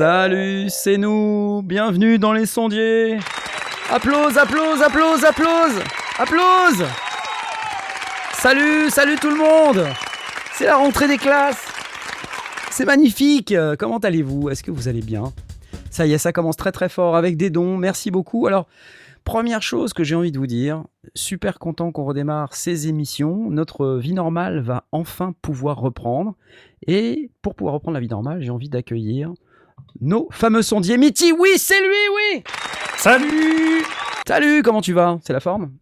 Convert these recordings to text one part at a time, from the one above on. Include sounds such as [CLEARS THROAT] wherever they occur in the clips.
Salut, c'est nous. Bienvenue dans les sondiers. Applause, applause, applause, applause, applause. Salut, salut tout le monde. C'est la rentrée des classes. C'est magnifique. Comment allez-vous? Est-ce que vous allez bien? Ça y est, ça commence très très fort avec des dons. Merci beaucoup. Alors, première chose que j'ai envie de vous dire, super content qu'on redémarre ces émissions. Notre vie normale va enfin pouvoir reprendre. Et pour pouvoir reprendre la vie normale, j'ai envie d'accueillir nos fameux sondiers. Mitty, oui, c'est lui, oui Salut Salut, comment tu vas? C'est la forme?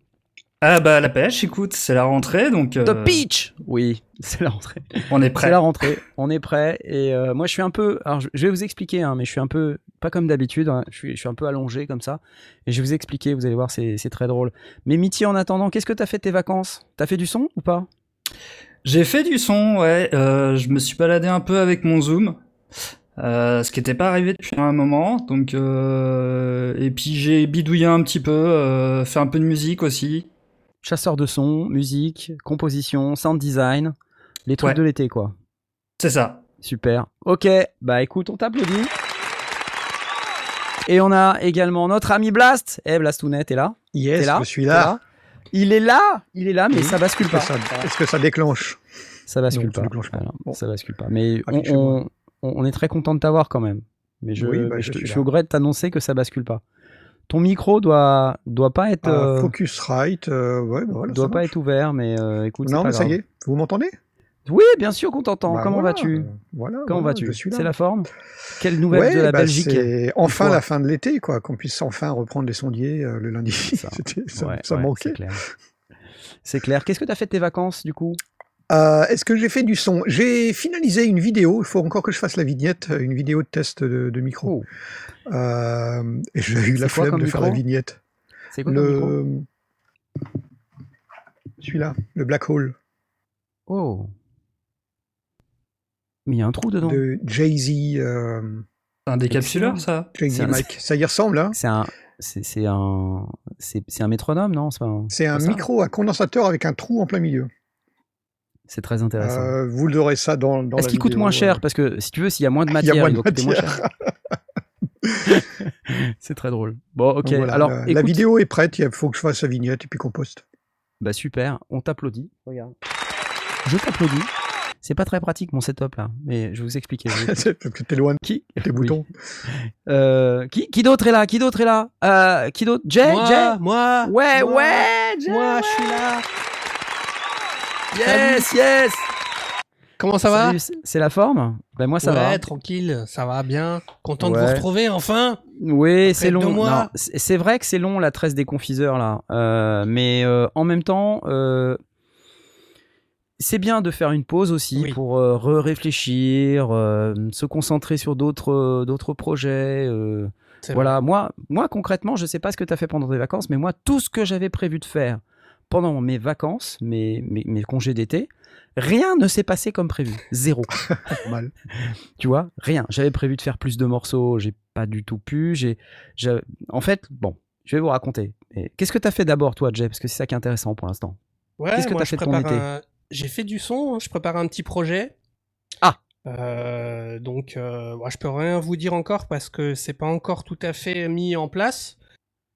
Ah bah la pêche, écoute, c'est la rentrée, donc... The Peach Oui, [LAUGHS] c'est la rentrée. On est prêt. C'est la rentrée, on est prêt. Et euh, moi, je suis un peu... Alors, je vais vous expliquer, hein, mais je suis un peu... Pas comme d'habitude, hein, je, suis, je suis un peu allongé comme ça. Et je vais vous expliquer, vous allez voir, c'est très drôle. Mais Mitty, en attendant, qu'est-ce que t'as fait de tes vacances? T'as fait du son ou pas? J'ai fait du son, ouais. Euh, je me suis baladé un peu avec mon Zoom. Euh, ce qui n'était pas arrivé depuis un moment. Donc, euh, et puis j'ai bidouillé un petit peu, euh, fait un peu de musique aussi. Chasseur de son, musique, composition, sound design, les trucs Ouais. de l'été quoi. C'est ça. Super. Ok, bah écoute, on t'applaudit. Et on a également notre ami Blast. Eh, Blastounet, t'es là? Yes, T'es là? je suis là. Il est là, il est là, mais Oui. ça bascule pas. Est-ce que ça déclenche? Ça bascule Non, ça pas. déclenche pas. Voilà, Bon. Ça bascule pas. Mais on. On- on est très content de t'avoir quand même. Mais je, Oui, bah, je, je te- suis je là. suis au gré de t'annoncer que ça bascule pas. Ton micro doit, doit pas être, Ah, euh, euh, ouais, bah voilà, doit ça pas marche. être ouvert, mais euh, écoute, Non, mais ça grave. y est, vous m'entendez? Oui, bien sûr qu'on t'entend. Bah Comment vas-tu? Voilà, Comment voilà, vas-tu? C'est la forme? Quelle nouvelle Ouais, de la bah, Belgique C'est enfin la fin de l'été, quoi, qu'on puisse enfin reprendre les sondiers le lundi. Ça. [LAUGHS] Ça, Ouais, ça ouais, manquait. C'est clair. C'est clair. Qu'est-ce que tu as fait de tes vacances du coup? Euh, Est-ce que j'ai fait du son? J'ai finalisé une vidéo. Il faut encore que je fasse la vignette, une vidéo de test de, de micro. Euh, et j'ai eu la flemme de faire la vignette. C'est quoi Le celui-là, le Black Hole Oh. Mais il y a un trou dedans. de Jay-Z. euh, C'est un décapsuleur, ça? Jay-Z C'est un- Mike. Ça y ressemble, hein C'est un, c'est un, un métronome, non? C'est un- micro à condensateur avec un trou en plein milieu. C'est très intéressant. Euh, vous aurez ça dans, dans Est-ce qu'il coûte moins cher Parce que si tu veux, s'il y a moins de [LAUGHS] Il y a matière, moins il de doit coûter moins matière. cher. [LAUGHS] c'est très drôle. Bon, ok. Voilà, Alors, la, vidéo est prête, il faut que je fasse la vignette et puis qu'on poste. Bah super, on t'applaudit. Regarde. Je t'applaudis. C'est pas très pratique mon setup là, mais je vais vous expliquer. [LAUGHS] C'est parce que t'es loin qui? de tes Oui. boutons. Euh, qui? Qui d'autre est là? Qui d'autre est là? Euh, Qui d'autre? Jay? Moi, Jay? moi, Ouais, moi, ouais, Jay, moi, ouais. je suis là. Yes, yes. Comment ça va c'est- la forme? Ben moi ça ouais, va. tranquille, ça va bien. Content de vous retrouver enfin. Oui, c'est long. C'est vrai que c'est long la tresse des confiseurs là, Euh, mais euh, en même temps, euh, c'est bien de faire une pause aussi Oui. pour réfléchir, se concentrer sur d'autres d'autres projets. voilà, moi, moi concrètement, je sais pas ce que tu as fait pendant tes vacances, mais moi, tout ce que j'avais prévu de faire pendant mes vacances, mes, mes, mes congés d'été, rien ne s'est passé comme prévu. Zéro. [LAUGHS] Mal. tu vois, rien. J'avais prévu de faire plus de morceaux, j'ai pas du tout pu. J'ai, j'ai- En fait, bon, je vais vous raconter. Et Qu'est-ce que tu as fait d'abord, toi, Jay? Parce que c'est ça qui est intéressant pour l'instant. Ouais, Qu'est-ce que t'as je fait de ton prépare été? un- J'ai fait du son, hein, je prépare un petit projet. Ah. Euh, donc, euh, je peux rien vous dire encore parce que c'est pas encore tout à fait mis en place.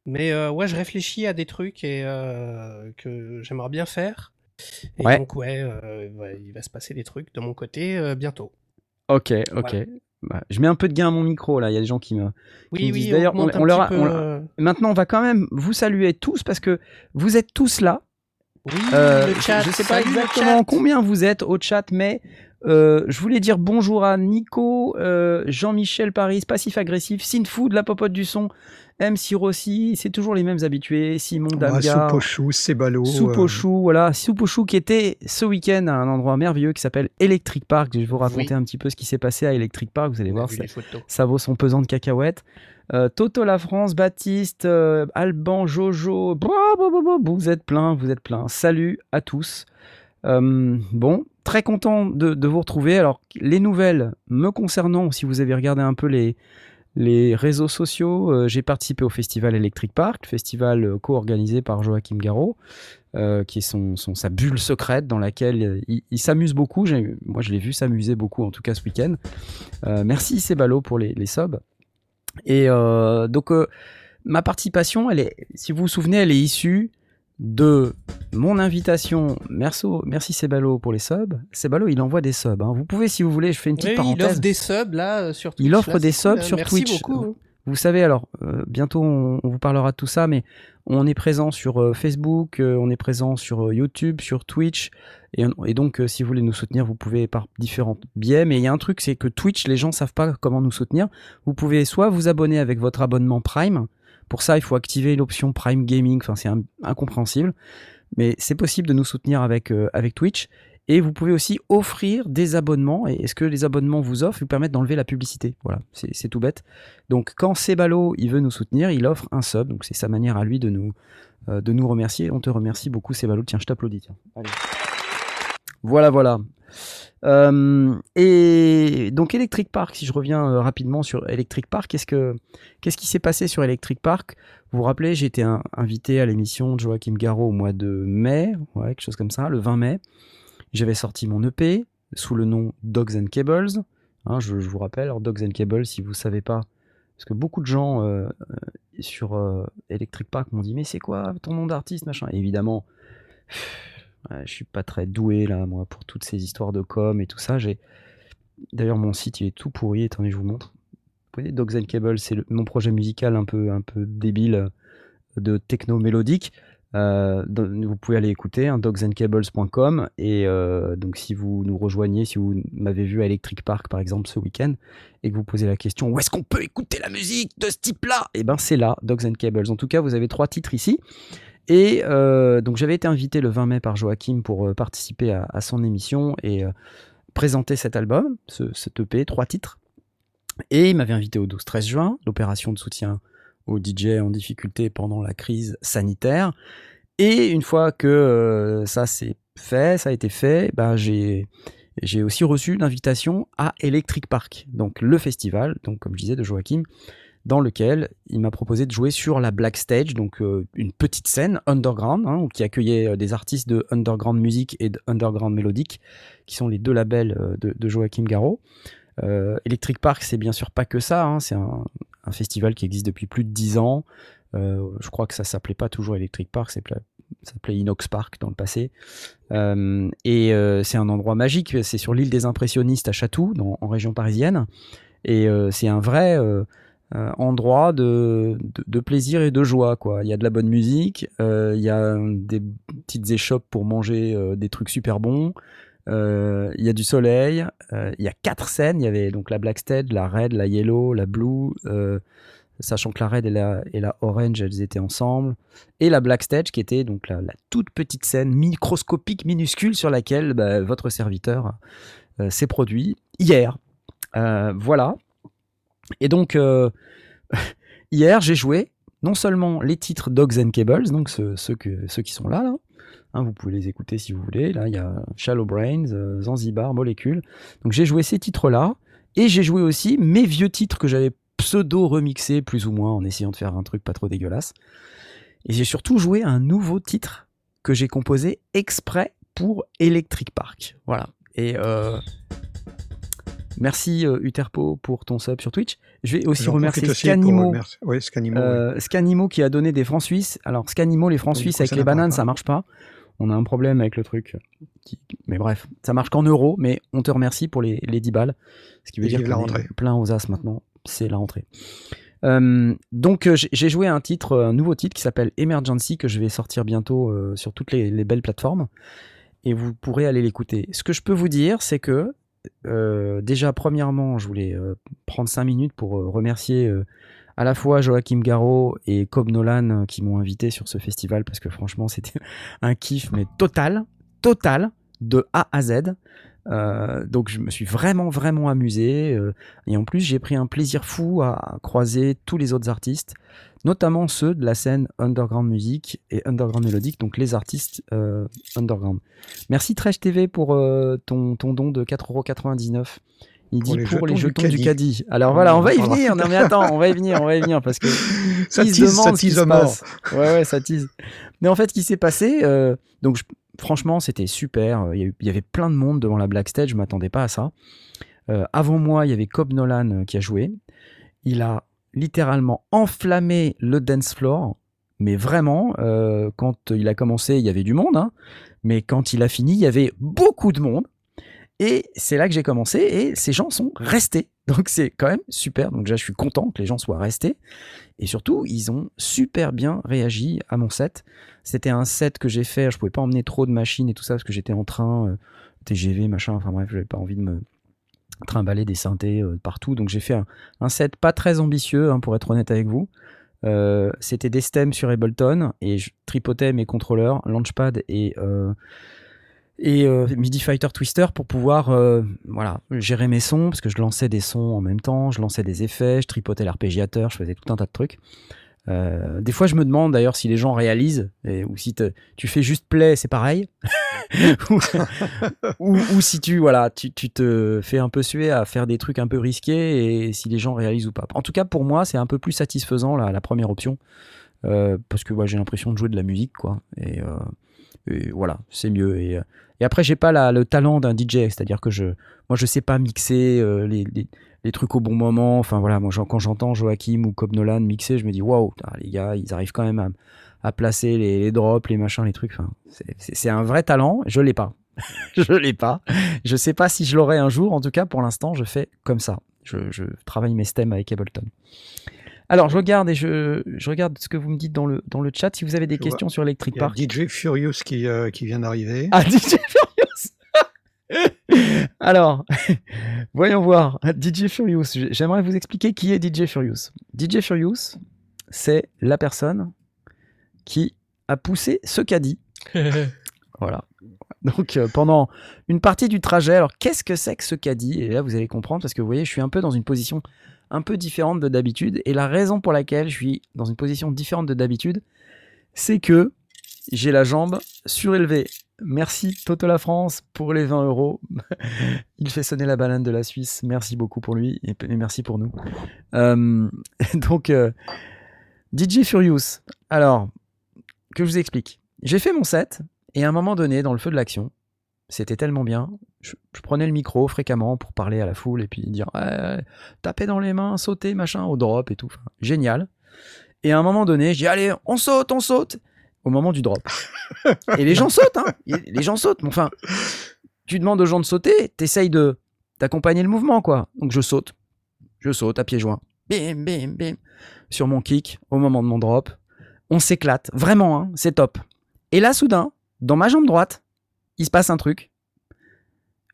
Mais euh, ouais, je réfléchis à des trucs et euh, que j'aimerais bien faire. Et Ouais. donc ouais, euh, ouais, il va se passer des trucs de mon côté bientôt. Ok, ok. Bah, je mets un peu de gain à mon micro, là. Il y a des gens qui me. Oui, oui, disent. D'ailleurs, on- leur peu, on Maintenant, on va quand même vous saluer tous parce que vous êtes tous là. Oui, le je- chat. Je sais pas exactement combien vous êtes au chat, mais Euh, je voulais dire bonjour à Nico, euh, Jean-Michel Paris, Passif Agressif, Sinfood, la popote du son, MC Rossi, c'est toujours les mêmes habitués, Simon Damga. Soupe au chou, Cébalo. Soupe au chou, voilà. Soupe au chou qui était ce week-end à un endroit merveilleux qui s'appelle Electric Park. Je vais vous raconter un petit peu ce qui s'est passé à Electric Park, vous allez voir, ça, ça, vaut son pesant de cacahuètes. Euh, Toto La France, Baptiste, Alban, Jojo, vous êtes plein, vous êtes plein. Salut à tous. Bon, très content de, vous retrouver. Alors, les nouvelles me concernant, si vous avez regardé un peu les, réseaux sociaux, euh, j'ai participé au festival Electric Park, festival euh, co-organisé par Joachim Garraud, euh, qui est son, sa bulle secrète dans laquelle il, s'amuse beaucoup. Moi, je l'ai vu s'amuser beaucoup, en tout cas ce week-end. merci Sebalo pour les, les subs. Et donc, ma participation, elle est, si vous vous souvenez, elle est issue de mon invitation. Merci, merci Sebalo pour les subs. Sebalo, il envoie des subs. Hein. Vous pouvez, si vous voulez, je fais une petite parenthèse. Il offre des subs là euh, sur Twitch. Il offre des subs sur merci Twitch. Beaucoup. Hein. Vous savez, alors, euh, bientôt on, vous parlera de tout ça, mais on est présent sur euh, Facebook, on est présent sur YouTube, sur Twitch. Et, et donc, si vous voulez nous soutenir, vous pouvez par différents biais. Mais il y a un truc, c'est que Twitch, les gens savent pas comment nous soutenir. Vous pouvez soit vous abonner avec votre abonnement Prime, pour ça, il faut activer l'option Prime Gaming. Enfin, c'est incompréhensible. Mais c'est possible de nous soutenir avec, euh, avec Twitch. Et vous pouvez aussi offrir des abonnements. Et est-ce que les abonnements vous offrent? Vous permettent d'enlever la publicité Voilà, c'est tout bête. Donc quand Sebalo il veut nous soutenir, il offre un sub. Donc c'est sa manière à lui de nous, euh, de nous remercier. On te remercie beaucoup Sebalo. Tiens, je t'applaudis. Voilà, voilà. Euh, et donc Electric Park, si je reviens euh, rapidement sur Electric Park, qu'est-ce, que, qu'est-ce qui s'est passé sur Electric Park? Vous vous rappelez, j'ai été invité à l'émission de Joachim Garraud au mois de mai, ouais, quelque chose comme ça, le 20 mai. J'avais sorti mon EP sous le nom Dogs and Cables. Hein, je, vous rappelle, alors Dogs and Cables, si vous ne savez pas, parce que beaucoup de gens euh, sur Electric Park m'ont dit mais c'est quoi ton nom d'artiste machin? évidemment, je suis pas très doué là, moi, pour toutes ces histoires de com et tout ça. J'ai d'ailleurs mon site il est tout pourri. Attendez, je vous montre. Vous voyez, Dogs and Cable, c'est mon projet musical un peu un peu débile euh, de techno mélodique. Euh, vous pouvez aller écouter hein, dogsandcables.com et euh, donc si vous nous rejoignez, si vous m'avez vu à Electric Park par exemple ce week-end et que vous posez la question où est-ce qu'on peut écouter la musique de ce type-là, et eh ben c'est là Dogs and Cables. En tout cas, vous avez trois titres ici. Et euh, donc j'avais été invité le 20 mai par Joachim pour euh, participer à, son émission et euh, présenter cet album, ce, cet EP, trois titres. Et il m'avait invité au 12-13 juin, l'opération de soutien aux DJ en difficulté pendant la crise sanitaire. Et une fois que ça s'est fait, ça a été fait, bah, j'ai j'ai aussi reçu l'invitation à Electric Park, donc le festival, donc comme je disais de Joachim, dans lequel il m'a proposé de jouer sur la Black Stage, donc euh, une petite scène underground, hein, qui accueillait euh, des artistes de underground music et de underground mélodique, qui sont les deux labels euh, de, Joachim Garraud. Electric Park, c'est bien sûr pas que ça, hein, c'est un, festival qui existe depuis plus de dix ans. je crois que ça s'appelait pas toujours Electric Park, ça s'appelait Inox Park dans le passé. et c'est un endroit magique, c'est sur l'île des impressionnistes à Chatou, en région parisienne. Et c'est un vrai endroit de, de, plaisir et de joie. Quoi. Il y a de la bonne musique, euh, il y a des petites échoppes pour manger euh, des trucs super bons, il y a du soleil, il y a quatre scènes, il y avait donc la Black Stage, la Red, la Yellow, la Blue, sachant que la Red et la, et la Orange, elles étaient ensemble, et la Black Stage qui était donc la, toute petite scène microscopique, minuscule, sur laquelle bah, votre serviteur s'est produit hier. voilà, et donc, euh, [LAUGHS] hier, j'ai joué non seulement les titres Dogs and Cables, donc ceux, qui sont là, là hein, vous pouvez les écouter si vous voulez. Là, il y a Shallow Brains, euh, Zanzibar, Molecule. Donc, j'ai joué ces titres-là. Et j'ai joué aussi mes vieux titres que j'avais pseudo-remixés, plus ou moins, en essayant de faire un truc pas trop dégueulasse. Et j'ai surtout joué un nouveau titre que j'ai composé exprès pour Electric Park. Voilà. Et euh, Merci euh, Uterpo pour ton sub sur Twitch. Je vais aussi remercier Scanimo, euh, Scanimo, qui a donné des francs suisses. Alors Scanimo, les francs suisses avec les bananes, ça marche pas. On a un problème avec le truc. Mais bref, ça marche qu'en euros, mais on te remercie pour les, les 10 balles. Ce qui veut dire que plein aux as maintenant. C'est la rentrée. Euh, donc j'ai joué un titre, un nouveau titre qui s'appelle Emergency que je vais sortir bientôt sur toutes les, les, belles plateformes et vous pourrez aller l'écouter. Ce que je peux vous dire, c'est que déjà, premièrement, je voulais prendre 5 minutes pour remercier à la fois Joachim Garraud et Cobb Nolan qui m'ont invité sur ce festival parce que franchement, c'était [LAUGHS] un kiff, mais total, total, de A à Z. Euh, donc je me suis vraiment vraiment amusé euh, et en plus j'ai pris un plaisir fou à croiser tous les autres artistes, notamment ceux de la scène underground music et underground mélodique, donc les artistes euh, underground. Merci Tresh TV pour ton, ton don de 4,99€. Il dit pour les jetons, du, caddie. Alors voilà, on va y venir. Non mais attends, on va y venir, on va y venir parce que [LAUGHS] ça tease, ça tease mort. Ouais ouais, ça tease. Mais en fait, ce qui s'est passé, donc je, franchement, c'était super. Il y, avait plein de monde devant la Black Stage, je m'attendais pas à ça. Euh, avant moi, il y avait Cobb Nolan euh, qui a joué. Il a littéralement enflammé le dance floor. Mais vraiment, euh, quand il a commencé, il y avait du monde. Hein. mais quand il a fini, il y avait beaucoup de monde. Et c'est là que j'ai commencé et ces gens sont restés. Donc c'est quand même super. Donc déjà, je suis content que les gens soient restés. Et surtout, ils ont super bien réagi à mon set. C'était un set que j'ai fait. Je pouvais pas emmener trop de machines et tout ça parce que j'étais en train, euh, TGV, machin. Enfin bref, j'avais pas envie de me trimballer des synthés euh, partout. Donc j'ai fait un, set pas très ambitieux, hein, pour être honnête avec vous. Euh, c'était des stems sur Ableton et je tripotais mes contrôleurs, Launchpad et et euh, MIDI Fighter Twister pour pouvoir euh, voilà, gérer mes sons, parce que je lançais des sons en même temps, je lançais des effets, je tripotais l'arpégiateur, je faisais tout un tas de trucs. Euh, des fois, je me demande d'ailleurs si les gens réalisent, ou si tu fais juste play, c'est pareil, [LAUGHS] ou, si tu, voilà, tu, te fais un peu suer à faire des trucs un peu risqués, et si les gens réalisent ou pas. En tout cas, pour moi, c'est un peu plus satisfaisant la, première option, parce que j'ai l'impression de jouer de la musique, quoi. Et, voilà, c'est mieux. Et, et après, j'ai pas le talent d'un DJ, c'est-à-dire que je, moi, je sais pas mixer euh, les, les, trucs au bon moment. Enfin voilà, quand j'entends Joachim ou Cobb Nolan mixer, je me dis waouh, les gars, ils arrivent quand même à, à placer les, drops, les machins, les trucs. C'est un vrai talent. Je l'ai pas. [LAUGHS] je l'ai pas. Je sais pas si je l'aurai un jour. En tout cas, pour l'instant, je fais comme ça. Je, je, travaille mes stems avec Ableton. Alors, je regarde et je, je, regarde ce que vous me dites dans le, dans le chat. Si vous avez des questions sur Electric Park. DJ Furious qui, euh, qui vient d'arriver. Ah, DJ Furious [LAUGHS] Alors, [LAUGHS] voyons voir. DJ Furious. J'aimerais vous expliquer qui est DJ Furious. DJ Furious, c'est la personne qui a poussé ce caddie. [LAUGHS] voilà. Donc euh, pendant une partie du trajet, alors qu'est-ce que c'est que ce caddie? Et là vous allez comprendre parce que vous voyez, je suis un peu dans une position un peu différente de d'habitude. Et la raison pour laquelle je suis dans une position différente de d'habitude, c'est que j'ai la jambe surélevée. Merci Toto La France pour les 20 euros. [LAUGHS] Il fait sonner la banane de la Suisse. Merci beaucoup pour lui et, merci pour nous. Euh, [LAUGHS] donc, euh, DJ Furious. Alors, que je vous explique. J'ai fait mon set et à un moment donné, dans le feu de l'action, c'était tellement bien. Je, prenais le micro fréquemment pour parler à la foule et puis dire taper dans les mains, sauter, machin, au drop et tout. génial. Et à un moment donné, je dis allez, on saute, on saute. Au moment du drop. [LAUGHS] et les gens sautent, hein. Les gens sautent. Enfin, tu demandes aux gens de sauter, t'essayes de d'accompagner le mouvement, quoi. Donc je saute. Je saute à pieds joints. Bim, bim, bim. Sur mon kick, au moment de mon drop. On s'éclate. Vraiment, hein, c'est top. Et là, soudain, dans ma jambe droite, il se passe un truc.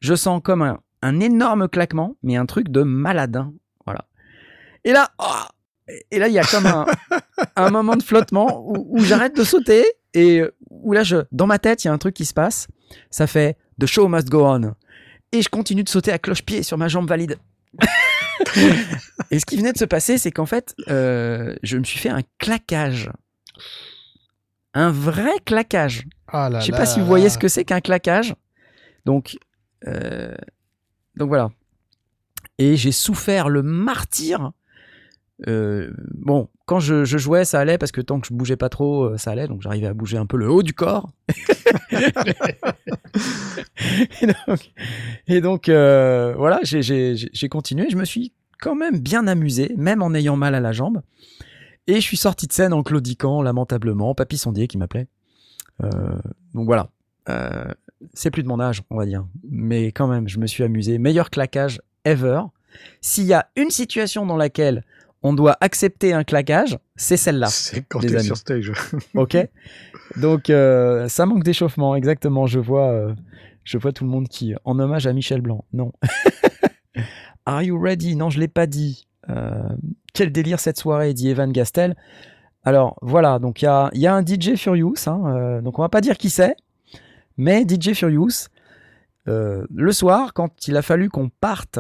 Je sens comme un, énorme claquement, mais un truc de maladin. Voilà. Et là, oh, et là, il y a comme un, [LAUGHS] moment de flottement où, j'arrête de sauter et où là, je, dans ma tête, il y a un truc qui se passe. Ça fait The show must go on. Et je continue de sauter à cloche-pied sur ma jambe valide. [LAUGHS] et ce qui venait de se passer, c'est qu'en fait, euh, je me suis fait un claquage. Un vrai claquage. Ah je sais pas si vous voyez ce que c'est qu'un claquage. Donc, euh, donc voilà. Et j'ai souffert le martyr. Euh, bon, quand je, jouais, ça allait parce que tant que je bougeais pas trop, euh, ça allait. Donc j'arrivais à bouger un peu le haut du corps. [LAUGHS] et donc, voilà, j'ai continué. Je me suis quand même bien amusé, même en ayant mal à la jambe. Et je suis sorti de scène en claudiquant lamentablement. Papy Sondier qui m'appelait. Euh, donc voilà. Euh, c'est plus de mon âge, on va dire. Mais quand même, je me suis amusé. Meilleur claquage ever. S'il y a une situation dans laquelle on doit accepter un claquage, c'est celle-là. C'est quand t'es sur stage. [LAUGHS] ok. Donc, euh, ça manque d'échauffement, exactement. Je vois, Je vois tout le monde qui, en hommage à Michel Blanc. Non. [LAUGHS] Are you ready? Non, je l'ai pas dit. Euh, quel délire cette soirée, dit Evan Gastel. Alors voilà, donc il y a, un DJ Furious. Hein, euh, donc on va pas dire qui c'est, mais DJ Furious. Euh, le soir, quand il a fallu qu'on parte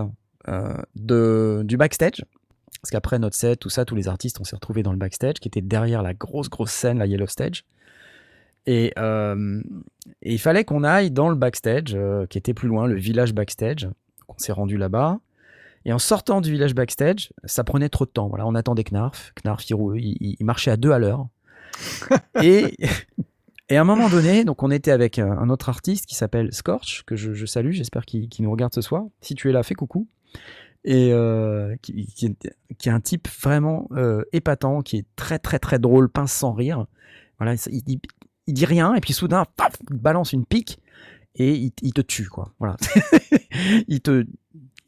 euh, du backstage, parce qu'après notre set, tout ça, tous les artistes, on s'est retrouvés dans le backstage, qui était derrière la grosse, grosse scène, la Yellow Stage. Et, il fallait qu'on aille dans le backstage, qui était plus loin, le village backstage. On s'est rendu là-bas. Et en sortant du village backstage, ça prenait trop de temps. Voilà, on attendait Knarf. Knarf, il, il, il marchait à deux à l'heure. [LAUGHS] et, et à un moment donné, donc on était avec un autre artiste qui s'appelle Scorch, que je, je salue, j'espère qu'il nous regarde ce soir. Si tu es là, fais coucou et euh, qui, qui, est, qui, est, un type vraiment euh, épatant, qui est très très très drôle, pince sans rire. Voilà, il, il, il dit rien et puis soudain, paf, il balance une pique et il, il te tue quoi. Voilà, [LAUGHS] il te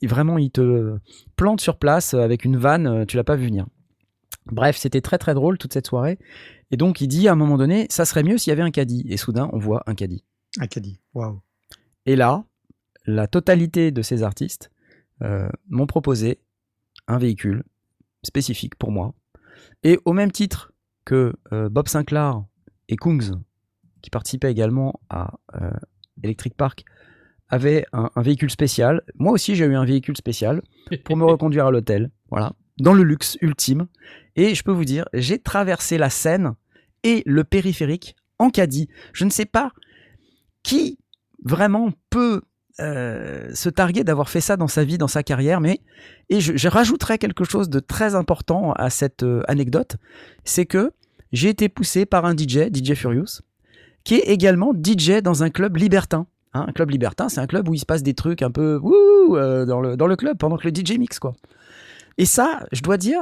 vraiment il te plante sur place avec une vanne, tu l'as pas vu venir. Bref, c'était très très drôle toute cette soirée. Et donc il dit à un moment donné, ça serait mieux s'il y avait un caddie. Et soudain, on voit un caddie. Un caddie, waouh. Et là, la totalité de ces artistes euh, m'ont proposé un véhicule spécifique pour moi. Et au même titre que euh, Bob Sinclair et Kungs, qui participaient également à euh, Electric Park, avaient un, un, véhicule spécial. Moi aussi, j'ai eu un véhicule spécial pour me [LAUGHS] reconduire à l'hôtel. Voilà, dans le luxe ultime. Et je peux vous dire, j'ai traversé la Seine et le périphérique en caddie. Je ne sais pas qui vraiment peut euh, se targuer d'avoir fait ça dans sa vie, dans sa carrière, mais et je, je rajouterais quelque chose de très important à cette euh, anecdote, c'est que j'ai été poussé par un DJ, DJ Furious, qui est également DJ dans un club libertin. Hein, un club libertin, c'est un club où il se passe des trucs un peu wouh, euh, dans, le, dans le club pendant que le DJ mix quoi. Et ça, je dois dire,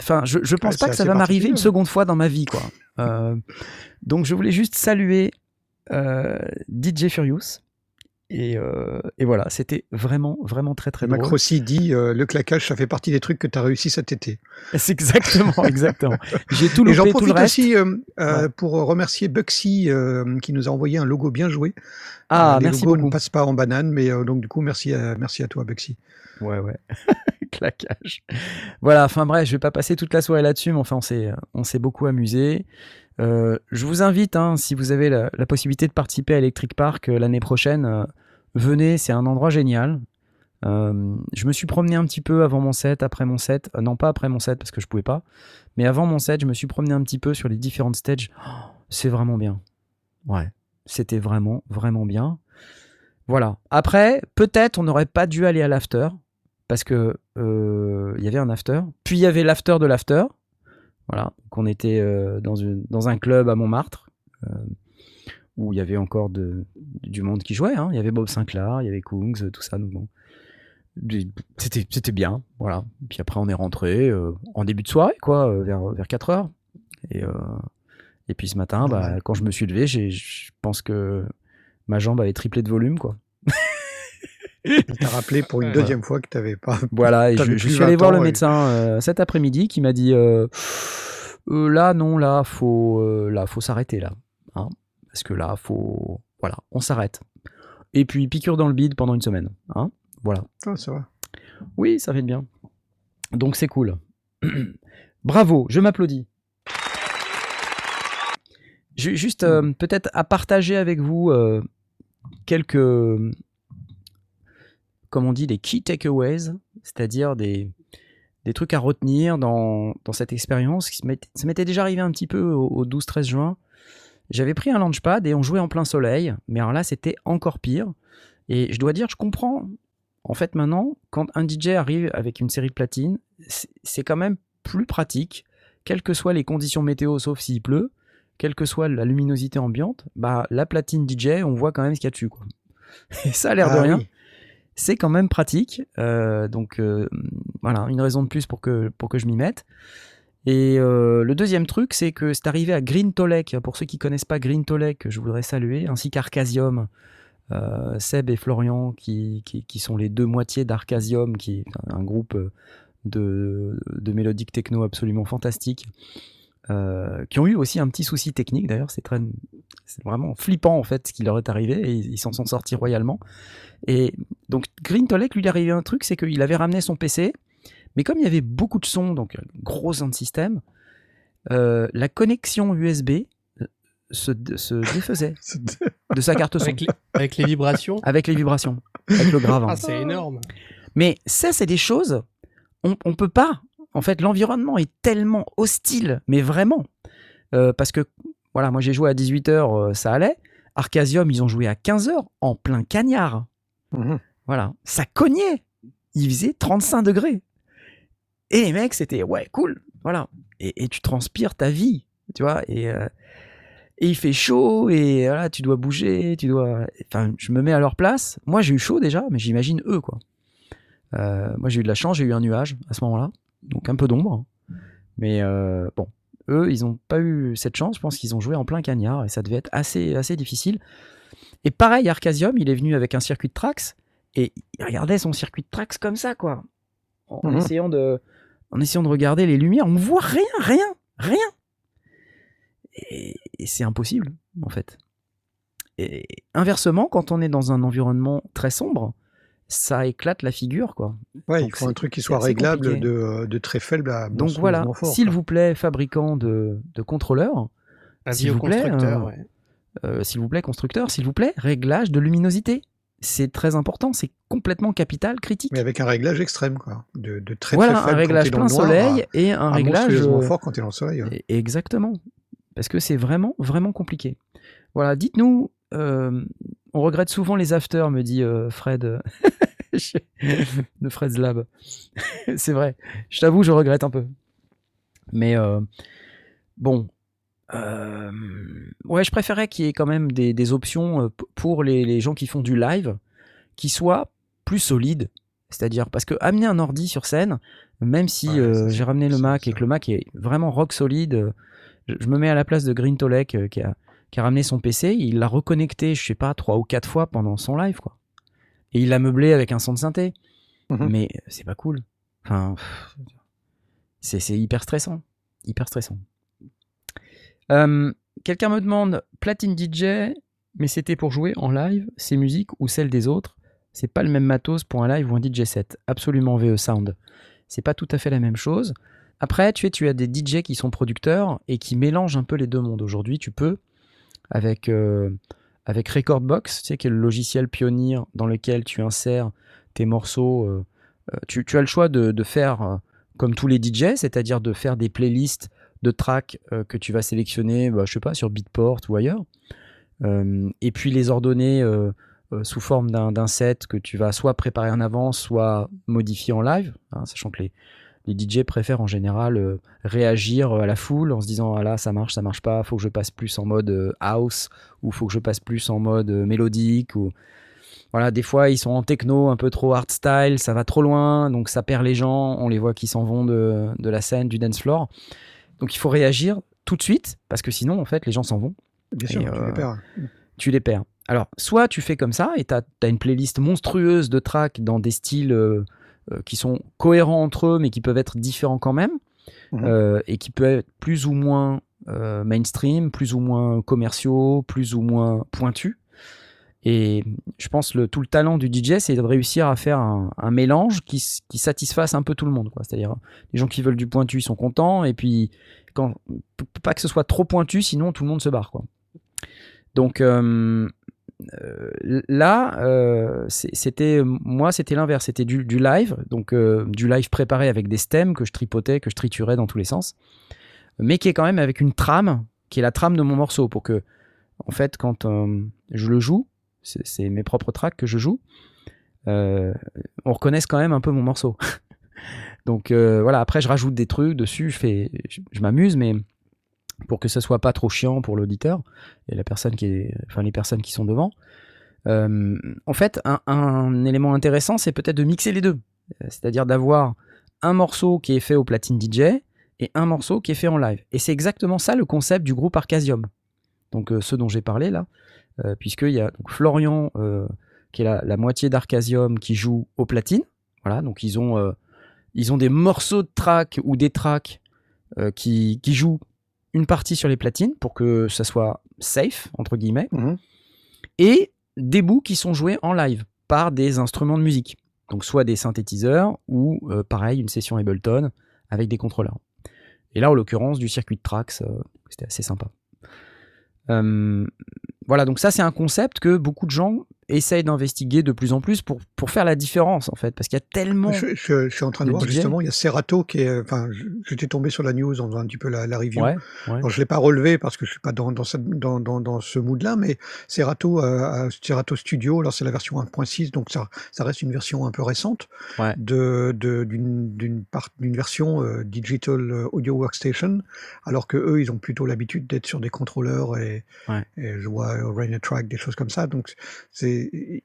enfin, je, je pense Ouais, pas que ça va m'arriver une seconde fois dans ma vie quoi. Euh, donc je voulais juste saluer euh, DJ Furious. Et, euh, et voilà, c'était vraiment, vraiment très, très drôle. Macrossi dit euh, le claquage, ça fait partie des trucs que tu as réussi cet été. C'est exactement, [LAUGHS] exactement. J'ai tout Et j'en tout le profite aussi euh, Ouais. pour remercier Buxy qui nous a envoyé un logo bien joué. Ah, les merci logos beaucoup. ne passent pas en banane, mais donc du coup, merci à, merci à toi, Buxy. Ouais, ouais. [LAUGHS] Claquage. Voilà, enfin bref, je vais pas passer toute la soirée là-dessus, mais enfin, on s'est, on s'est beaucoup amusé. Euh, je vous invite, hein, si vous avez la, la possibilité de participer à Electric Park euh, l'année prochaine, euh, venez, c'est un endroit génial. Euh, je me suis promené un petit peu avant mon set, après mon set. Euh, non, pas après mon set parce que je pouvais pas. Mais avant mon set, je me suis promené un petit peu sur les différentes stages. Oh, c'est vraiment bien. Ouais, c'était vraiment, vraiment bien. Voilà. Après, peut-être on n'aurait pas dû aller à l'after parce que euh, il y avait un after. Puis il y avait l'after de l'after. Voilà. Qu'on était dans, une, dans un club à Montmartre où il y avait encore de, du monde qui jouait. hein. Il y avait Bob Sinclair, il y avait Kungs, tout ça. Donc bon, c'était bien. Voilà. Puis après on est rentré euh, en début de soirée, quoi, euh, vers, vers 4 heures. Et, euh, et puis ce matin, bah, Ouais. quand je me suis levé, je pense que ma jambe avait triplé de volume, quoi. On t'a rappelé pour une Ouais. deuxième fois que tu n'avais pas. Voilà, et je, suis allé 20 voir le médecin euh, cet après-midi qui m'a dit euh, Euh, là non là faut euh, là faut s'arrêter là hein, parce que là faut voilà on s'arrête et puis piqûre dans le bide pendant une semaine hein, voilà Ah, ça va. oui ça fait bien donc c'est cool [CLEARS THROAT] bravo je m'applaudis Ju- juste euh, peut-être à partager avec vous euh, quelques comme on dit des key takeaways c'est-à-dire des des trucs à retenir dans, dans cette expérience. qui Ça m'était déjà arrivé un petit peu au, au 12-13 juin. J'avais pris un launchpad et on jouait en plein soleil, mais alors là c'était encore pire. Et je dois dire, je comprends. En fait, maintenant, quand un DJ arrive avec une série de platines, c'est quand même plus pratique, quelles que soient les conditions météo, sauf s'il pleut, quelle que soit la luminosité ambiante, bah la platine DJ, on voit quand même ce qu'il y a dessus. Quoi. [LAUGHS] Et ça a l'air de Ah rien oui. c'est quand même pratique. Euh, donc euh, voilà, une raison de plus pour que, pour que je m'y mette. Et euh, le deuxième truc, c'est que c'est arrivé à Green Tolek. Pour ceux qui connaissent pas Green Tolek, je voudrais saluer, ainsi qu'Arcasium. Euh, Seb et Florian, qui, sont les deux moitiés d'Arcasium, qui est un groupe de, de mélodique techno absolument fantastique, euh, qui ont eu aussi un petit souci technique d'ailleurs, c'est vraiment flippant en fait ce qui leur est arrivé ils s'en sont sortis royalement. Et donc Green Tolek, lui, il arrivé un truc, c'est qu'il avait ramené son PC, mais comme il y avait beaucoup de sons, donc gros sound système, euh, la connexion USB euh, se, se défaisait [LAUGHS] de sa carte son. Avec les, avec les vibrations Avec les vibrations, avec le grave. Ah, c'est énorme. Mais ça, c'est des choses, on, on peut pas. En fait, l'environnement est tellement hostile, mais vraiment. Euh, parce que, voilà, moi j'ai joué à 18h, ça allait. Arcasium, ils ont joué à 15h en plein cagnard. Mhm. Voilà, ça cognait. Il faisait 35 degrés. Et les mecs, c'était ouais, cool. Voilà. Et, et tu transpires ta vie, tu vois. Et, euh, et il fait chaud, et voilà, tu dois bouger, tu dois. Enfin, je me mets à leur place. Moi, j'ai eu chaud déjà, mais j'imagine eux, quoi. Euh, moi, j'ai eu de la chance, j'ai eu un nuage à ce moment-là, donc un peu d'ombre. hein. Mais euh, bon, eux, ils n'ont pas eu cette chance. Je pense qu'ils ont joué en plein cagnard, et ça devait être assez, assez difficile. Et pareil, Arcasium, il est venu avec un circuit de Trax, et il regardait son circuit de Trax comme ça, quoi. En, Mhm. essayant de, en essayant de regarder les lumières. On voit rien, rien, rien. Et, et c'est impossible, en fait. Et inversement, quand on est dans un environnement très sombre, ça éclate la figure, quoi. Ouais, il faut un truc qui soit réglable de, de très faible à Donc voilà, s'il vous plaît, fabricant de, de contrôleurs, Un S'il vous plaît, bioconstructeur, euh, ouais. euh, s'il vous plaît, constructeur, s'il vous plaît, réglage de luminosité. C'est très important, c'est complètement capital, critique. Mais avec un réglage extrême, quoi. De, de très voilà, très un faible réglage t'es dans plein soleil et un à, à réglage euh, fort quand t'es dans le soleil. hein. Et- Exactement. Parce que c'est vraiment, vraiment compliqué. Voilà, dites-nous, euh, on regrette souvent les afters, me dit euh, Fred [LAUGHS] de Fred's Lab. [LAUGHS] c'est vrai, je t'avoue, je regrette un peu. Mais euh, bon, euh, ouais, je préférais qu'il y ait quand même des, des options pour les, les gens qui font du live qui soient plus solides. C'est-à-dire, parce que amener un ordi sur scène, même si Ouais, euh, j'ai ramené le Mac et que le Mac est vraiment rock solide, je, je me mets à la place de Green Tolek qui, a, qui a ramené son PC, il l'a reconnecté, je sais pas, trois ou quatre fois pendant son live, quoi. Et il l'a meublé avec un son de synthé. Mhm. Mais c'est pas cool. Enfin, c'est hyper stressant. Hyper stressant. Quelqu'un me demande Platine DJ, mais c'était pour jouer en live, ces musiques ou celles des autres? C'est pas le même matos pour un live ou un DJ set. Absolument VE Sound. C'est pas tout à fait la même chose. Après, tu, es, tu as des DJ qui sont producteurs et qui mélangent un peu les deux mondes. Aujourd'hui, tu peux, avec, euh, avec Recordbox, tu sais, qui est le logiciel pionnier dans lequel tu insères tes morceaux. euh, euh, tu, as le choix de, faire comme tous les DJ, c'est-à-dire de faire des playlists de tracks euh, que tu vas sélectionner, bah, je sais pas, sur Beatport ou ailleurs, Euh, et puis les ordonner euh, sous forme d'un set que tu vas soit préparer en avance, soit modifier en live, hein, sachant que les, les DJ préfèrent en général réagir à la foule en se disant ah là ça marche, ça marche pas, faut que je passe plus en mode house ou faut que je passe plus en mode mélodique ou voilà, des fois ils sont en techno un peu trop hard style, ça va trop loin, donc ça perd les gens, on les voit qui s'en vont de, de la scène, du dance floor. Donc il faut réagir tout de suite parce que sinon en fait les gens s'en vont Bien sûr, tu euh, les perds. tu les perds. Alors, soit tu fais comme ça et tu as, une playlist monstrueuse de tracks dans des styles euh, euh, qui sont cohérents entre eux, mais qui peuvent être différents quand même, Mhm. euh, et qui peuvent être plus ou moins euh, mainstream, plus ou moins commerciaux, plus ou moins pointus. Et je pense le tout le talent du DJ, c'est de réussir à faire un, mélange qui, satisfasse un peu tout le monde. C'est-à-dire, les gens qui veulent du pointu, ils sont contents, et puis pas que ce soit trop pointu, sinon tout le monde se barre. Donc euh, euh, là, euh, c'était moi, c'était l'inverse, c'était du, live, donc du live préparé avec des stems que je tripotais, que je triturais dans tous les sens, mais qui est quand même avec une trame, qui est la trame de mon morceau, pour que, en fait, quand je le joue, c'est mes propres tracks que je joue, euh, on reconnaisse quand même un peu mon morceau. [LAUGHS] donc euh, voilà, après je rajoute des trucs dessus, je fais, je, m'amuse, mais pour que ce soit pas trop chiant pour l'auditeur et la personne qui est, enfin les personnes qui sont devant. Euh, en fait, un, élément intéressant, c'est peut-être de mixer les deux, c'est-à-dire d'avoir un morceau qui est fait au platine DJ et un morceau qui est fait en live. Et c'est exactement ça le concept du groupe Arcasium. Donc ceux dont j'ai parlé là, puisqu'il y a donc, Florian euh, qui est la, la moitié d'Arcasium qui joue au platine. Voilà, donc ils ont, euh, ils ont des morceaux de tracks ou des tracks euh, qui, qui jouent une partie sur les platines pour que ça soit safe, entre guillemets, Mhm. et des bouts qui sont joués en live par des instruments de musique. Donc soit des synthétiseurs ou euh, pareil une session Ableton avec des contrôleurs. Et là en l'occurrence du circuit de Trax, euh, c'était assez sympa. Euh, voilà, donc ça c'est un concept que beaucoup de gens essayent d'investiguer de plus en plus pour, pour faire la différence en fait, parce qu'il y a tellement... Je, je- je suis en train de, de voir DJ. justement, il y a Serato qui est. Enfin, j'étais tombé sur la news en faisant un petit peu la, la review. Ouais, ouais. Alors, je l'ai pas relevé parce que je suis pas dans, dans, cette- dans, dans, dans ce mood-là, mais Serato, euh, Serato Studio, alors c'est la version 1.6, donc ça, ça reste une version un peu récente Ouais. de de- d'une d'une part- d'une version euh, Digital euh, Audio Workstation, alors que eux, ils ont plutôt l'habitude d'être sur des contrôleurs et, et je vois euh, Rain Track, des choses comme ça. Donc, c'est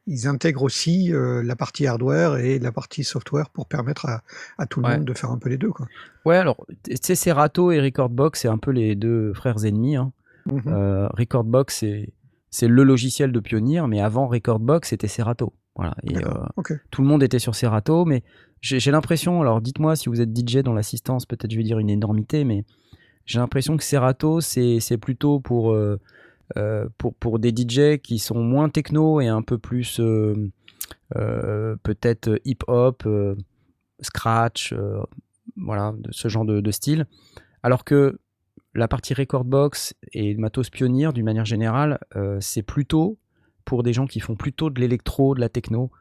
ils intègrent aussi euh, la partie hardware et la partie software pour permettre à, à tout le Ouais. monde de faire un peu les deux, quoi. Ouais, alors, tu sais, Serato et Recordbox, c'est un peu les deux frères ennemis. hein. Mhm. Euh, Recordbox, c'est, c'est le logiciel de Pioneer, mais avant Recordbox, c'était Serato. Voilà. Et euh, Ok. tout le monde était sur Serato, mais j'ai, l'impression, alors dites-moi si vous êtes DJ dans l'assistance, peut-être je vais dire une énormité, mais j'ai l'impression que Serato, c'est, plutôt pour, pour, pour des DJ qui sont moins techno et un peu plus euh, euh, peut-être hip-hop, euh, scratch, euh, voilà, ce genre de, style. Alors que la partie Recordbox et Matos Pioneer, d'une manière générale, euh, c'est plutôt pour des gens qui font plutôt de l'électro, de la techno.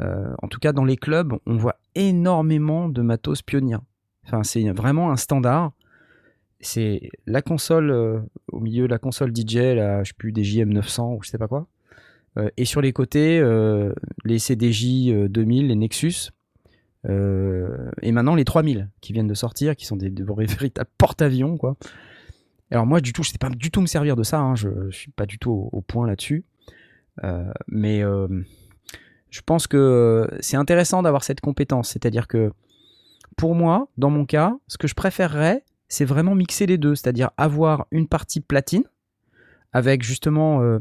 Euh, en tout cas, dans les clubs, on voit énormément de Matos Pioneer. Enfin, c'est vraiment un standard. C'est la console euh, au milieu la console DJ, là, je sais plus, des JM900 ou je sais pas quoi. Euh, et sur les côtés, euh, les CDJ euh, 2000, les Nexus. Et maintenant les 3000 qui viennent de sortir, qui sont des, des [LAUGHS] véritables porte-avions, quoi. Alors moi, du tout, je sais pas du tout me servir de ça. hein, je, je suis pas du tout au, point là-dessus. Mais je pense que c'est intéressant d'avoir cette compétence. C'est-à-dire que pour moi, dans mon cas, ce que je préférerais, c'est vraiment mixer les deux. C'est-à-dire avoir une partie platine avec justement euh,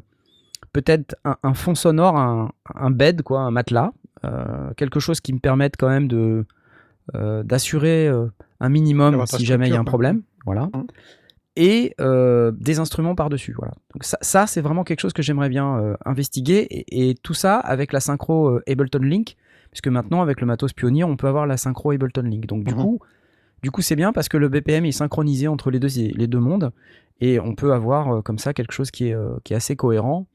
peut-être un, un fond sonore, un, un bed, quoi, un matelas, euh, quelque chose qui me permette quand même de euh, d'assurer un minimum si jamais il y a un problème. Voilà. Mhm. Et des instruments par-dessus. Voilà. Donc ça, ça, c'est vraiment quelque chose que j'aimerais bien investiguer. Et, et tout ça avec la synchro Ableton Link. Puisque maintenant, avec le matos Pioneer, on peut avoir la synchro Ableton Link. Donc du Mhm. coup, du coup, c'est bien parce que le BPM est synchronisé entre les deux, les deux mondes. Et on peut avoir euh, comme ça quelque chose qui est, euh, qui est assez cohérent.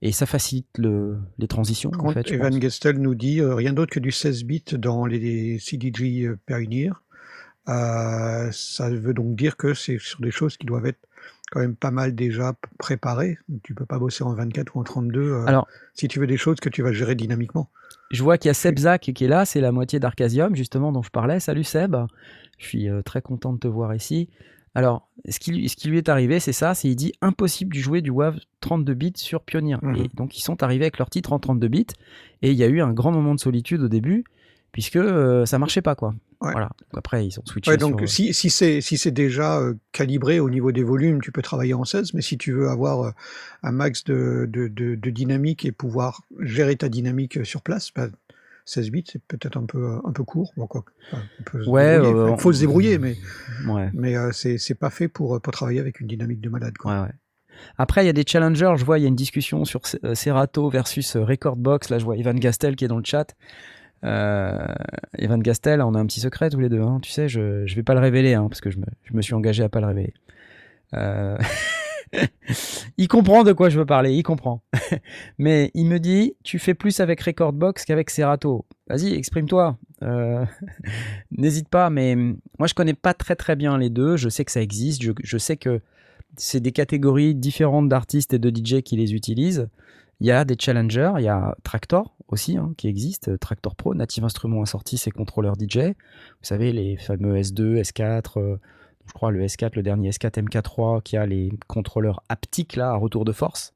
Et ça facilite le, les transitions. En fait, Evan. Gestel nous dit euh, rien d'autre que du 16 bits dans les euh, Pioneer. Ça veut donc dire que c'est sur des choses qui doivent être quand même pas mal déjà préparées. Tu peux pas bosser en 24 ou en 32 euh, Alors, si tu veux des choses que tu vas gérer dynamiquement. Je vois qu'il y a Seb Zak qui est là, c'est la moitié d'Arcasium, justement, dont je parlais. Salut Seb, je suis euh, très content de te voir ici. Alors, ce qui, lui- ce qui lui est arrivé, c'est ça, c'est il dit impossible de jouer du WAV 32 bits sur Pioneer. Mhm. Et donc, ils sont arrivés avec leur titre en 32 bits, et il y a eu un grand moment de solitude au début, puisque euh, ça marchait pas, quoi. Ouais. Voilà. Donc après, ils ont switché Ouais, donc sur... euh, si, si c'est si c'est déjà euh, calibré au niveau des volumes, tu peux travailler en 16, mais si tu veux avoir euh, un max de, de, de- de dynamique et pouvoir gérer ta dynamique sur place, bah, 16 bits, c'est peut-être un peu, un peu court. Bon, quoi, on Ouais, euh, il faut se débrouiller, mais, Ouais. mais euh, c'est pas fait pour, euh, pour travailler avec une dynamique de malade. Quoi. Ouais, ouais. Après, il y a des challengers. Je vois, il y a une discussion sur Serato versus Recordbox. Là, je vois Evan Gastel qui est dans le chat. Euh, Evan Gastel, on a un petit secret tous les deux. hein. Tu sais, je ne vais pas le révéler hein, parce que je me, je me suis engagé à pas le révéler. Euh, [LAUGHS] il comprend de quoi je veux parler. Il comprend. [LAUGHS] Mais il me dit, tu fais plus avec Recordbox qu'avec Serato. Vas-y, exprime-toi. Euh, [LAUGHS] N'hésite pas. Mais moi, je connais pas très très bien les deux. Je sais que ça existe. Je, je sais que c'est des catégories différentes d'artistes et de DJ qui les utilisent. Il y a des challengers, il y a Tractor aussi hein, qui existe, Tractor Pro, Native Instruments a sorti ses contrôleurs DJ. Vous savez, les fameux S2, S4, euh, je crois le S4, le dernier S4 MK3 qui a les contrôleurs haptiques là à retour de force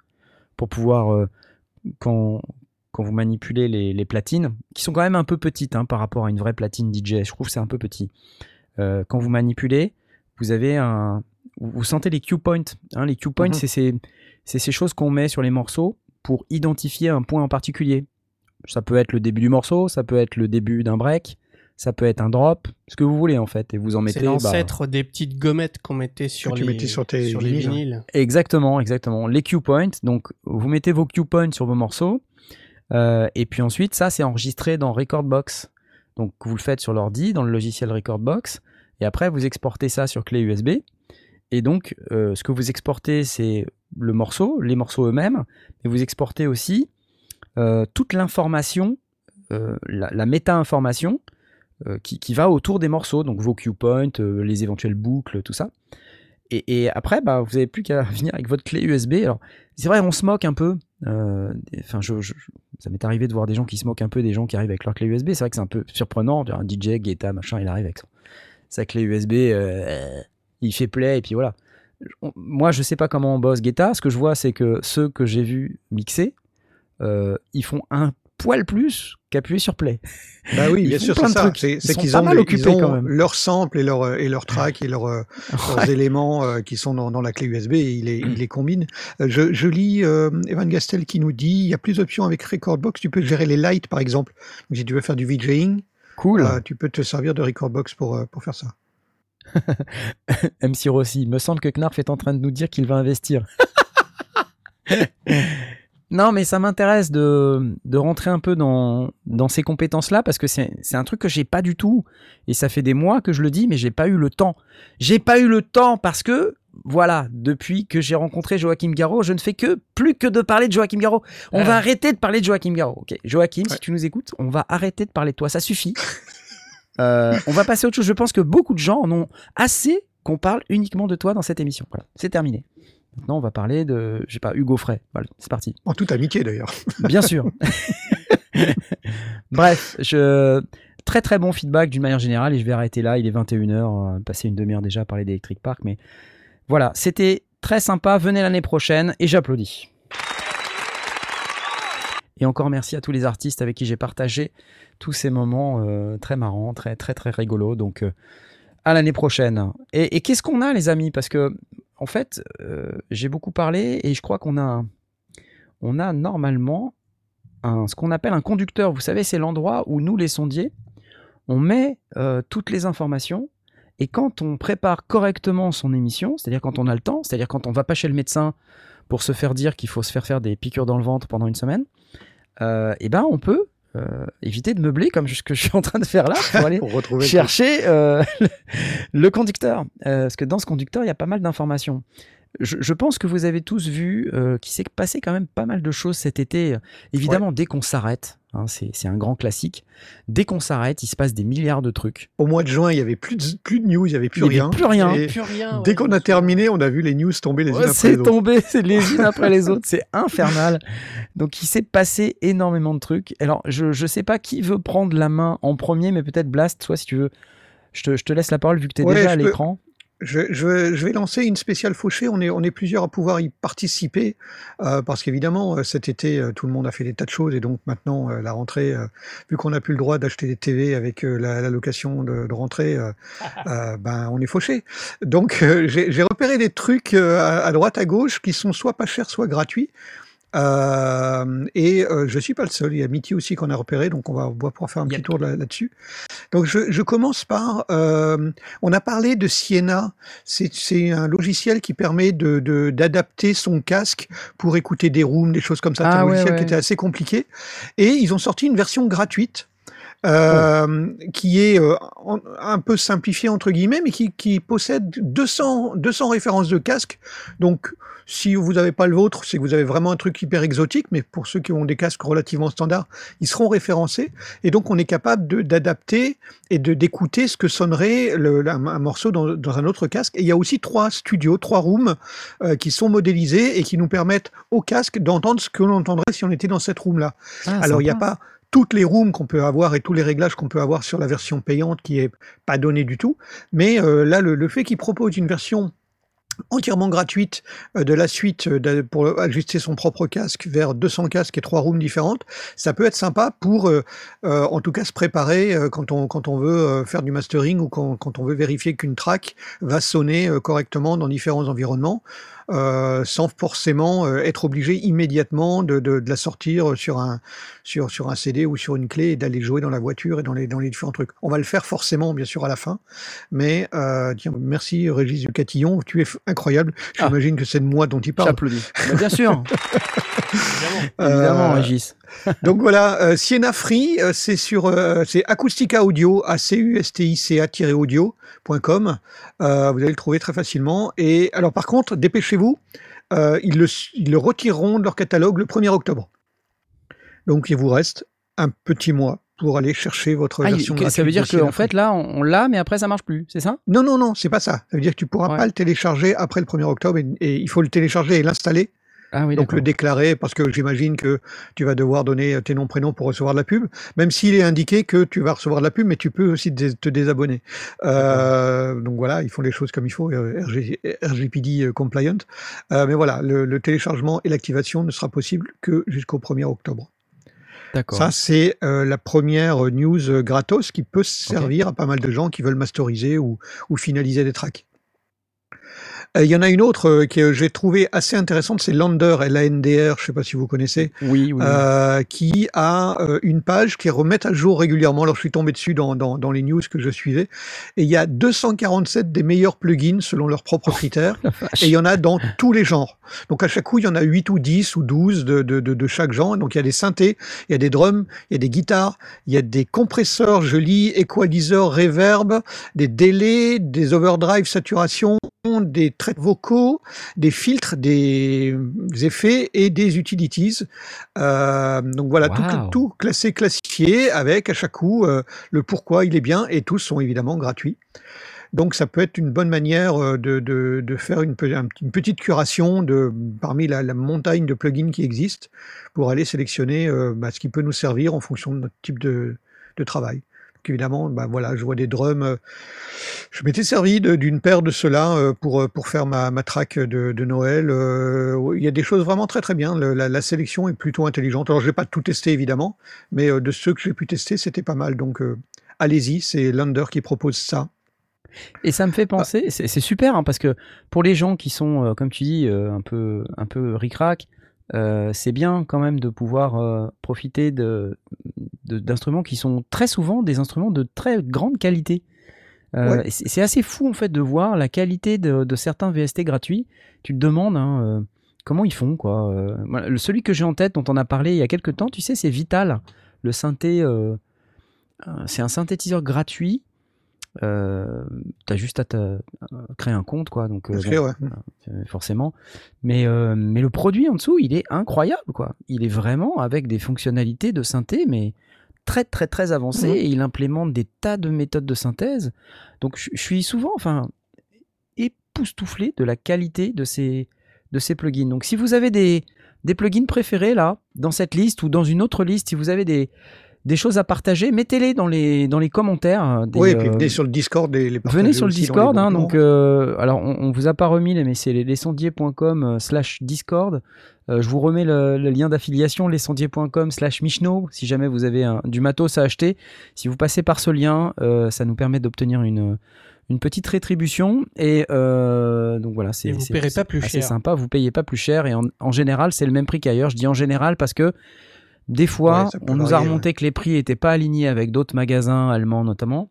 pour pouvoir, euh, quand, quand vous manipulez les, les platines, qui sont quand même un peu petites hein, par rapport à une vraie platine DJ, je trouve que c'est un peu petit. Euh, quand vous manipulez, vous avez un, vous sentez les cue points. hein. les cue points, Mhm. c'est ces, c'est ces choses qu'on met sur les morceaux pour identifier un point en particulier. Ça peut être le début du morceau, ça peut être le début d'un break, ça peut être un drop, ce que vous voulez en fait, et vous en mettez. C'est bah, l'ancêtre des petites gommettes qu'on mettait sur Que les, tu mettais sur tes sur les vinyles. Exactement, exactement. Les cue points. Donc, vous mettez vos cue points sur vos morceaux. euh, et puis ensuite, ça, c'est enregistré dans Recordbox. Donc, vous le faites sur l'ordi, dans le logiciel Recordbox. Et après, vous exportez ça sur clé USB. Et donc, euh, ce que vous exportez, c'est le morceau, les morceaux eux-mêmes. Mais vous exportez aussi euh, toute l'information, euh, la, la méta-information euh, qui, qui va autour des morceaux. Donc, vos cue points, euh, les éventuelles boucles, tout ça. Et, après, bah, vous n'avez plus qu'à [LAUGHS] venir avec votre clé USB. Alors, c'est vrai, on se moque un peu. euh, Enfin, je, ça m'est arrivé de voir des gens qui se moquent un peu des gens qui arrivent avec leur clé USB. C'est vrai que c'est un peu surprenant. Un DJ, Guetta, machin, il arrive avec son- sa clé USB, euh, il fait play et puis voilà. Moi, je sais pas comment on bosse Guetta. Ce que je vois, c'est que ceux que j'ai vus mixer, euh, ils font un poil plus qu'appuyer sur play. Bah oui, Ils bien sûr, c'est ça. C'est qu'ils ont, mal les- occupés ils ont quand même. leurs samples et leurs et tracks et leurs, [LAUGHS] leurs éléments qui sont dans, dans la clé USB et ils les, ils les combinent. Euh, Je, je lis euh, Evan Gastel qui nous dit il y a plus d'options avec Recordbox. Tu peux gérer les lights par exemple. Donc, si tu veux faire du VJing, Cool. euh, tu peux te servir de Recordbox pour, euh, pour faire ça. [LAUGHS] MC Rossi, il me semble que Knarf est en train de nous dire qu'il va investir. [LAUGHS] non, mais ça m'intéresse de, de rentrer un peu dans, dans ces compétences-là parce que c'est un truc que j'ai pas du tout. Et ça fait des mois que je le dis, mais j'ai pas eu le temps. J'ai pas eu le temps parce que, voilà, depuis que j'ai rencontré Joachim Garraud, je ne fais que plus que de parler de Joachim Garraud. On Ah. va arrêter de parler de Joachim Garraud. Ok, Joachim, si tu nous écoutes, on va arrêter de parler de toi. Ça suffit. [LAUGHS] Euh, on va passer à autre chose. Je pense que beaucoup de gens en ont assez qu'on parle uniquement de toi dans cette émission. Voilà, c'est terminé. Maintenant, on va parler de, je sais pas, Hugo Frey. Voilà, c'est parti. En toute amitié d'ailleurs. [LAUGHS] Bien sûr. [LAUGHS] Bref, je... très très bon feedback d'une manière générale et je vais arrêter là. Il est 21h, on va passer une demi-heure déjà à parler d'Electric Park. Mais voilà, c'était très sympa. Venez l'année prochaine et j'applaudis. Et encore merci à tous les artistes avec qui j'ai partagé tous ces moments euh, très marrants, très très très rigolos. Donc euh, à l'année prochaine. Et, et qu'est-ce qu'on a les amis? Parce que en fait, euh, j'ai beaucoup parlé et je crois qu'on a, on a normalement un, ce qu'on appelle un conducteur. Vous savez, c'est l'endroit où nous, les sondiers, on met euh, toutes les informations. Et quand on prépare correctement son émission, c'est-à-dire quand on a le temps, c'est-à-dire quand on va pas chez le médecin pour se faire dire qu'il faut se faire faire des piqûres dans le ventre pendant une semaine, euh, eh ben on peut euh, éviter de meubler comme ce que je suis en train de faire là pour [LAUGHS] aller pour retrouver le chercher euh, [LAUGHS] le conducteur. Euh, parce que dans ce conducteur, il y a pas mal d'informations. Je, je pense que vous avez tous vu euh, qu'il s'est passé quand même pas mal de choses cet été. Évidemment, dès qu'on s'arrête, hein, c'est un grand classique, dès qu'on s'arrête, il se passe des milliards de trucs. Au mois de juin, il y avait plus de, plus de news, il y avait plus Il y avait rien. plus rien. Et Plus rien. dès qu'on a terminé, on a vu les news tomber les unes Ouais, après c'est les autres. tombé, c'est les unes [LAUGHS] après les autres, c'est infernal. Donc il s'est passé énormément de trucs. Alors je je sais pas qui veut prendre la main en premier, mais peut-être Blast, soit si tu veux. Je te, je te laisse la parole vu que tu es Ouais, déjà à peux- l'écran. Je, je vais, je vais lancer une spéciale fauchée. On est, on est plusieurs à pouvoir y participer euh, parce qu'évidemment, euh, cet été, euh, tout le monde a fait des tas de choses et donc maintenant, euh, la rentrée, euh, vu qu'on n'a plus le droit d'acheter des TV avec la, la location de, de rentrée, [LAUGHS] ben, on est fauché. Donc, j'ai j'ai repéré des trucs à, à droite, à gauche qui sont soit pas chers, soit gratuits. Euh, et euh, je suis pas le seul. Il y a Mitty aussi qu'on a repéré, donc on va, on va pouvoir faire un petit tour là- là-dessus. donc je, je commence par. euh, on a parlé de Siena. C'est un logiciel qui permet de de- d'adapter son casque pour écouter des rooms, des choses comme ça. C'est Ah un ouais, logiciel ouais. qui était assez compliqué. Et ils ont sorti une version gratuite. Euh, qui est euh, un peu simplifiée entre guillemets, mais qui, qui possède 200, 200 références de casque. Donc, si vous n'avez pas le vôtre, c'est que vous avez vraiment un truc hyper exotique, mais pour ceux qui ont des casques relativement standards, ils seront référencés. Et donc, on est capable d'adapter et de d'écouter ce que sonnerait le, un, un morceau dans, dans un autre casque. Et il y a aussi trois studios, trois rooms euh, qui sont modélisés et qui nous permettent au casque d'entendre ce que l'on entendrait si on était dans cette room-là. Ah, Alors, il n'y a pas toutes les rooms qu'on peut avoir et tous les réglages qu'on peut avoir sur la version payante qui est pas donné du tout. Mais euh, là, le, fait qu'ils proposent une version entièrement gratuite euh, de la suite euh, pour ajuster son propre casque vers 200 casques et trois rooms différentes, ça peut être sympa pour en tout cas se préparer quand on, quand on veut faire du mastering ou quand, quand on veut vérifier qu'une track va sonner correctement dans différents environnements. Euh, sans forcément euh, être obligé immédiatement de, de, de, la sortir sur un, sur, sur un CD ou sur une clé et d'aller jouer dans la voiture et dans les, dans les différents trucs. On va le faire forcément, bien sûr, à la fin. Mais euh, tiens, merci Régis Catillon, tu es incroyable. Ah. J'imagine que c'est de moi dont il parle. J'applaudis. bien sûr. [LAUGHS] Évidemment, Régis. [LAUGHS] donc voilà, euh, Siena Free, euh, c'est sur euh, c'est Acoustica Audio, a c u s t i c a audiocom vous allez le trouver très facilement. Et alors par contre, ils le, ils, le, retireront de leur catalogue le 1er octobre. Donc il vous reste un petit mois pour aller chercher votre ah, version Ça veut dire qu'en fait là, on, l'a, mais après ça marche plus, c'est ça? Non, non, non, c'est pas ça. Ça veut dire que tu pourras pas le télécharger après le 1er octobre et il faut le télécharger et l'installer ah donc le déclarer, parce que j'imagine que tu vas devoir donner tes noms, prénoms pour recevoir de la pub, même s'il est indiqué que tu vas recevoir de la pub, mais tu peux aussi te désabonner. Euh, donc voilà, ils font les choses comme il faut, euh, RGPD euh, compliant. mais voilà, le, téléchargement et l'activation ne sera possible que jusqu'au 1er octobre. D'accord. Ça, c'est la première news gratos qui peut servir à pas mal de gens qui veulent masteriser ou, ou finaliser des tracks. Euh, il y en a une autre euh, que j'ai trouvé assez intéressante, c'est Lander, L-A-N-D-R, je sais pas si vous connaissez, oui, oui, euh, qui a euh, une page qui remet à jour régulièrement. Alors je suis tombé dessus dans, dans, dans, les news que je suivais, et il y a 247 des meilleurs plugins selon leurs propres oh, critères, et il y en a dans tous les genres. Donc à chaque coup, il y en a 8 ou 10 ou 12 de, de, de, de chaque genre. Donc il y a des synthés, il y a des drums, il y a des guitares, il y a des compresseurs, je lis, equalizers, reverb, des délais, des overdrive, saturation, des traits vocaux, des filtres, des effets et des utilities. Euh, donc voilà, tout, tout, classé, classifié avec à chaque coup euh, le pourquoi il est bien et tous sont évidemment gratuits. Donc ça peut être une bonne manière euh, de, de, de faire une, une, petite curation de, parmi la, la, montagne de plugins qui existent pour aller sélectionner euh, bah, ce qui peut nous servir en fonction de notre type de, de travail évidemment, bah voilà, je vois des drums. Euh, je m'étais servi d'une paire de ceux-là euh, pour, euh, pour faire ma, ma track de, de Noël. Il y a des choses vraiment très très bien. la, la, sélection est plutôt intelligente. Alors je vais pas tout tester évidemment, mais de ceux que j'ai pu tester, c'était pas mal. Donc allez-y, c'est Lander qui propose ça. Et ça me fait penser, c'est super hein, parce que pour les gens qui sont, comme tu dis, un peu un peu ric-rac, euh, c'est bien quand même de pouvoir euh, profiter d'instruments qui sont très souvent des instruments de très grande qualité. Euh, c'est assez fou en fait de voir la qualité de, certains VST gratuits. Tu te demandes hein, comment ils font quoi. celui que j'ai en tête dont on a parlé il y a quelques temps, tu sais, c'est Vital, le synthé. c'est un synthétiseur gratuit euh, tu as juste à te, créer un compte, quoi. Donc, euh, forcément. Mais, euh, mais le produit en dessous, il est incroyable, quoi. Il est vraiment avec des fonctionnalités de synthé, mais très, très, très avancées. Mmh. Et il implémente des tas de méthodes de synthèse. Donc, je suis souvent, enfin, époustouflé de la qualité de ces, de ces plugins. Donc, si vous avez des, des plugins préférés, là, dans cette liste ou dans une autre liste, si vous avez des des choses à partager, mettez-les dans les, dans les commentaires. Euh, oui, et puis venez euh, sur le Discord. Les, venez sur le Discord. Hein, donc, euh, alors, on, ne vous a pas remis, mais c'est lesondiers.com slash Discord. je vous remets le, lien d'affiliation, lesondiers.com slash Michno, si jamais vous avez du matos à acheter. Si vous passez par ce lien, ça nous permet d'obtenir une, une petite rétribution. Et donc voilà, c'est assez sympa. Vous payez pas plus cher. Et en, en général, c'est le même prix qu'ailleurs. Je dis en général parce que des fois, on nous a remonté que les prix n'étaient pas alignés avec d'autres magasins allemands notamment.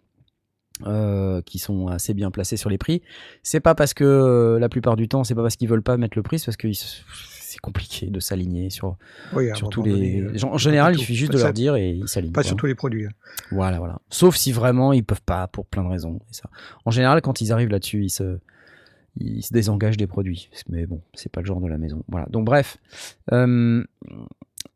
Euh, qui sont assez bien placés sur les prix. C'est pas parce que euh, la plupart du temps, c'est pas parce qu'ils veulent pas mettre le prix, c'est parce que c'est compliqué de s'aligner sur, sur tous les. Euh, en général, il suffit juste de leur dire et ils s'alignent. Pas sur tous les produits. Hein. Voilà, voilà. Sauf si vraiment ils peuvent pas pour plein de raisons. Et ça. En général, quand ils arrivent là-dessus, ils se, ils se désengagent des produits. Mais bon, c'est pas le genre de la maison. Voilà. Donc bref. Euh,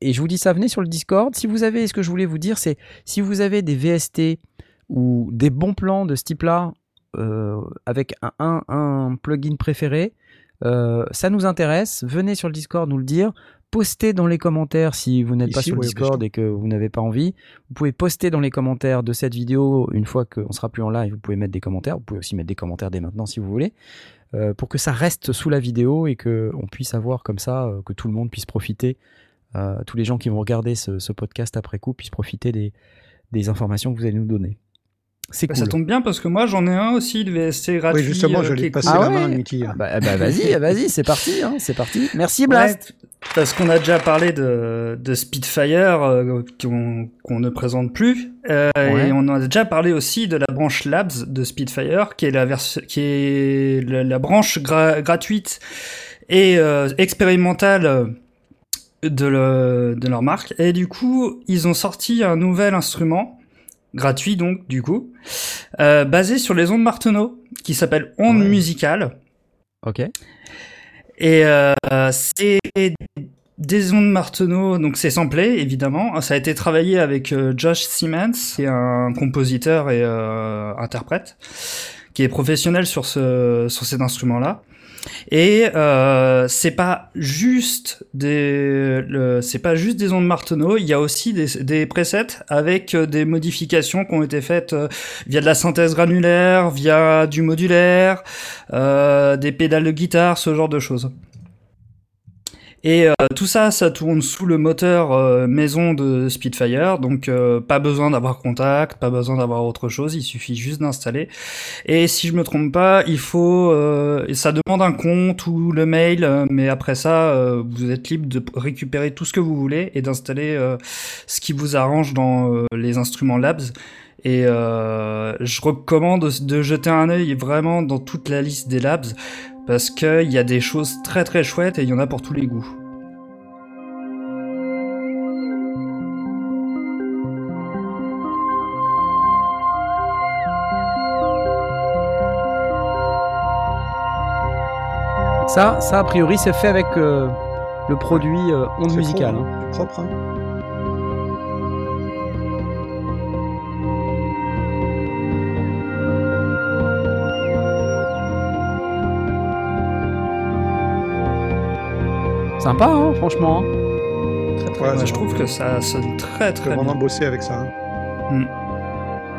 et je vous dis ça, venez sur le Discord. Si vous avez, ce que je voulais vous dire, c'est si vous avez des VST ou des bons plans de ce type-là euh, avec un, plugin préféré, euh, ça nous intéresse. Venez sur le Discord nous le dire poster dans les commentaires si vous n'êtes pas sur le ouais, Discord et que vous n'avez pas envie. Vous pouvez poster dans les commentaires de cette vidéo une fois qu'on sera plus en live. Vous pouvez mettre des commentaires. Vous pouvez aussi mettre des commentaires dès maintenant si vous voulez. euh, pour que ça reste sous la vidéo et que on puisse avoir comme ça, que tout le monde puisse profiter, euh, tous les gens qui vont regarder ce, ce podcast après coup puissent profiter des, des informations que vous allez nous donner. C'est Bah, cool. Ça tombe bien parce que moi j'en ai un aussi, le VST gratuit. Oui, justement, euh, qui j'allais est passer cool. Ah la main ouais. Ah bah, bah, vas-y, [LAUGHS] vas-y, c'est parti, hein, c'est parti. Merci Blast. Ouais, parce qu'on a déjà parlé de, de Spitfire euh, qu'on ne présente plus, euh, Ouais. et on a déjà parlé aussi de la branche Labs de Spitfire, qui est la version, qui est la, la branche gra- gratuite et euh, expérimentale euh, de, le- de leur marque. Et du coup, ils ont sorti un nouvel instrument gratuit donc du coup, euh, basé sur les ondes Martenot, qui s'appelle ondes Ouais. musicales. Ok. Et euh, c'est des ondes Martenot, donc c'est samplé évidemment. Ça a été travaillé avec euh, Josh Siemens, qui est un compositeur et interprète, qui est professionnel sur ce sur cet instrument-là. Et euh, c'est pas juste des c'est pas juste des ondes Martenot, il y a aussi des, des presets avec euh, des modifications qui ont été faites euh, via de la synthèse granulaire, via du modulaire, euh, des pédales de guitare, ce genre de choses. Et euh, tout ça, ça tourne sous le moteur euh, maison de Spitfire, donc euh, pas besoin d'avoir contact, pas besoin d'avoir autre chose, il suffit juste d'installer. Et si je me trompe pas, il faut, ça demande un compte ou le mail, mais après ça, vous êtes libre de récupérer tout ce que vous voulez et d'installer ce qui vous arrange dans les instruments Labs. Et euh, je recommande de jeter un œil vraiment dans toute la liste des labs parce qu'il y a des choses très très chouettes et il y en a pour tous les goûts. Ça, ça a priori, c'est fait avec euh, le produit euh, onde musicale. pro, hein. Propre, hein. Sympa, hein, franchement. Très, très Ouais, bien. Ouais, je trouve que ça sonne très très vraiment bien. bosser avec ça. hein.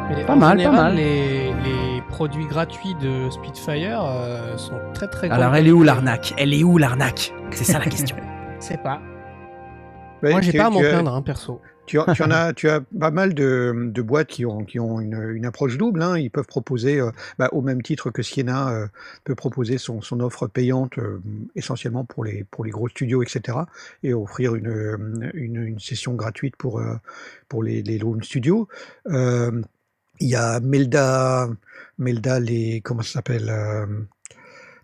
Mais Pas en mal, pas mal. Les, les produits gratuits de Spitfire euh, sont très très Alors, elle est où l'arnaque? Elle est où l'arnaque? C'est ça la question. [LAUGHS] C'est pas. Ouais, Moi, j'ai pas à m'en plaindre, hein, perso. Tu, as, pas mal de, boîtes qui ont, une, approche double. hein. Ils peuvent proposer, euh, bah, au même titre que Siena euh, peut proposer son, offre payante euh, essentiellement pour les, gros studios, etc. Et offrir une, session gratuite pour, les, les studios. Il y a Melda, Melda les, comment ça s'appelle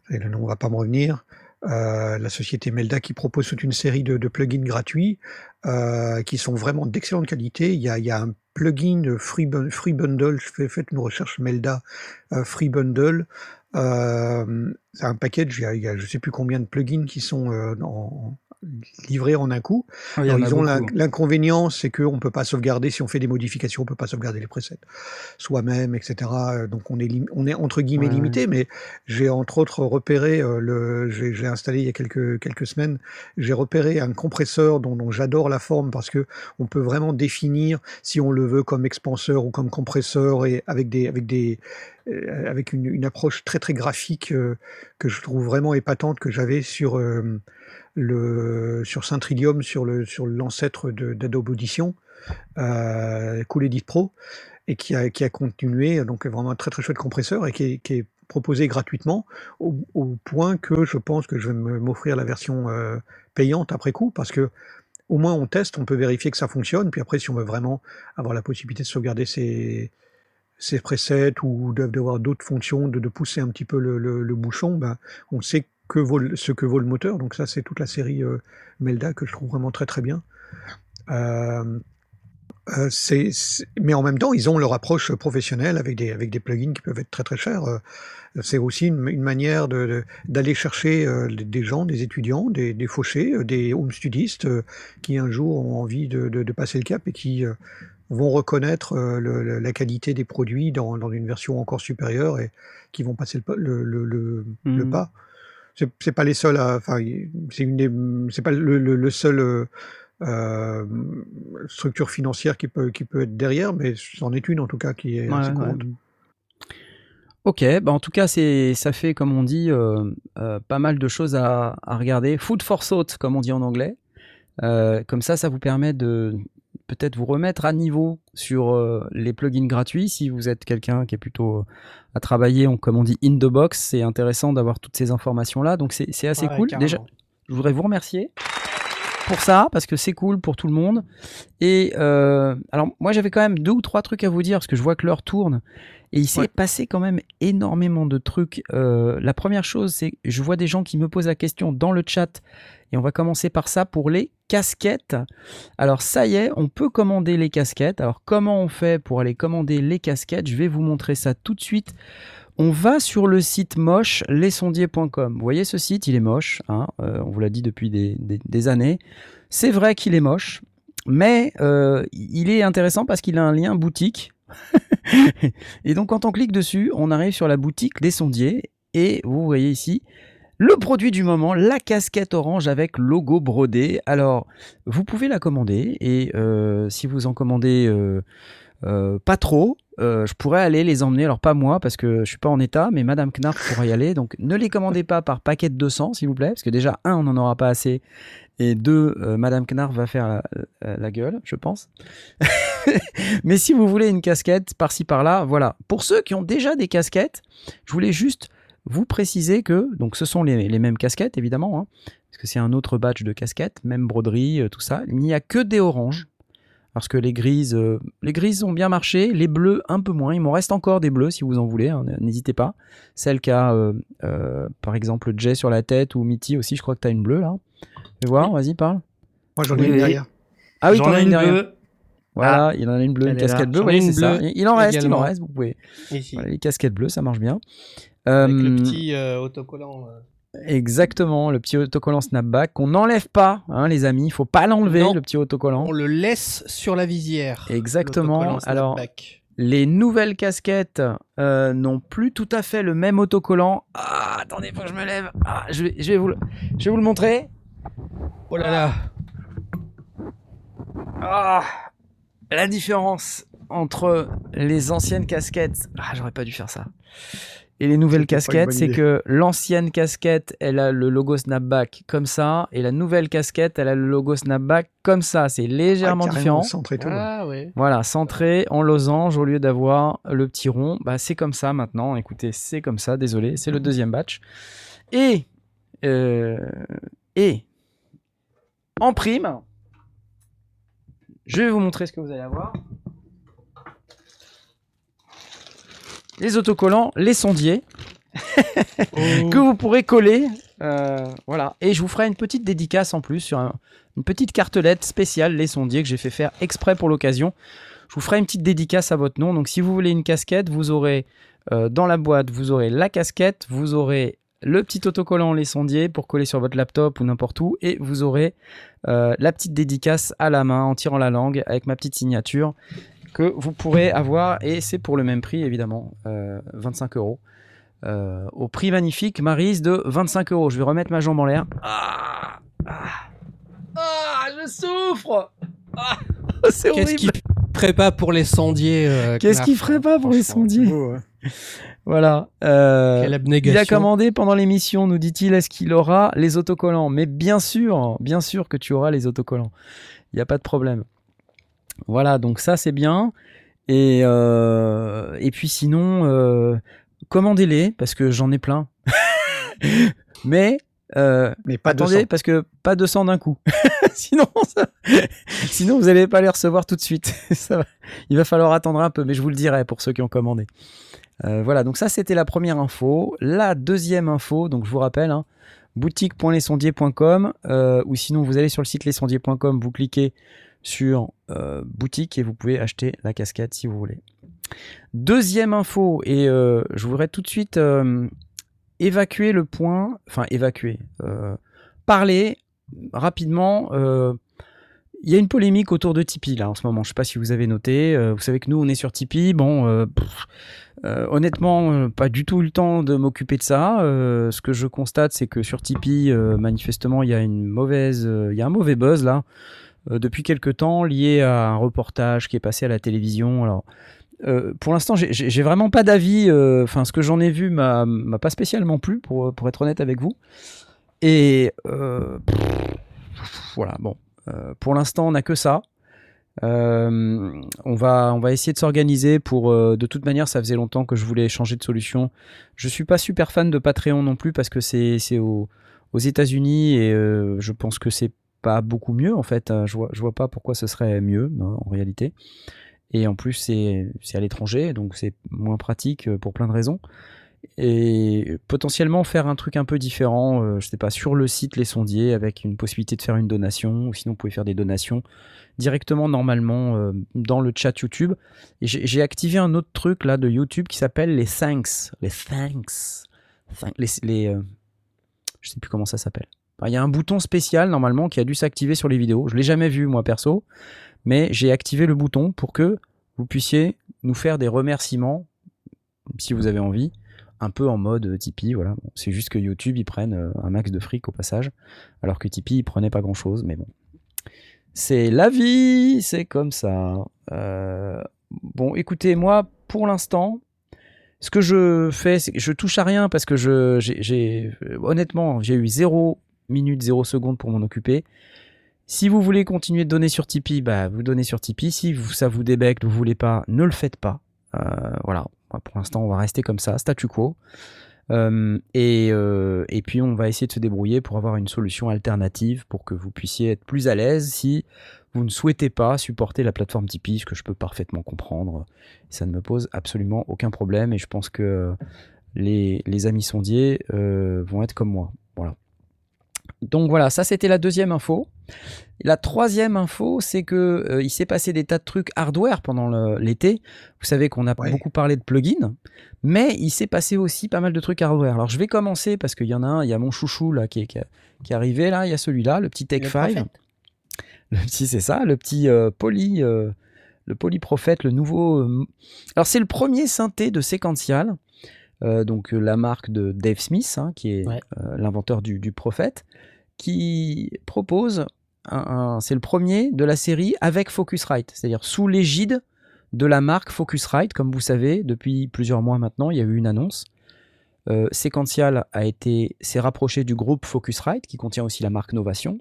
Le nom va pas me revenir. Euh, la société Melda qui propose toute une série de, plugins gratuits euh, qui sont vraiment d'excellente qualité. Il y a, un plugin de Free, Free Bundle, je fais, faites une recherche Melda euh, Free Bundle. C'est un package, il y a, il y a je sais plus combien de plugins qui sont en- livrés en un coup. Ah, Alors, ils ont beaucoup. l'inconvénient, c'est qu'on ne peut pas sauvegarder, si on fait des modifications, on ne peut pas sauvegarder les presets soi-même, etc. Euh, Donc on est, on est entre guillemets Ouais, limité, mais j'ai entre autres repéré, euh, le, j'ai installé il y a quelques, quelques semaines, j'ai repéré un compresseur dont, dont j'adore la forme parce que on peut vraiment définir si on le veut comme expanseur ou comme compresseur et avec des, avec des, euh, avec une, une approche très très graphique euh, que je trouve vraiment épatante que j'avais sur euh, sur Syntrilium, sur l'ancêtre d'Adobe Audition, euh, Cool Edit Pro, et qui a continué donc vraiment un très très chouette compresseur et qui est, proposé gratuitement au, point que je pense que je vais m'offrir la version euh, payante après coup parce que au moins on teste, on peut vérifier que ça fonctionne, puis après si on veut vraiment avoir la possibilité de sauvegarder ses presets ou d'avoir d'autres fonctions, de, pousser un petit peu le, le- le bouchon, ben, on sait que vaut le- ce que vaut le moteur. Donc ça, c'est toute la série euh, Melda que je trouve vraiment très très bien. Euh, euh, mais en même temps, ils ont leur approche professionnelle avec des, avec des plugins qui peuvent être très très chers. Euh, c'est aussi une, une manière de- de- d'aller chercher des- gens, des étudiants, des, des fauchés, des home studistes qui un jour ont envie de, de- de passer le cap et qui vont reconnaître le- la qualité des produits dans, dans une version encore supérieure et qui vont passer le, le, le- Mhm. pas. C'est pas les seuls à. Enfin, c'est une. C'est pas le, le- le seul. euh, euh, structure financière qui peut, qui peut être derrière, mais c'en est une en tout cas qui est Ouais, assez ouais. courante. Ok, bah en tout cas, c'est, ça fait, comme on dit, euh, euh, pas mal de choses à, à regarder. Food for thought, comme on dit en anglais. Comme ça, ça vous permet de peut-être vous remettre à niveau sur euh, les plugins gratuits. Si vous êtes quelqu'un qui est plutôt euh, à travailler, en- comme on dit, in the box, c'est intéressant d'avoir toutes ces informations-là. Donc c'est, c'est assez Ouais, cool. carrément. Déjà, je voudrais vous remercier pour ça, parce que c'est cool pour tout le monde. Et euh, alors, moi, j'avais quand même deux ou trois trucs à vous dire, parce que je vois que l'heure tourne. Et il s'est Ouais. passé quand même énormément de trucs. Euh, la première chose, c'est que je vois des gens qui me posent la question dans le chat. Et on va commencer par ça pour les casquettes. Alors ça y est, on peut commander les casquettes. Alors comment on fait pour aller commander les casquettes? Je vais vous montrer ça tout de suite. On va sur le site moche, lesondiers.com. Vous voyez ce site, il est moche. hein, euh, on vous l'a dit depuis des, années. C'est vrai qu'il est moche, mais euh, il est intéressant parce qu'il a un lien boutique. [LAUGHS] et donc quand on clique dessus, on arrive sur la boutique des sondiers. Et vous voyez ici le produit du moment, la casquette orange avec logo brodé. Alors, vous pouvez la commander et euh, si vous en commandez pas trop, euh, je pourrais aller les emmener. Alors pas moi parce que je suis pas en état, mais Madame Knarf pourra y aller. Donc ne les commandez pas par paquet de 200 s'il vous plaît, parce que déjà un on n'en aura pas assez et deux euh, Madame Knarf va faire la, gueule, je pense. [LAUGHS] mais si vous voulez une casquette par-ci par-là, voilà. Pour ceux qui ont déjà des casquettes, je voulais juste vous préciser que donc ce sont les, les mêmes casquettes évidemment, hein, parce que c'est un autre batch de casquettes, même broderie, euh, tout ça. Il n'y a que des oranges. Parce que les grises, euh, les grises ont bien marché, les bleus un peu moins. Il m'en reste encore des bleus si vous en voulez, hein, n'hésitez pas. Celle qu'a euh, euh, par exemple Jay sur la tête ou Mitty aussi, je crois que tu as une bleue là. Fais voir, vas-y parle. Moi j'en ai Oui, une derrière. Ah oui, J'en t'en as ai une une derrière. bleue. Voilà, il en a une bleue, une casquette bleue, c'est ça. Il en reste, il en reste, vous pouvez. Voilà, les casquettes bleues, ça marche bien. Avec Euh, le petit euh, autocollant. Exactement, le petit autocollant snapback qu'on n'enlève pas, hein, les amis. Il faut pas l'enlever, le petit autocollant. On le laisse sur la visière. Exactement. Alors, les nouvelles casquettes euh, n'ont plus tout à fait le même autocollant. Ah, attendez, faut que je me lève. Ah, je, vais, je, vais vous le, je vais vous le montrer. Oh là là. Ah, la différence entre les anciennes casquettes. Ah, j'aurais pas dû faire ça. Et les nouvelles casquettes, c'est que l'ancienne casquette, elle a le logo snapback comme ça, et la nouvelle casquette, elle a le logo snapback comme ça. C'est légèrement Ah, différent. centre et tout. Ah ouais. Voilà, centré en losange au lieu d'avoir le petit rond. Bah, c'est comme ça maintenant. Écoutez, c'est comme ça. Désolé, c'est le deuxième batch. Et euh, et en prime, je vais vous montrer ce que vous allez avoir. Les autocollants, les sondiers [LAUGHS] que vous pourrez coller. euh, voilà. Et je vous ferai une petite dédicace en plus sur un- une petite cartelette spéciale, les sondiers, que j'ai fait faire exprès pour l'occasion. Je vous ferai une petite dédicace à votre nom. Donc si vous voulez une casquette, vous aurez euh, dans la boîte, vous aurez la casquette, vous aurez le petit autocollant les sondiers pour coller sur votre laptop ou n'importe où, et vous aurez euh, la petite dédicace à la main en tirant la langue avec ma petite signature que vous pourrez avoir, et c'est pour le même prix évidemment, euh, 25 euros. Euh, au prix magnifique, Marise de 25 euros. Je vais remettre ma jambe en l'air. Ah, ah, ah, je souffre. Ah, c'est Qu'est-ce horrible. qu'il ferait pas pour les sondiers euh, Qu'est-ce qu'il ferait pas pour les sondiers beau, ouais. Voilà. euh, Quelle il a commandé pendant l'émission, nous dit-il, est-ce qu'il aura les autocollants? Mais bien sûr, bien sûr que tu auras les autocollants. Il n'y a pas de problème. Voilà, donc ça c'est bien. Et, euh, et puis sinon, euh, commandez-les, parce que j'en ai plein. [LAUGHS] Mais euh, Mais pas de attendez, parce que pas 200 d'un coup. [LAUGHS] sinon, ça- sinon, vous n'allez pas les recevoir tout de suite. [LAUGHS] Ça va- Il va falloir attendre un peu, mais je vous le dirai pour ceux qui ont commandé. Euh, voilà, donc ça c'était la première info. La deuxième info, donc je vous rappelle, hein, boutique.lesondiers.com euh, ou sinon vous allez sur le site lesondiers.com, vous cliquez sur euh, boutique et vous pouvez acheter la casquette si vous voulez. Deuxième info, et euh, je voudrais tout de suite euh, évacuer le point, enfin évacuer, parler rapidement. il y a une polémique autour de Tipeee là en ce moment. Je sais pas si vous avez noté. vous savez que nous on est sur Tipeee. Bon, honnêtement, pas du tout le temps de m'occuper de ça. Ce que je constate, c'est que sur Tipeee, manifestement, il y a une mauvaise, il y a un mauvais buzz là depuis quelque temps lié à un reportage qui est passé à la télévision. Alors, euh, pour l'instant, j'ai- vraiment pas d'avis. euh, Enfin, ce que j'en ai vu m'a pas spécialement plu, pour, pour être honnête avec vous. Et euh, voilà, bon. Euh, pour l'instant, on n'a que ça. Euh, on, va, on va essayer de s'organiser pour. euh, de toute manière, ça faisait longtemps que je voulais changer de solution. Je suis pas super fan de Patreon non plus parce que c'est c'est au- aux États-Unis et euh, je pense que c'est pas beaucoup mieux en fait. Euh, Je vois, je vois pas pourquoi ce serait mieux hein, en réalité. Et en plus, c'est à l'étranger, donc c'est moins pratique euh, pour plein de raisons. Et potentiellement faire un truc un peu différent, euh, je sais pas, sur le site Les Sondiers, avec une possibilité de faire une donation, ou sinon vous pouvez faire des donations directement normalement euh, dans le chat YouTube. J'ai activé un autre truc là de YouTube qui s'appelle les thanks. Les thanks. Thank- Les, les, euh, je sais plus comment ça s'appelle. Il y a un bouton spécial normalement qui a dû s'activer sur les vidéos. Je l'ai jamais vu moi perso, mais j'ai activé le bouton pour que vous puissiez nous faire des remerciements si vous avez envie, un peu en mode euh, Tipeee. Voilà. C'est juste que YouTube ils prennent euh, un max de fric au passage, alors que Tipeee ils prenaient pas grand chose, mais bon. C'est la vie, c'est comme ça. Euh, bon, écoutez, moi, pour l'instant, ce que je fais, c'est que je touche à rien parce que je, j'ai, honnêtement, j'ai eu 0 minute, 0 seconde pour m'en occuper. Si vous voulez continuer de donner sur Tipeee, bah, vous donnez sur Tipeee. Si ça vous débecte, vous voulez pas, ne le faites pas. Euh, voilà, pour l'instant, on va rester comme ça, statu quo. Euh, et, euh, et puis on va essayer de se débrouiller pour avoir une solution alternative pour que vous puissiez être plus à l'aise si vous ne souhaitez pas supporter la plateforme Tipeee, ce que je peux parfaitement comprendre. Ça ne me pose absolument aucun problème et je pense que les, amis sondiers vont être comme moi. Voilà. Donc voilà, ça c'était la deuxième info. La troisième info, c'est que euh, il s'est passé des tas de trucs hardware pendant l'été. Vous savez qu'on a Ouais. beaucoup parlé de plugins, mais il s'est passé aussi pas mal de trucs hardware. Alors je vais commencer parce qu'il y en a un, il y a mon chouchou là qui est, qui est- qui est arrivé là, il y a celui-là, le petit Tech Le 5. prophète. Le petit, c'est ça, le petit euh, poly, euh, le polyprophète, le nouveau. euh, Alors c'est le premier synthé de Sequential, euh, donc euh, la marque de Dave Smith, hein, qui est Ouais. euh, l'inventeur du, du prophète, qui propose un, un- c'est le premier de la série avec Focusrite, c'est-à-dire sous l'égide de la marque Focusrite. Comme vous savez, depuis plusieurs mois maintenant, il y a eu une annonce. Euh, Sequential a été s'est rapproché du groupe Focusrite, qui contient aussi la marque Novation.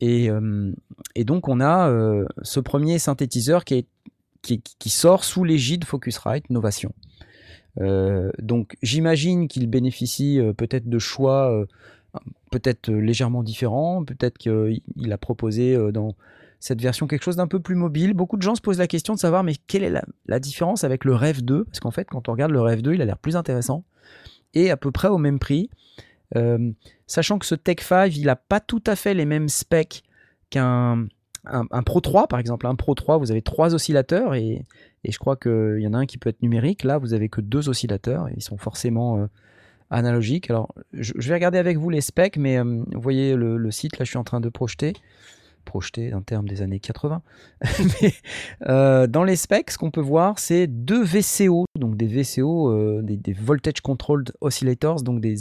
Et, euh, et donc on a euh, ce premier synthétiseur qui, est, qui, qui sort sous l'égide Focusrite Novation. Euh, donc j'imagine qu'il bénéficie euh, peut-être de choix euh, peut-être légèrement différents, peut-être qu'il a proposé dans cette version quelque chose d'un peu plus mobile. Beaucoup de gens se posent la question de savoir mais quelle est la, différence avec le Rêve 2 Parce qu'en fait quand on regarde le Rêve 2 il a l'air plus intéressant et à peu près au même prix. Sachant que ce Tech 5, il n'a pas tout à fait les mêmes specs qu'un un, un Pro 3, par exemple. Un Pro 3, vous avez trois oscillateurs et, et je crois qu'il y en a un qui peut être numérique. Là, vous avez que deux oscillateurs ils sont forcément euh, analogiques. Alors, je, je vais regarder avec vous les specs, mais euh, vous voyez le, le site, là, je suis en train de projeter. Projeter, un terme des années 80. [LAUGHS] mais euh, dans les specs, ce qu'on peut voir, c'est deux VCO, donc des VCO, euh, des, des Voltage Controlled Oscillators, donc des,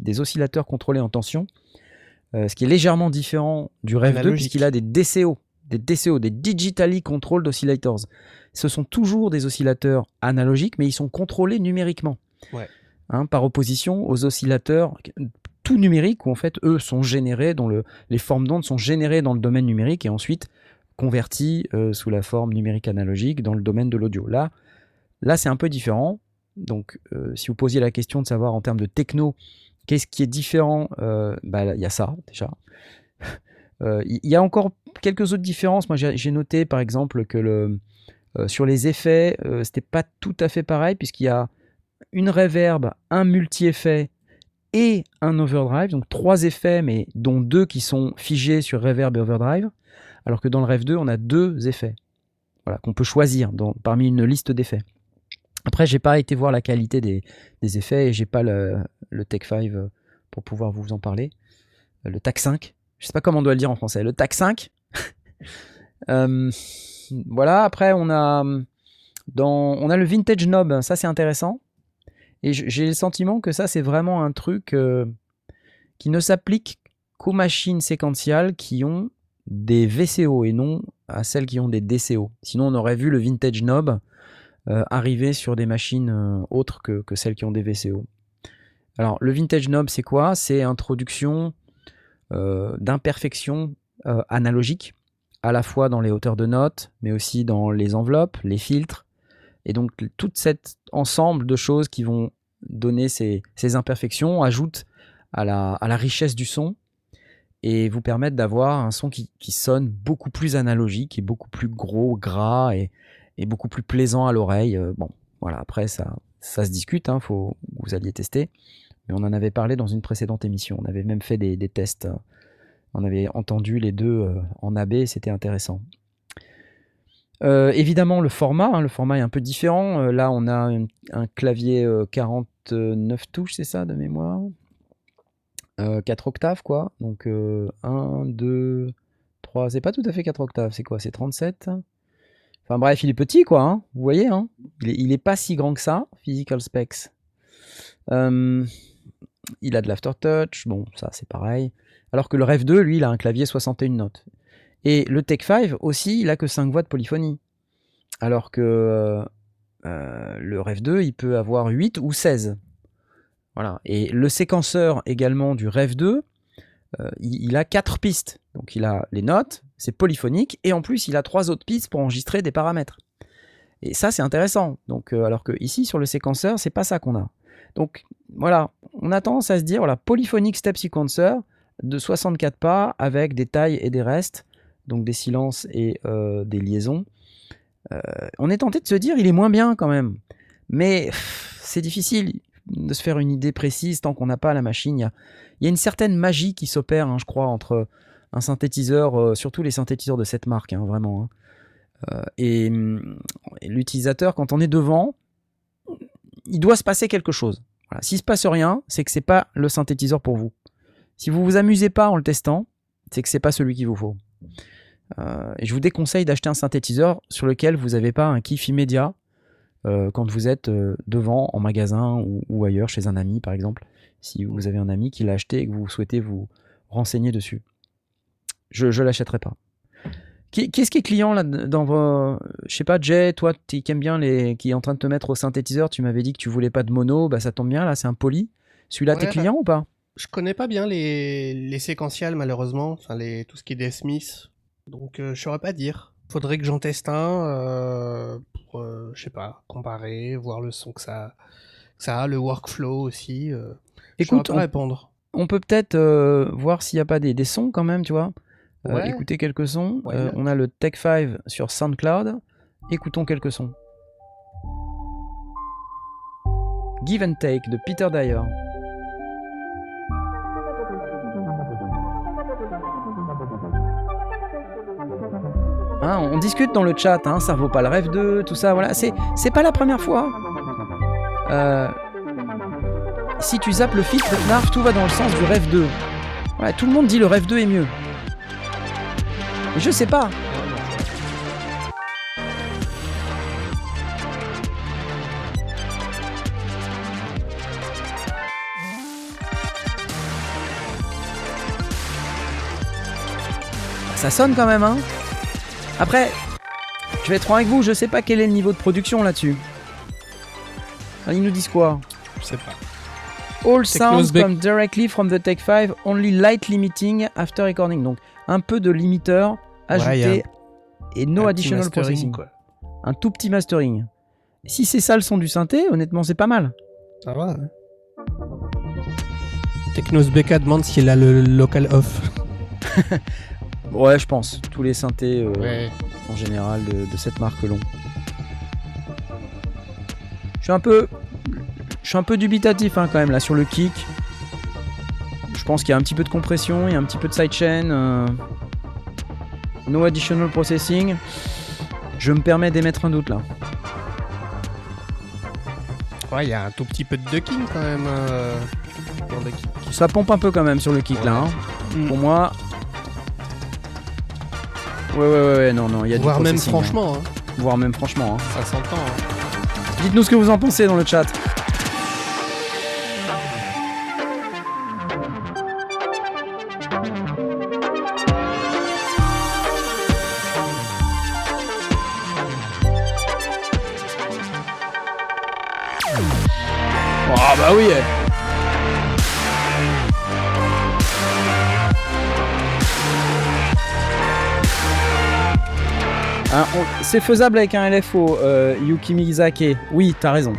des oscillateurs contrôlés en tension, euh, ce qui est légèrement différent du Rêve 2 Analogique. puisqu'il a des DCO, des DCO, des Digitally Controlled Oscillators. Ce sont toujours des oscillateurs analogiques, mais ils sont contrôlés numériquement. Ouais. Hein, par opposition aux oscillateurs tout numériques, où en fait, eux sont générés, dont le, les formes d'ondes sont générées dans le domaine numérique et ensuite converties euh, sous la forme numérique analogique dans le domaine de l'audio. Là, là c'est un peu différent. Donc, euh, si vous posiez la question de savoir en termes de techno, qu'est-ce qui est différent, euh, bah, il y a ça déjà. [LAUGHS] Il y a encore quelques autres différences. Moi, j'ai noté par exemple que le, sur les effets, euh, c'était pas tout à fait pareil, puisqu'il y a une reverb, un multi-effet et un overdrive, donc trois effets, mais dont deux qui sont figés sur reverb et overdrive, alors que dans le Rev 2, on a deux effets voilà, qu'on peut choisir parmi une liste d'effets. Après, j'ai pas été voir la qualité des, effets et j'ai pas le, Tech 5 euh, pour pouvoir vous en parler. Euh, Le TAC 5, je sais pas comment on doit le dire en français. Le TAC [LAUGHS] 5. Euh, voilà, après on a dans, on a le vintage knob, ça c'est intéressant. Et j'ai le sentiment que ça c'est vraiment un truc euh, qui ne s'applique qu'aux machines séquentielles qui ont des VCO et non à celles qui ont des DCO. Sinon on aurait vu le vintage knob euh, arriver sur des machines euh, autres que, celles qui ont des VCO. Alors le vintage knob c'est quoi? C'est introduction d'imperfections euh, analogiques à la fois dans les hauteurs de notes, mais aussi dans les enveloppes, les filtres, et donc tout cet ensemble de choses qui vont donner ces, ces imperfections ajoutent à la, à la richesse du son et vous permettent d'avoir un son qui, qui sonne beaucoup plus analogique et beaucoup plus gros, gras et, beaucoup plus plaisant à l'oreille. Euh, Bon, voilà, après ça, ça se discute, hein, faut vous alliez tester, mais on en avait parlé dans une précédente émission, on avait même fait des, des tests. On avait entendu les deux euh, en AB, c'était intéressant. Euh, évidemment, le format, hein, le format est un peu différent. Euh, là, on a un, clavier euh, 49 touches, c'est ça, de mémoire. Euh, 4 octaves, quoi. Donc, 1, 2, 3, c'est pas tout à fait 4 octaves, c'est quoi? C'est 37 Enfin bref, il est petit, quoi. hein, vous voyez, hein il, est, il est pas si grand que ça, Physical Specs. Il a de l'aftertouch, bon, ça c'est pareil. Alors que le Rev 2, lui, il a un clavier 61 notes. Et le Tech 5 aussi, il a que 5 voix de polyphonie. Alors que euh, euh, le Rev 2, il peut avoir 8 ou 16. Voilà. Et le séquenceur également du Rev 2, euh, il, a 4 pistes. Donc il a les notes, c'est polyphonique, et en plus il a 3 autres pistes pour enregistrer des paramètres. Et ça c'est intéressant. Donc alors que ici sur le séquenceur, c'est pas ça qu'on a. Donc voilà, on a tendance à se dire voilà, polyphonique step sequencer de 64 pas avec des tailles et des restes, donc des silences et euh, des liaisons. Euh, on est tenté de se dire il est moins bien quand même. Mais c'est difficile de se faire une idée précise tant qu'on n'a pas la machine. Il y a, une certaine magie qui s'opère, hein, je crois, entre un synthétiseur, euh, surtout les synthétiseurs de cette marque, hein, vraiment. hein. Et, hum, et l'utilisateur, quand on est devant, il doit se passer quelque chose. Voilà. S'il se passe rien, c'est que c'est pas le synthétiseur pour vous. Si vous vous amusez pas en le testant, c'est que c'est pas celui qu'il vous faut. Euh, et je vous déconseille d'acheter un synthétiseur sur lequel vous n'avez pas un kiff immédiat euh, quand vous êtes euh, devant en magasin ou, ou ailleurs chez un ami par exemple. Si vous avez un ami qui l'a acheté et que vous souhaitez vous renseigner dessus, je ne l'achèterai pas. Qui, qui est client là dans vos... Je sais pas, Jay, toi qui aimes bien les... qui est en train de te mettre au synthétiseur, tu m'avais dit que tu voulais pas de mono, bah ça tombe bien là, c'est un poly. Celui-là, Ouais, t'es bah- client ou pas? Je connais pas bien les, les séquentiels malheureusement, enfin les, tout ce qui est des Smiths, donc euh, je saurais pas dire. Faudrait que j'en teste un euh, pour, euh, je sais pas, comparer, voir le son que ça, que ça a, le workflow aussi. Euh, Écoute, on, répondre. on peut peut-être voir s'il n'y a pas des, des sons quand même, tu vois. Ouais. écouter quelques sons. On a le Tech 5 sur SoundCloud. Écoutons quelques sons. Give and Take de Peter Dyer. Hein, on discute dans le chat, hein, ça vaut pas le rêve 2, tout ça, voilà. C'est, pas la première fois. Euh, si tu zappes le filtre, Narf, tout va dans le sens du rêve 2. Voilà, tout le monde dit le rêve 2 est mieux. Je sais pas. Ça sonne quand même, hein Après, je vais être franc avec vous, je sais pas quel est le niveau de production là-dessus. Ils nous disent quoi Je sais pas. All sounds come directly from the Tech 5, only light limiting after recording. Donc un peu de limiteur ajouté Ouais, et no additional processing. quoi. Un tout petit mastering. Si c'est ça le son du synthé, honnêtement c'est pas mal. Ça va. hein. Technos BK demande s'il a le local off. [LAUGHS] Ouais, je pense. Tous les synthés euh, Ouais. en général de, de cette marque l'ont. Je suis un peu, je suis un peu dubitatif hein, quand même là sur le kick. Je pense qu'il y a un petit peu de compression, il y a un petit peu de sidechain. euh, no additional processing. Je me permets d'émettre un doute là. Ouais, il y a un tout petit peu de ducking quand même. euh, dans le kick. Ça pompe un peu quand même sur le kick là. hein. Mm. Pour moi. Ouais, ouais, ouais, ouais, non, non, il y a du Voire même hein. franchement. hein. voire même franchement. hein. Ça s'entend. hein. Dites-nous ce que vous en pensez dans le chat. C'est faisable avec un LFO, euh, Yuki Mizake. Oui, t'as raison.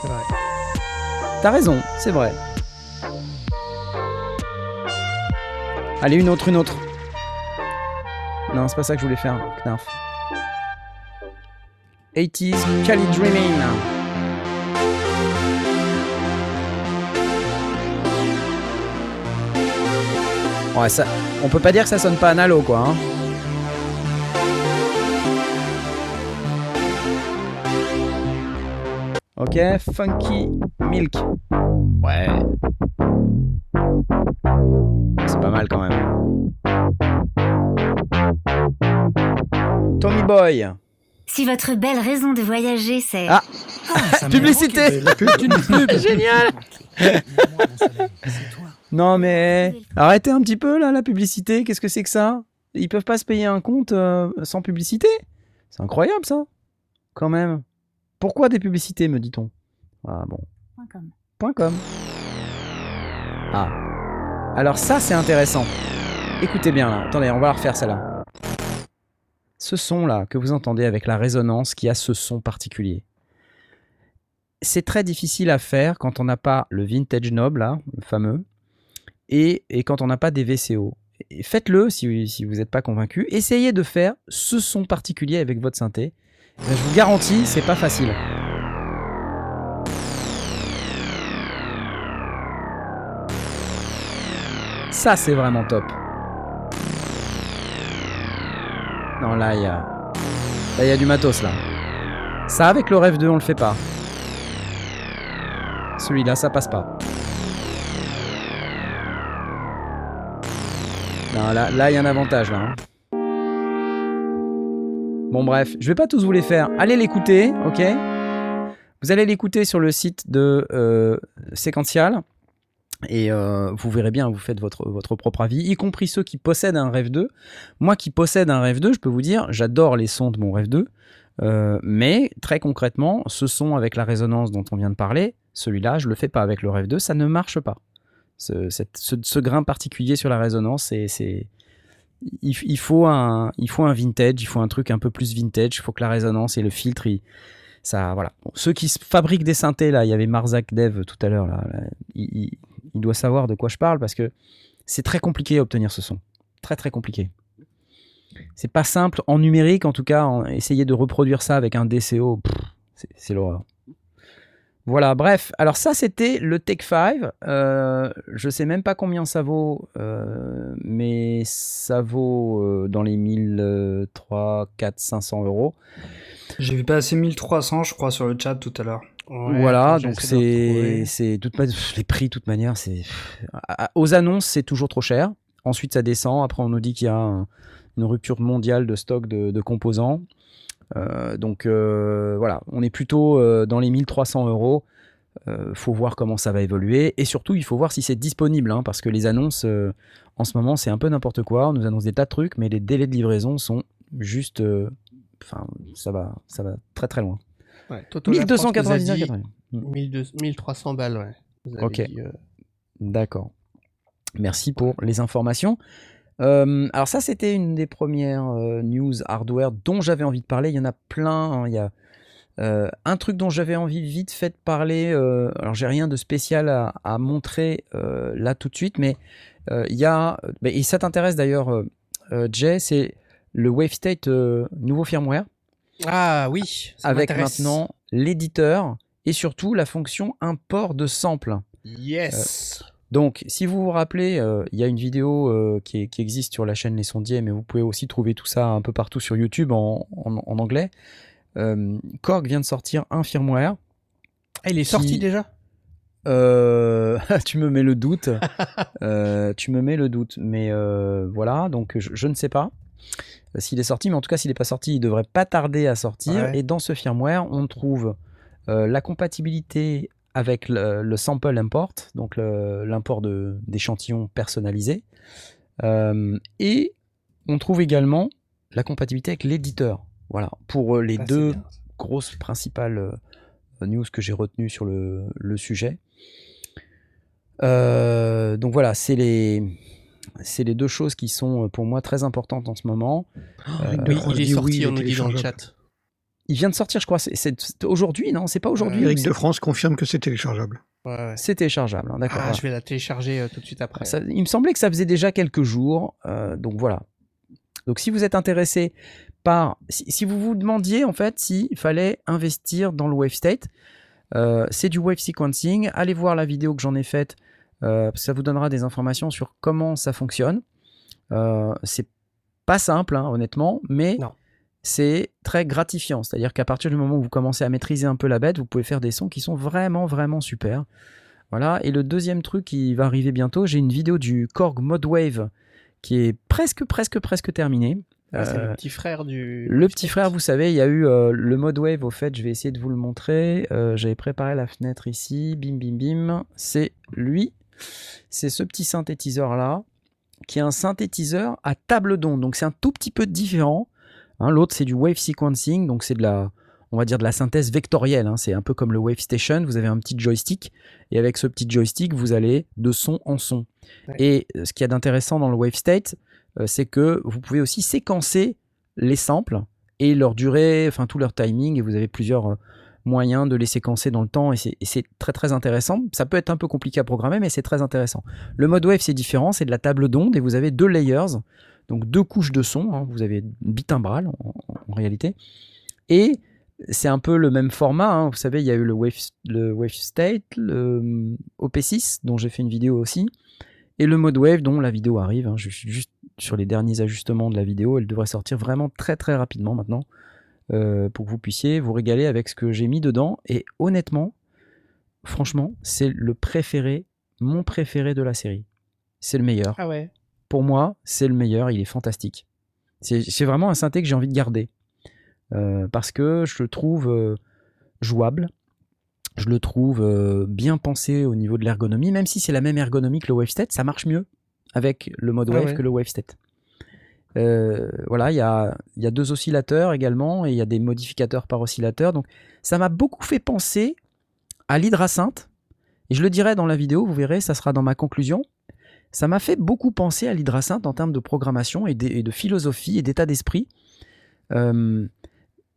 C'est vrai. T'as raison, c'est vrai. Allez, une autre, une autre. Non, c'est pas ça que je voulais faire, Knarf. 80s Cali Dreaming. Ouais, ça, on peut pas dire que ça sonne pas analo, quoi. Hein. Ok, Funky Milk. Ouais. C'est pas mal quand même. Tommy Boy. Si votre belle raison de voyager, c'est... Ah. Publicité. Et la pub, Une pub. [LAUGHS] Génial. Non mais arrêtez un petit peu là la publicité. Qu'est-ce que c'est que ça? Ils peuvent pas se payer un compte euh, sans publicité? C'est incroyable ça. Quand même. Pourquoi des publicités me dit-on Ah bon. Point com. Point .com. Ah. Alors ça c'est intéressant. Écoutez bien là. Attendez, on va la refaire celle-là. Ce son là que vous entendez avec la résonance qui a ce son particulier. C'est très difficile à faire quand on n'a pas le vintage knob là, le fameux, et, et quand on n'a pas des VCO. Faites-le si, si vous n'êtes pas convaincu. Essayez de faire ce son particulier avec votre synthé. Je vous garantis, c'est pas facile. Ça, c'est vraiment top. Non, là, il y a... Là, y a du matos, là. Ça, avec le Rêve 2, on le fait pas. Celui-là, ça passe pas. Non, là, là, il y a un avantage, là. hein. Bon, bref, je vais pas tous vous les faire. Allez l'écouter, ok? Vous allez l'écouter sur le site de euh, Séquential. Et euh, vous verrez bien, vous faites votre, propre avis, y compris ceux qui possèdent un Rêve 2. Moi qui possède un Rêve 2, je peux vous dire, j'adore les sons de mon Rêve 2. euh, mais très concrètement, ce son avec la résonance dont on vient de parler, celui-là, je le fais pas avec le Rêve 2, ça ne marche pas. Ce, grain particulier sur la résonance, c'est- il, faut un, il faut un vintage, il faut un truc un peu plus vintage. Il faut que la résonance et le filtre, il- ça, voilà. Ceux qui fabriquent des synthés là, il y avait Marzak Dev tout à l'heure là, il, doit savoir de quoi je parle parce que c'est très compliqué à obtenir ce son, très très compliqué. C'est pas simple en numérique en tout cas. essayer de reproduire ça avec un DCO, c'est l'horreur. Voilà, bref. Alors ça, c'était le Take 5. Euh, je sais même pas combien ça vaut, euh, mais ça vaut euh, dans les 1000, 3, 4, 500 euros. J'ai vu passer 1300, je crois, sur le chat tout à l'heure. Ouais, voilà, donc c'est c'est les prix, de toute manière, c'est aux annonces, c'est toujours trop cher. Ensuite, ça descend. Après, on nous dit qu'il y a un- une rupture mondiale de stock de, de composants. Euh, donc euh, voilà, on est plutôt euh, dans les 1300 euros. Euh, faut voir comment ça va évoluer et surtout il faut voir si c'est disponible hein, parce que les annonces euh, en ce moment c'est un peu n'importe quoi. On nous annonce des tas de trucs, mais les délais de livraison sont juste, euh, enfin ça va, ça va très très loin. Ouais, Toto Lab, je pense, vous a 1299. dit 80. 1200 1300 balles, ouais. Vous avez Ok. D'accord. Merci pour les informations. Euh, alors ça, c'était une des premières euh, news hardware dont j'avais envie de parler. Il y en a plein. hein. Il y a euh, un truc dont j'avais envie vite fait de parler. alors j'ai rien de spécial à, à montrer là tout de suite, mais il y a et ça t'intéresse d'ailleurs, Jay, c'est le WaveState nouveau firmware Ah oui, ça avec maintenant l'éditeur et surtout la fonction import de sample. Yes. Donc, si vous vous rappelez, euh, il y a une vidéo euh, qui, est- qui existe sur la chaîne Les Sondiers, mais vous pouvez aussi trouver tout ça un peu partout sur YouTube en, en- en anglais. Euh, Korg vient de sortir un firmware. Ah, il est qui- sorti déjà? Euh, [LAUGHS] tu me mets le doute. [LAUGHS] Euh, tu me mets le doute. Mais euh, voilà, donc je, je ne sais pas. s'il est sorti, mais en tout cas, s'il n'est pas sorti, il devrait pas tarder à sortir. Ouais. Et dans ce firmware, on trouve la compatibilité avec le, le sample import, donc l'import de- d'échantillons personnalisés. Euh, et on trouve également la compatibilité avec l'éditeur. Voilà, pour euh, les Ah, deux grosses principales euh, news que j'ai retenues sur le, le sujet. Euh, donc voilà, c'est les, c'est les deux choses qui sont pour moi très importantes en ce moment. Eric Euh, Oui, il est sorti, oui, on nous dit dans le chat. Il vient de sortir, je crois, c'est- aujourd'hui, non C'est pas aujourd'hui Euh, Eric de France confirme que c'est téléchargeable. Ouais, ouais. C'est téléchargeable, hein, d'accord. Ah, je vais la télécharger euh, tout de suite après. Ça- il me semblait que ça faisait déjà quelques jours, euh, donc voilà. Donc si vous êtes intéressé par, si, si vous vous demandiez en fait s'il fallait investir dans le wave state, euh, c'est du wave sequencing. Allez voir la vidéo que j'en ai faite, euh, ça vous donnera des informations sur comment ça fonctionne. Euh, c'est pas simple, hein, honnêtement, mais Non. C'est très gratifiant. C'est-à-dire qu'à partir du moment où vous commencez à maîtriser un peu la bête, vous pouvez faire des sons qui sont vraiment, vraiment super. Voilà. Et le deuxième truc qui va arriver bientôt, j'ai une vidéo du Korg Modwave qui est presque, presque, presque terminée. Ah, c'est Euh, le petit frère du. le petit frère, vous savez, il y a eu euh, le mode wave, au fait, je vais essayer de vous le montrer. Euh, J'avais préparé la fenêtre ici, bim bim bim. C'est lui, c'est ce petit synthétiseur-là, qui est un synthétiseur à table d'onde. Donc c'est un tout petit peu différent. Hein, L'autre, c'est du wave sequencing, donc c'est de la, on va dire de la synthèse vectorielle. hein. C'est un peu comme le Wave Station, vous avez un petit joystick, et avec ce petit joystick, vous allez de son en son. Ouais. Et euh, ce qu'il y a d'intéressant dans le Wave State, euh, c'est que vous pouvez aussi séquencer les samples et leur durée, enfin tout leur timing, et vous avez plusieurs euh, moyens de les séquencer dans le temps, et c'est et c'est très très intéressant. Ça peut être un peu compliqué à programmer, mais c'est très intéressant. Le mode wave, c'est différent, c'est de la table d'onde, et vous avez deux layers, donc deux couches de son, hein. vous avez bitimbral en, en- réalité, et c'est un peu le même format, hein. vous savez, il y a eu le Wave, le State, le hum, OP6, dont j'ai fait une vidéo aussi, et le mode wave dont la vidéo arrive. hein. Je suis juste sur les derniers ajustements de la vidéo. Elle devrait sortir vraiment très très rapidement maintenant euh, pour que vous puissiez vous régaler avec ce que j'ai mis dedans. Et honnêtement, franchement, c'est le préféré, mon préféré de la série. C'est le meilleur. Ah ouais. Pour moi, c'est le meilleur. Il est fantastique. C'est vraiment un synthé que j'ai envie de garder Euh, parce que je le trouve euh, jouable. Je le trouve euh, bien pensé au niveau de l'ergonomie, même si c'est la même ergonomie que le WaveState, ça marche mieux avec le mode Ah Wave ouais. que le WaveState. Euh, voilà, il y a, il y a deux oscillateurs également et il y a des modificateurs par oscillateur. Donc ça m'a beaucoup fait penser à l'hydrasynth. Et je le dirai dans la vidéo, vous verrez, ça sera dans ma conclusion. Ça m'a fait beaucoup penser à l'hydrasynth en termes de programmation et de, philosophie et d'état d'esprit.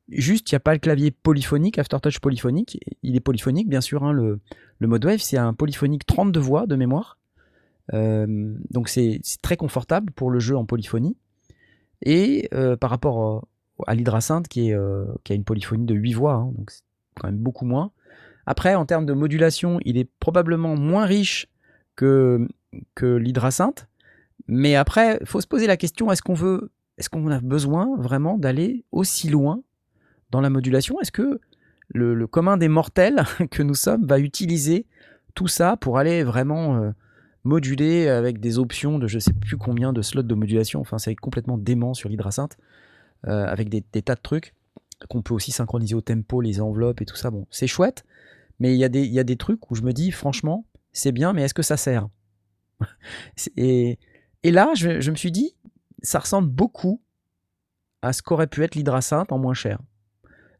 Juste, il n'y a pas le clavier polyphonique, Aftertouch polyphonique. Il est polyphonique, bien sûr. hein, le, le mode wave, c'est un polyphonique 32 voix de mémoire. Donc c'est très confortable pour le jeu en polyphonie. Et euh, par rapport euh, à l'hydrasynth qui, est, euh, qui a une polyphonie de 8 voix, hein, donc c'est quand même beaucoup moins. Après, en termes de modulation, il est probablement moins riche que, que l'hydrasynth. Mais après, il faut se poser la question est-ce qu'on veut, est-ce qu'on a besoin vraiment d'aller aussi loin dans la modulation? Est-ce que le, commun des mortels [LAUGHS] que nous sommes va utiliser tout ça pour aller vraiment euh, moduler avec des options de je sais plus combien de slots de modulation? Enfin, c'est complètement dément sur l'hydrasynth, euh, avec des, tas de trucs qu'on peut aussi synchroniser au tempo, les enveloppes et tout ça. Bon, c'est chouette, mais il y, a des- il y a des trucs où je me dis, franchement, c'est bien, mais est-ce que ça sert? Et, et là, je, je me suis dit, ça ressemble beaucoup à ce qu'aurait pu être l'hydrasynth en moins cher.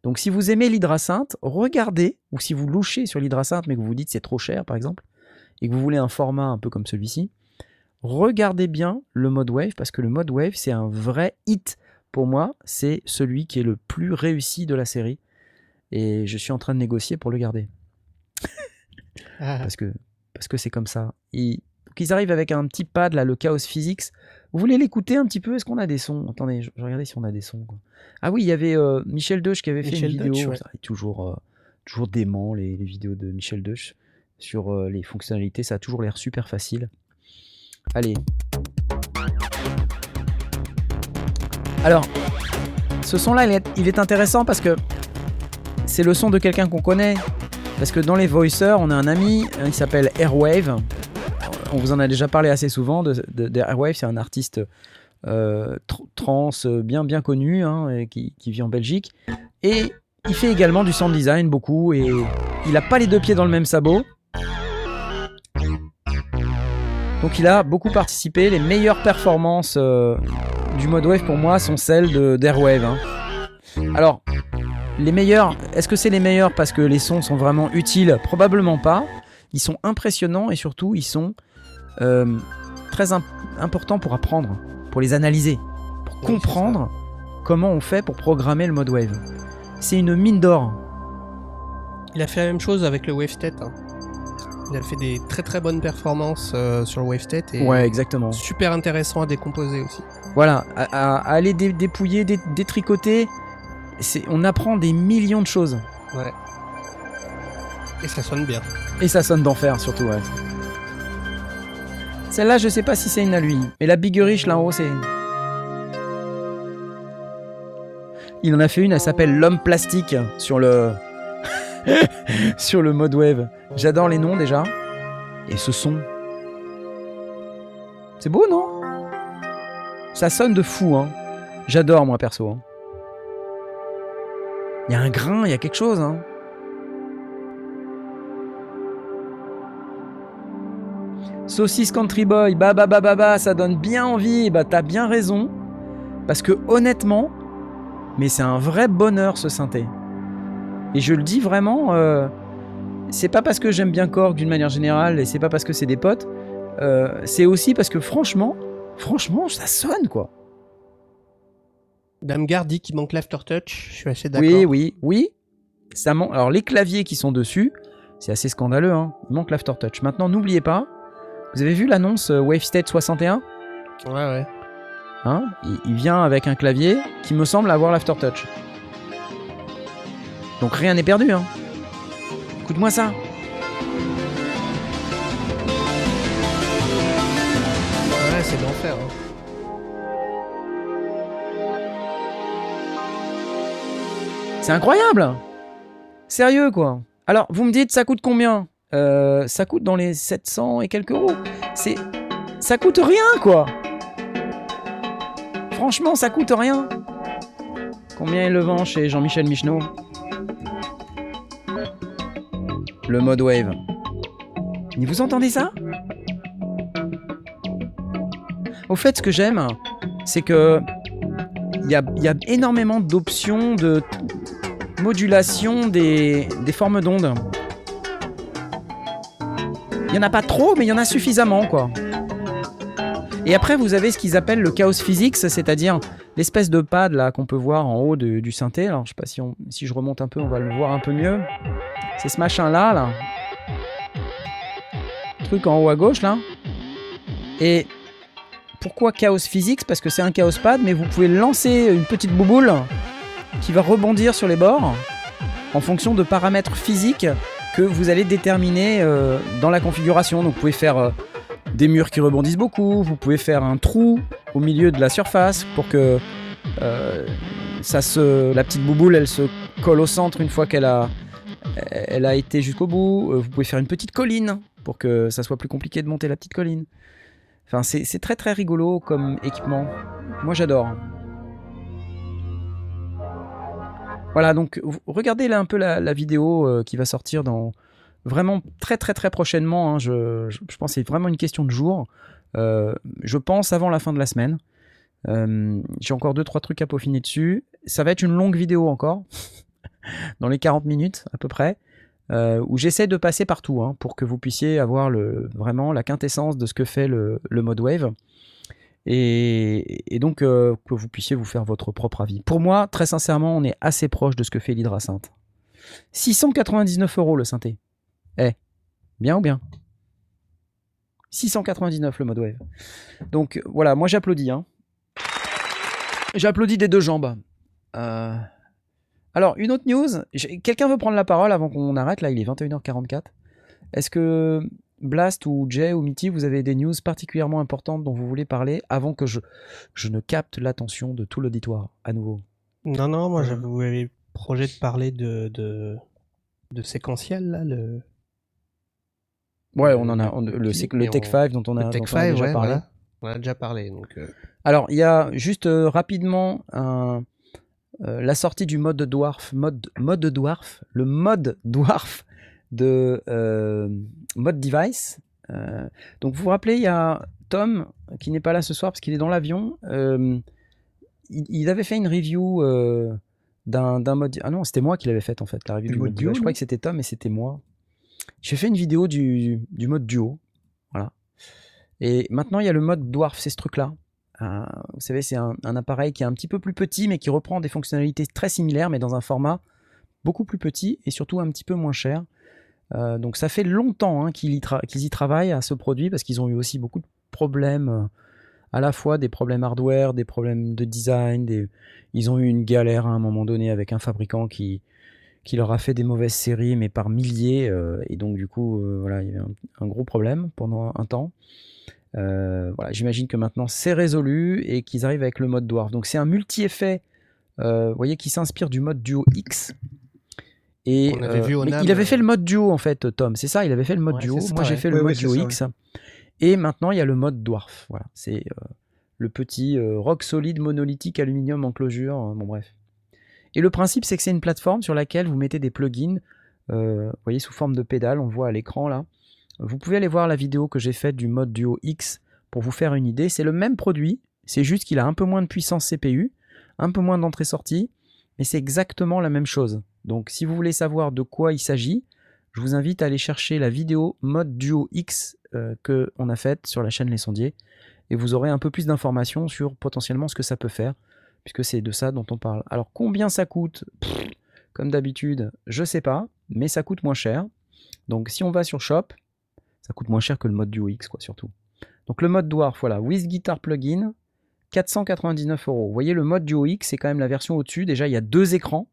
Donc si vous aimez l'hydrasynth, regardez, ou si vous louchez sur l'hydrasynth mais que vous vous dites c'est trop cher par exemple, et que vous voulez un format un peu comme celui-ci, regardez bien le mode wave, parce que le mode wave c'est un vrai hit. Pour moi, c'est celui qui est le plus réussi de la série, et je suis en train de négocier pour le garder Ah, parce que parce que c'est comme ça. Donc ils arrivent avec un petit pad là, le Chaos Physics. Vous voulez l'écouter un petit peu? Est-ce qu'on a des sons? Attendez, je, je regardais si on a des sons. quoi. Ah oui, il y avait euh, Michel Deuch qui avait fait une Deutsch, vidéo. ouais. Ça est toujours euh, toujours dément les, les vidéos de Michel Deuch sur euh, les fonctionnalités. Ça a toujours l'air super facile. Allez. Alors, ce son-là, il est, il est intéressant parce que c'est le son de quelqu'un qu'on connaît. Parce que dans les voiceurs, on a un ami, il s'appelle Airwave. On vous en a déjà parlé assez souvent de, Airwave, c'est un artiste euh, tr- trans euh, bien bien connu, hein, qui, vit en Belgique. Et il fait également du sound design beaucoup, et il a pas les deux pieds dans le même sabot. Donc il a beaucoup participé. Les meilleures performances euh, du mode wave pour moi sont celles d'Airwave. hein. Alors, les meilleurs, est-ce que c'est les meilleurs parce que les sons sont vraiment utiles? Probablement pas. Ils sont impressionnants et surtout ils sont euh, très im- importants pour apprendre, pour les analyser, pour comprendre comment on fait pour programmer le mode wave. C'est une mine d'or. Il a fait la même chose avec le Wavetech. hein. Il a fait des très très bonnes performances euh, sur le Wavetech et Ouais, exactement. super intéressant à décomposer aussi. Voilà, à, aller dé- dépouiller, dé- détricoter, on apprend des millions de choses. Ouais. Et ça sonne bien. Et ça sonne d'enfer surtout, ouais. Celle-là, je sais pas si c'est une à lui. Mais la Biggerich là en haut, c'est. Il en a fait une, elle s'appelle L'homme plastique sur le. [LAUGHS] sur le mode wave. J'adore les noms déjà. Et ce son. C'est beau, non? Ça sonne de fou, hein. J'adore, moi, perso. hein. Il y a un grain, il y a quelque chose, hein. Saucisse Country Boy, bah bah bah bah bah, ça donne bien envie. Bah t'as bien raison. Parce que honnêtement, mais c'est un vrai bonheur ce synthé. Et je le dis vraiment, euh, c'est pas parce que j'aime bien Korg d'une manière générale et c'est pas parce que c'est des potes. euh, c'est aussi parce que franchement, franchement, ça sonne quoi. Damgard dit qu'il manque l'aftertouch. Je suis assez d'accord. Oui, oui, oui. Ça man- Alors les claviers qui sont dessus, c'est assez scandaleux. Hein. Il manque l'aftertouch. Maintenant, n'oubliez pas, vous avez vu l'annonce euh, Wavestate 61 Ouais, ouais. Hein? Il, il vient avec un clavier qui me semble avoir l'aftertouch. Donc rien n'est perdu. Hein. Écoute-moi ça. Ouais, c'est l'enfer. hein. C'est incroyable. Sérieux quoi. Alors vous me dites ça coûte combien? Euh, Ça coûte dans les 700 et quelques euros. C'est ça coûte rien quoi. Franchement ça coûte rien. Combien est le vend chez Jean-Michel Michneau? Le mode wave. Vous entendez ça? Au fait, ce que j'aime, c'est que il y a, énormément d'options de modulation des formes d'ondes. Il y en a pas trop, mais il y en a suffisamment, quoi. Et après, vous avez ce qu'ils appellent le chaos physics, c'est-à-dire l'espèce de pad là qu'on peut voir en haut du synthé. Alors, je sais pas si je remonte un peu, on va le voir un peu mieux. C'est ce machin là, là. Truc en haut à gauche, là. Et pourquoi chaos physics Parce que c'est un chaos pad, mais vous pouvez lancer une petite bouboule qui va rebondir sur les bords en fonction de paramètres physiques que vous allez déterminer euh, dans la configuration. Donc vous pouvez faire euh, des murs qui rebondissent beaucoup, vous pouvez faire un trou au milieu de la surface pour que euh, ça se, la petite bouboule elle se colle au centre une fois qu'elle a, elle a été jusqu'au bout. Vous pouvez faire une petite colline pour que ça soit plus compliqué de monter la petite colline. Enfin, c'est très très rigolo comme équipement. Moi j'adore. Voilà, donc regardez là un peu la, vidéo euh, qui va sortir dans vraiment très très très prochainement. hein, je, pense que c'est vraiment une question de jour. Euh, je pense avant la fin de la semaine. Euh, J'ai encore deux trois trucs à peaufiner dessus. Ça va être une longue vidéo encore, [LAUGHS] dans les 40 minutes à peu près, où j'essaie de passer partout hein, pour que vous puissiez avoir vraiment la quintessence de ce que fait le mode wave. Et, donc euh, que vous puissiez vous faire votre propre avis. Pour moi, très sincèrement, on est assez proche de ce que fait l'hydrasynth. 699 euros le synthé. Eh, bien ou bien? 699 le mode wave. Donc voilà, moi j'applaudis. Hein. J'applaudis des deux jambes. Euh, Alors, une autre news. Quelqu'un veut prendre la parole avant qu'on arrête Là, il est 21h44. Est-ce que Blast ou Jay ou Mitty, vous avez des news particulièrement importantes dont vous voulez parler avant que je, je ne capte l'attention de tout l'auditoire à nouveau Non, non, moi j'avais projet de parler de, de, de séquentiel, là, le, Ouais, on en a on- le, Tech on- 5 dont on a, le Tech dont on a 5, déjà ouais, parlé. voilà. On en a déjà parlé. Donc, euh. Alors, il y a juste euh, rapidement un, euh, la sortie du mode dwarf, mode, mode dwarf, le mode dwarf de euh, mode device. Euh, donc, vous vous rappelez, il y a Tom qui n'est pas là ce soir parce qu'il est dans l'avion. Euh, il, il avait fait une review d'un mode. Ah non, c'était moi qui l'avais fait en fait, la review Du mode mode duo, duo. Je crois que c'était Tom et c'était moi. J'ai fait une vidéo du, du mode duo. Voilà. Et maintenant, il y a le mode dwarf, c'est ce truc-là. Vous savez, c'est un, un appareil qui est un petit peu plus petit, mais qui reprend des fonctionnalités très similaires, mais dans un format beaucoup plus petit et surtout un petit peu moins cher. Euh, donc ça fait longtemps hein, qu'ils y, travaillent à ce produit parce qu'ils ont eu aussi beaucoup de problèmes, euh, à la fois des problèmes hardware, des problèmes de design. Des... Ils ont eu une galère à un moment donné avec un fabricant qui, leur a fait des mauvaises séries, mais par milliers. euh, et donc du coup, voilà, il y avait un, gros problème pendant un temps. J'imagine que maintenant c'est résolu et qu'ils arrivent avec le mode Dwarf. Donc c'est un multi-effet, qui s'inspire du mode Duo X. Et, Qu'on avait vu au mais NAM, il avait fait euh. le mode duo en fait, Tom. C'est ça, il avait fait le mode Ouais, duo. ça, Moi j'ai fait le mode duo ça, X. Et maintenant il y a le mode dwarf. Voilà, c'est euh, le petit euh, rock solide monolithique aluminium enclosure. euh, bon bref. Et le principe c'est que c'est une plateforme sur laquelle vous mettez des plugins. euh, vous voyez sous forme de pédale, on le voit à l'écran là. Vous pouvez aller voir la vidéo que j'ai faite du mode duo X pour vous faire une idée. C'est le même produit, c'est juste qu'il a un peu moins de puissance CPU, un peu moins d'entrée-sortie, mais c'est exactement la même chose. Donc si vous voulez savoir de quoi il s'agit, je vous invite à aller chercher la vidéo mode duo X euh, que on a faite sur la chaîne Les Sondiers et vous aurez un peu plus d'informations sur potentiellement ce que ça peut faire puisque c'est de ça dont on parle. Alors combien ça coûte? Comme d'habitude, je sais pas, mais ça coûte moins cher. Donc si on va sur Shop, ça coûte moins cher que le mode duo X quoi surtout. Donc le mode Dwarf, voilà, with guitar plugin, 499 euros. Vous voyez le mode duo X, c'est quand même la version au-dessus. Déjà il y a deux écrans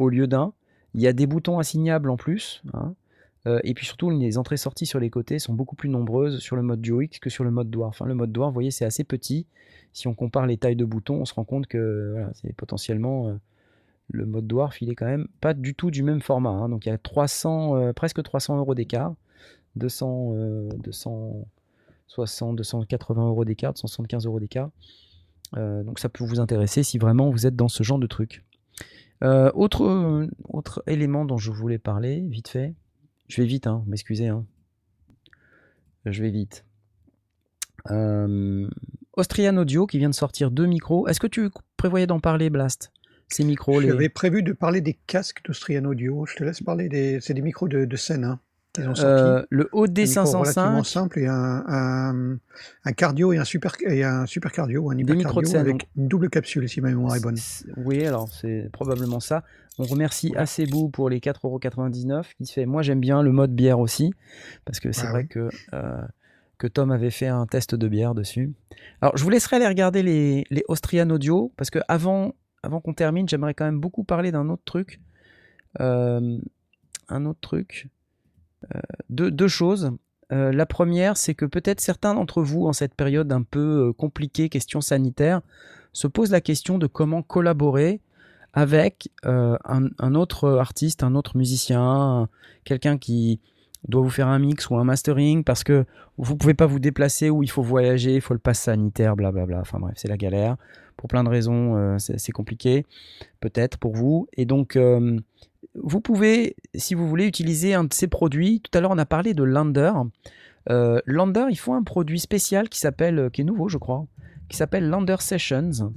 au lieu d'un. Il y a des boutons assignables en plus. hein. Euh, et puis surtout, les entrées-sorties sur les côtés sont beaucoup plus nombreuses sur le mode Duo X que sur le mode Dwarf. hein. Le mode Dwarf, vous voyez, c'est assez petit. Si on compare les tailles de boutons, on se rend compte que voilà, c'est potentiellement euh, le mode Dwarf, il est quand même pas du tout du même format. hein. Donc il y a 300, euh, presque 300 euros d'écart, 200, euh, 260, 280 euros d'écart, 275 euros d'écart. Donc ça peut vous intéresser si vraiment vous êtes dans ce genre de truc. Euh, autre, euh, autre élément dont je voulais parler, vite fait. Je vais vite, hein, m'excusez. Hein. Je vais vite. Euh, Austrian Audio qui vient de sortir deux micros. Est-ce que tu prévoyais d'en parler, Blast? Ces micros, les... J'avais prévu de parler des casques d'Austrian Audio. Je te laisse parler des. C'est des micros de, de scène hein. Euh, le Un micro relativement OD505, simple et un, un, un cardio et un super et un super cardio ou un hyper micros de cardio scène, avec donc. une double capsule si ma mémoire est bonne. Oui, alors c'est probablement ça. On remercie Acebou pour les 4,99€ qui fait. Moi j'aime bien le mode bière aussi, parce que c'est Ah vrai oui. que, euh, que Tom avait fait un test de bière dessus. Alors je vous laisserai aller regarder les, les Austrian Audio, parce que avant, avant qu'on termine, j'aimerais quand même beaucoup parler d'un autre truc. Euh, un autre truc. Euh, deux, deux choses. Euh, la première, c'est que peut-être certains d'entre vous, en cette période un peu euh, compliquée, question sanitaire, se posent la question de comment collaborer avec un, autre artiste, un autre musicien, un- quelqu'un qui doit vous faire un mix ou un mastering parce que vous pouvez pas vous déplacer ou il faut voyager, il faut le pass sanitaire, blablabla. Enfin bref, c'est la galère. Pour plein de raisons, c'est compliqué, peut-être pour vous. Et donc, vous pouvez, si vous voulez, utiliser un de ces produits. Tout à l'heure, on a parlé de Lander. Euh, Lander, ils font un produit spécial qui s'appelle, qui est nouveau, je crois, qui s'appelle Lander Sessions.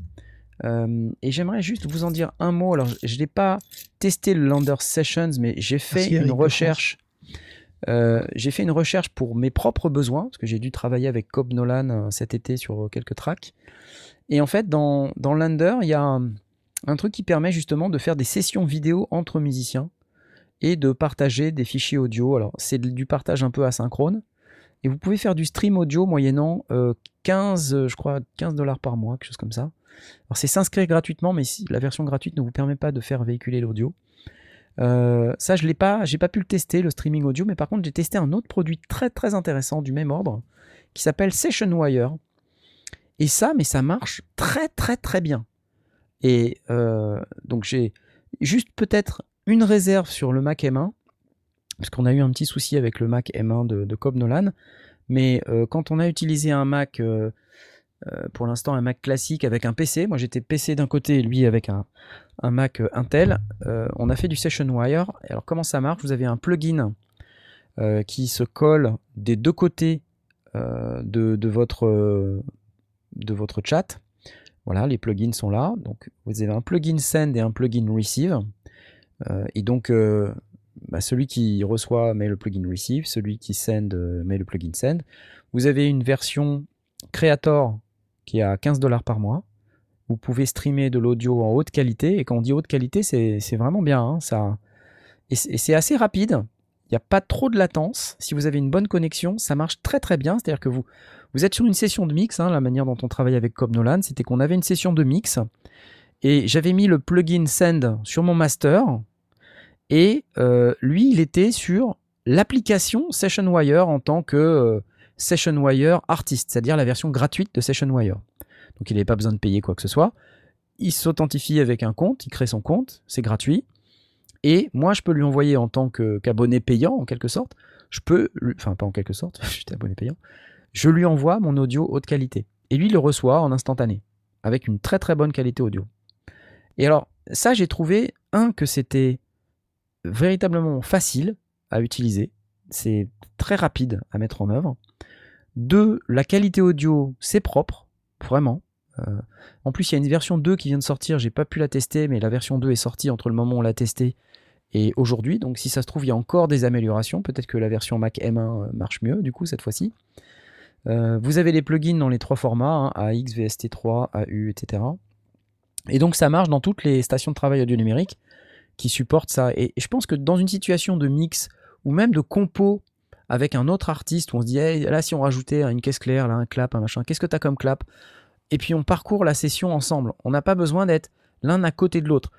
Euh, et j'aimerais juste vous en dire un mot. Alors, je n'ai pas testé le Lander Sessions, mais j'ai fait Merci, Eric une recherche. euh, j'ai fait une recherche pour mes propres besoins, parce que j'ai dû travailler avec Cobb Nolan euh, cet été sur euh, quelques tracks. Et en fait, dans, dans Lander, il y a un, un truc qui permet justement de faire des sessions vidéo entre musiciens et de partager des fichiers audio. Alors, c'est du partage un peu asynchrone. Et vous pouvez faire du stream audio moyennant euh, 15, euh, je crois, 15 dollars par mois, quelque chose comme ça. Alors, c'est s'inscrire gratuitement, mais la version gratuite ne vous permet pas de faire véhiculer l'audio. Euh, ça, je l'ai pas, j'ai pas pu le tester, le streaming audio, mais par contre, j'ai testé un autre produit très très intéressant du même ordre qui s'appelle Session Wire. Et ça, mais ça marche très très très bien. Et euh, donc, j'ai juste peut-être une réserve sur le Mac M1, parce qu'on a eu un petit souci avec le Mac M1 de, de Cobb Nolan. Mais euh, quand on a utilisé un Mac, euh, pour l'instant un Mac classique avec un PC, moi j'étais PC d'un côté, lui avec un, Mac Intel, on a fait du Session Wire. Alors comment ça marche? Vous avez un plugin qui se colle des deux côtés de, votre, de votre chat. Voilà, les plugins sont là. Donc vous avez un plugin send et un plugin receive. Euh, et donc euh, bah, celui qui reçoit met le plugin receive, celui qui send euh, met le plugin send. Vous avez une version Creator qui est à 15 dollars par mois. Vous pouvez streamer de l'audio en haute qualité. Et quand on dit haute qualité, c'est vraiment bien. hein, ça... Et c'est assez rapide. Il n'y a pas trop de latence. Si vous avez une bonne connexion, ça marche très très bien. C'est-à-dire que vous, vous êtes sur une session de mix. hein, la manière dont on travaille avec Cobb Nolan, c'était qu'on avait une session de mix. Et j'avais mis le plugin Send sur mon master. Et euh, lui, il était sur l'application Session Wire en tant que euh, Session Wire artiste, c'est-à-dire la version gratuite de Session Wire. Donc il n'avait pas besoin de payer quoi que ce soit. Il s'authentifie avec un compte, il crée son compte, c'est gratuit. Et moi, je peux lui envoyer en tant qu'abonné payant, en quelque sorte. Je peux, enfin pas en quelque sorte, [LAUGHS] j'étais abonné payant. Je lui envoie mon audio haute qualité. Et lui, le reçoit en instantané, avec une très très bonne qualité audio. Et alors, ça, j'ai trouvé, un, que c'était véritablement facile à utiliser. C'est très rapide à mettre en œuvre. Deux, la qualité audio, c'est propre, vraiment. Euh, en plus, il y a une version 2 qui vient de sortir, j'ai pas pu la tester, mais la version 2 est sortie entre le moment où on l'a testée et aujourd'hui. Donc, si ça se trouve, il y a encore des améliorations. Peut-être que la version Mac M1 marche mieux, du coup, cette fois-ci. Euh, vous avez les plugins dans les trois formats, hein, AX, VST3, AU, etc. Et donc, ça marche dans toutes les stations de travail audio numérique qui supportent ça. Et, je pense que dans une situation de mix ou même de compo avec un autre artiste on se dit, Hey, là, si on rajoutait une caisse claire, un clap, un machin, qu'est-ce que tu as comme clap? Et puis on parcourt la session ensemble. On n'a pas besoin d'être l'un à côté de l'autre.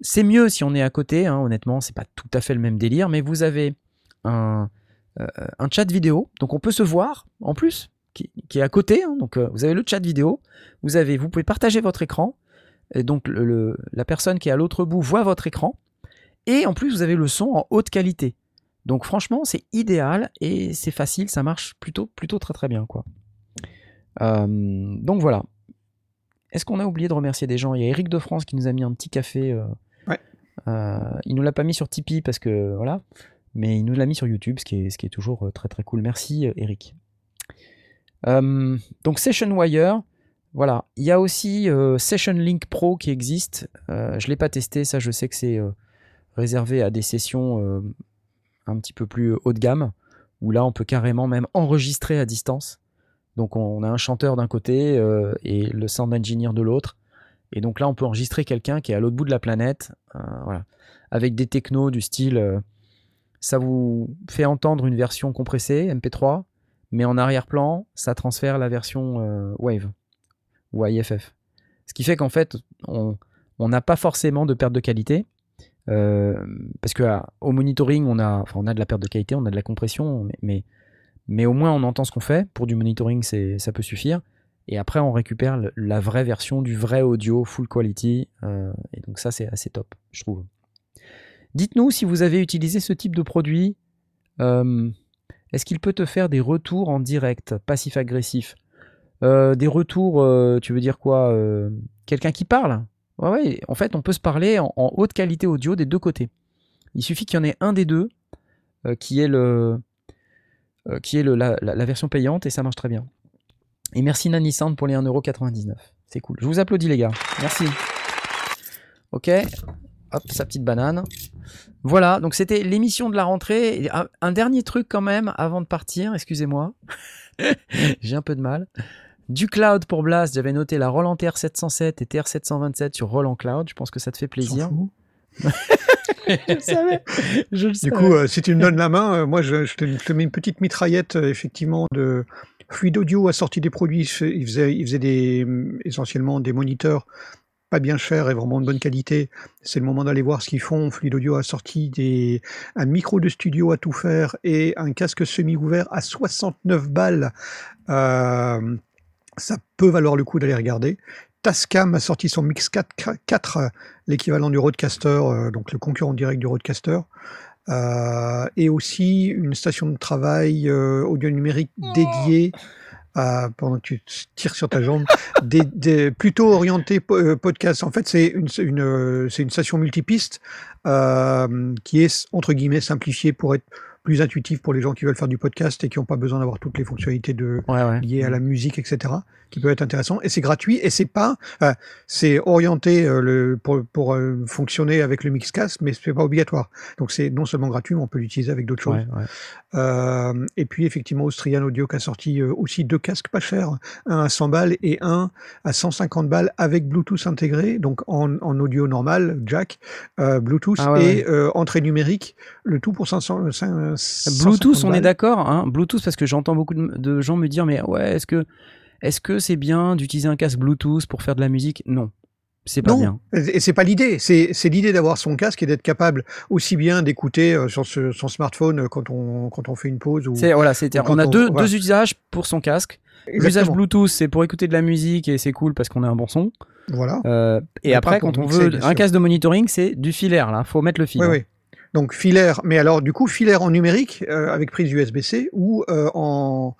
C'est mieux si on est à côté, hein, honnêtement, c'est pas tout à fait le même délire, mais vous avez un, un chat vidéo, donc on peut se voir en plus, qui, qui est à côté. hein, donc euh, vous avez le chat vidéo, vous avez, vous pouvez partager votre écran, et donc le- le- la personne qui est à l'autre bout voit votre écran, et en plus vous avez le son en haute qualité. Donc franchement, c'est idéal et c'est facile, ça marche plutôt, plutôt très très bien quoi. Euh, donc voilà. Est-ce qu'on a oublié de remercier des gens? Il y a Eric de France qui nous a mis un petit café. euh, Ouais. euh, il nous l'a pas mis sur Tipeee parce que voilà, mais il nous l'a mis sur YouTube, ce qui est, toujours euh, très très cool. Merci euh, Eric. Euh, donc Session Wire, voilà. Il y a aussi Session Link Pro qui existe. Je l'ai pas testé, ça je sais que c'est réservé à des sessions un petit peu plus haut de gamme, où là on peut carrément même enregistrer à distance. Donc on a un chanteur d'un côté et le sound engineer de l'autre. Et donc là on peut enregistrer quelqu'un qui est à l'autre bout de la planète, voilà, avec des technos du style, ça vous fait entendre une version compressée MP3, mais en arrière-plan ça transfère la version euh, Wave ou IFF. Ce qui fait qu'en fait on n'a pas forcément de perte de qualité. euh, parce que à- au monitoring, on a, on a de la perte de qualité, on a de la compression, mais, mais, au moins on entend ce qu'on fait. Pour du monitoring, ça peut suffire. Et après, on récupère la vraie version du vrai audio full quality. euh, et donc ça, c'est assez top, je trouve. Dites-nous si vous avez utilisé ce type de produit. euh, est-ce qu'il peut te faire des retours en direct, passif-agressif? Euh, Des retours, euh, tu veux dire quoi Quelqu'un qui parle? Ouais, en fait, on peut se parler en, haute qualité audio des deux côtés. Il suffit qu'il y en ait un des deux qui est, le, la version payante et ça marche très bien. Et merci Nanny Sound pour les 1,99€. C'est cool. Je vous applaudis, les gars. Merci. Ok. Hop, sa petite banane. Voilà, donc c'était l'émission de la rentrée. Un, un dernier truc quand même avant de partir, excusez-moi. [LAUGHS] J'ai un peu de mal. Du cloud pour Blast, j'avais noté la Roland TR707 et TR727 sur Roland Cloud. Je pense que ça te fait plaisir. [LAUGHS] je le savais. Je le Du savais. coup, euh, si tu me donnes la main, euh, moi, je, je te, je te mets une petite mitraillette, euh, effectivement, de Fluid Audio a sorti des produits. Il fait- il faisait, il faisait des, hum, essentiellement des moniteurs pas bien chers et vraiment de bonne qualité. C'est le moment d'aller voir ce qu'ils font. Fluid Audio a sorti des, un micro de studio à tout faire et un casque semi-ouvert à 69 balles. Euh, ça peut valoir le coup d'aller regarder. Tascam a sorti son Mix 4, 4 l'équivalent du Rodecaster, euh, donc le concurrent direct du Rodecaster. euh, et aussi une station de travail euh, audio numérique dédiée pendant que tu tires sur ta jambe, [LAUGHS] des, des- plutôt orientée po- euh, podcast. En fait, c'est une, une, euh, une station multipiste euh, qui est entre guillemets simplifiée pour être plus intuitive pour les gens qui veulent faire du podcast et qui n'ont pas besoin d'avoir toutes les fonctionnalités de, Ouais, ouais. liées à la musique, etc., qui peut être intéressant. Et c'est gratuit et c'est pas, enfin, c'est orienté euh, le, pour, pour euh, fonctionner avec le Mixcast, mais c'est pas obligatoire. Donc c'est non seulement gratuit, mais on peut l'utiliser avec d'autres choses. Ouais. Euh, et puis effectivement, Austrian Audio qui a sorti euh, aussi deux casques pas chers, un à 100 balles et un à 150 balles avec Bluetooth intégré, donc en, en audio normal, jack, euh, Bluetooth Ah et euh, entrée numérique, le tout pour 500, 500 Bluetooth, 150 on est d'accord. Hein Bluetooth, parce que j'entends beaucoup de, de gens me dire, mais ouais, est-ce que est-ce que c'est bien d'utiliser un casque Bluetooth pour faire de la musique? Non, c'est pas Non, bien. et c'est pas l'idée. C'est l'idée d'avoir son casque et d'être capable aussi bien d'écouter euh, sur ce- son smartphone euh, quand on quand on fait une pause ou C'est voilà, c'est on a on- deux, voilà. deux usages pour son casque. L'usage. Bluetooth, c'est pour écouter de la musique et c'est cool parce qu'on a un bon son. Voilà. Euh, et après, quand on mixer, veut un casque de monitoring, c'est du filaire là. Faut mettre le fil. Oui, oui. Donc filaire, mais alors du coup filaire en numérique euh, avec prise USB-C ou euh, en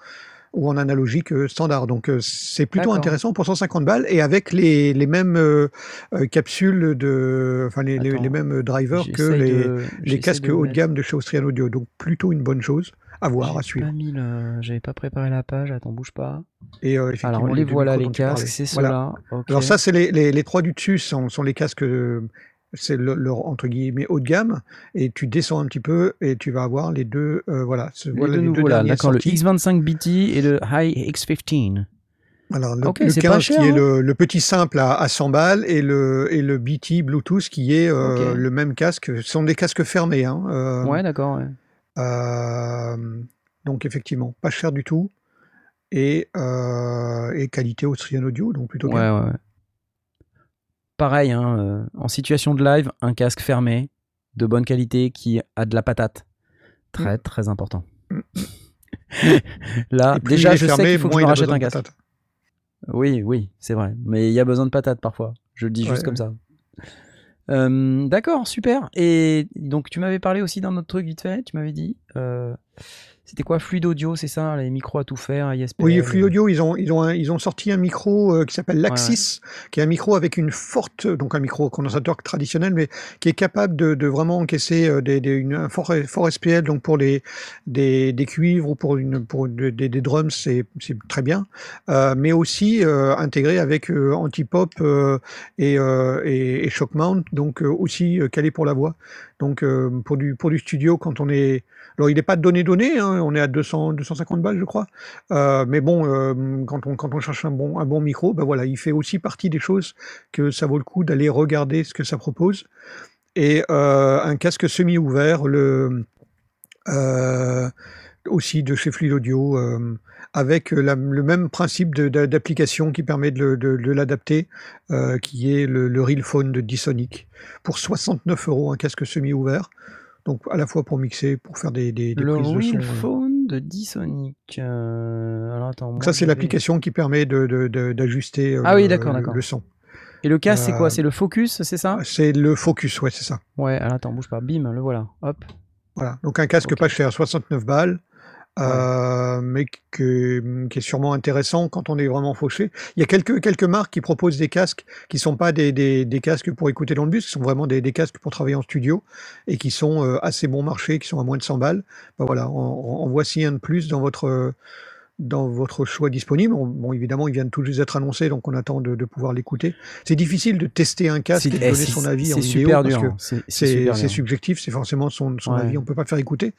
ou en analogique euh, standard. Donc euh, c'est plutôt intéressant pour 150 balles et avec les, les mêmes euh, euh, capsules de, enfin les, les, mêmes drivers que les, de- les casques de haut de gamme de chez Austrian Audio. Donc plutôt une bonne chose à voir, à suivre. le- J'avais pas préparé la page. Attends, bouge pas. Et euh, effectivement, Alors les voilà les casques, c'est Voilà. ceux-là. Ok. Alors ça, c'est les, les, les trois du dessus sont, sont les casques, euh, c'est le, leur entre guillemets haut de gamme, et tu descends un petit peu et tu vas avoir les deux, euh, voilà, ce- les voilà deux les deux nouveaux là, d'accord, le sortis. X25 BT et le High X15. Alors le, Ok, le c'est 15 pas qui est hein. le, le petit simple à, à 100 balles et le, et le BT Bluetooth qui est euh, le même casque. Ce sont des casques fermés. Hein, euh, Ouais, d'accord. ouais. donc effectivement, pas cher du tout. Et, et qualité Austrian Audio, donc plutôt bien. ouais, ouais. Pareil, hein, euh, en situation de live, un casque fermé, de bonne qualité, qui a de la patate. Très, très important. [LAUGHS] Là, Et plus déjà, je sais qu'il faut que je me rachète un casque. Oui, oui, c'est vrai. Mais il y a besoin de patates parfois. Je le dis juste Ouais, comme ça. Euh, D'accord, super. Et donc, tu m'avais parlé aussi d'un autre truc vite fait. Tu m'avais dit. euh, C'était quoi Fluide audio, c'est ça Les micros à tout faire, ISPN Oui, Fluid Audio, ils ont, ils ont, un- ils ont sorti un micro euh, qui s'appelle l'Axis, qui est un micro avec une forte, donc un micro condensateur traditionnel, mais qui est capable de, de vraiment encaisser euh, des, des- une- un fort, fort SPL, donc pour les, des, des cuivres ou pour, une, pour de- des, des drums, c'est c'est très bien, Euh, mais aussi euh, intégré avec euh, anti-pop euh, et, euh, et, et shock mount, donc euh, aussi euh, calé pour la voix. Donc euh, pour, du, studio, quand on est... Alors il n'est pas donné donné, hein, on est à 200, 250 balles je crois, euh, mais bon, euh, quand, on, quand on cherche un bon, un bon micro, ben voilà, il fait aussi partie des choses que ça vaut le coup d'aller regarder ce que ça propose. Et un casque semi-ouvert, le, aussi de chez Fluid Audio, euh, avec la- le même principe de- de- d'application qui permet de, de- de l'adapter, euh, qui est le, le Real Phone de Dysonic. Pour 69 euros, un casque semi-ouvert. Donc à la fois pour mixer, pour faire des, des, des Le prises de son. Real euh. Phone de Dysonic. Euh, Alors attends. Moi, ça, c'est l'application qui permet de- de- de- d'ajuster euh, Ah oui, le- d'accord, le, son. Et le casque, c'est Euh, quoi C'est le Focus, c'est ça? C'est le focus, ouais, c'est ça. Ouais, alors attends, bouge pas. Bim, le voilà. Hop. Voilà. Donc un casque pas cher, 69 balles, euh, mais que- qui est sûrement intéressant quand on est vraiment fauché. Il y a quelques, quelques marques qui proposent des casques qui sont pas des, des, des casques pour écouter dans le bus, qui sont vraiment des, des casques pour travailler en studio et qui sont euh, assez bon marché, qui sont à moins de 100 balles. Ben voilà, en, en voici un de plus dans votre dans votre choix disponible. On- bon, évidemment, ils viennent tout juste d'être annoncés, donc on attend de, de pouvoir l'écouter. C'est difficile de tester un casque et de eh, donner son avis en C'est vidéo super parce que hein. C'est super subjectif, c'est forcément son, son Ouais. avis, on peut pas faire écouter.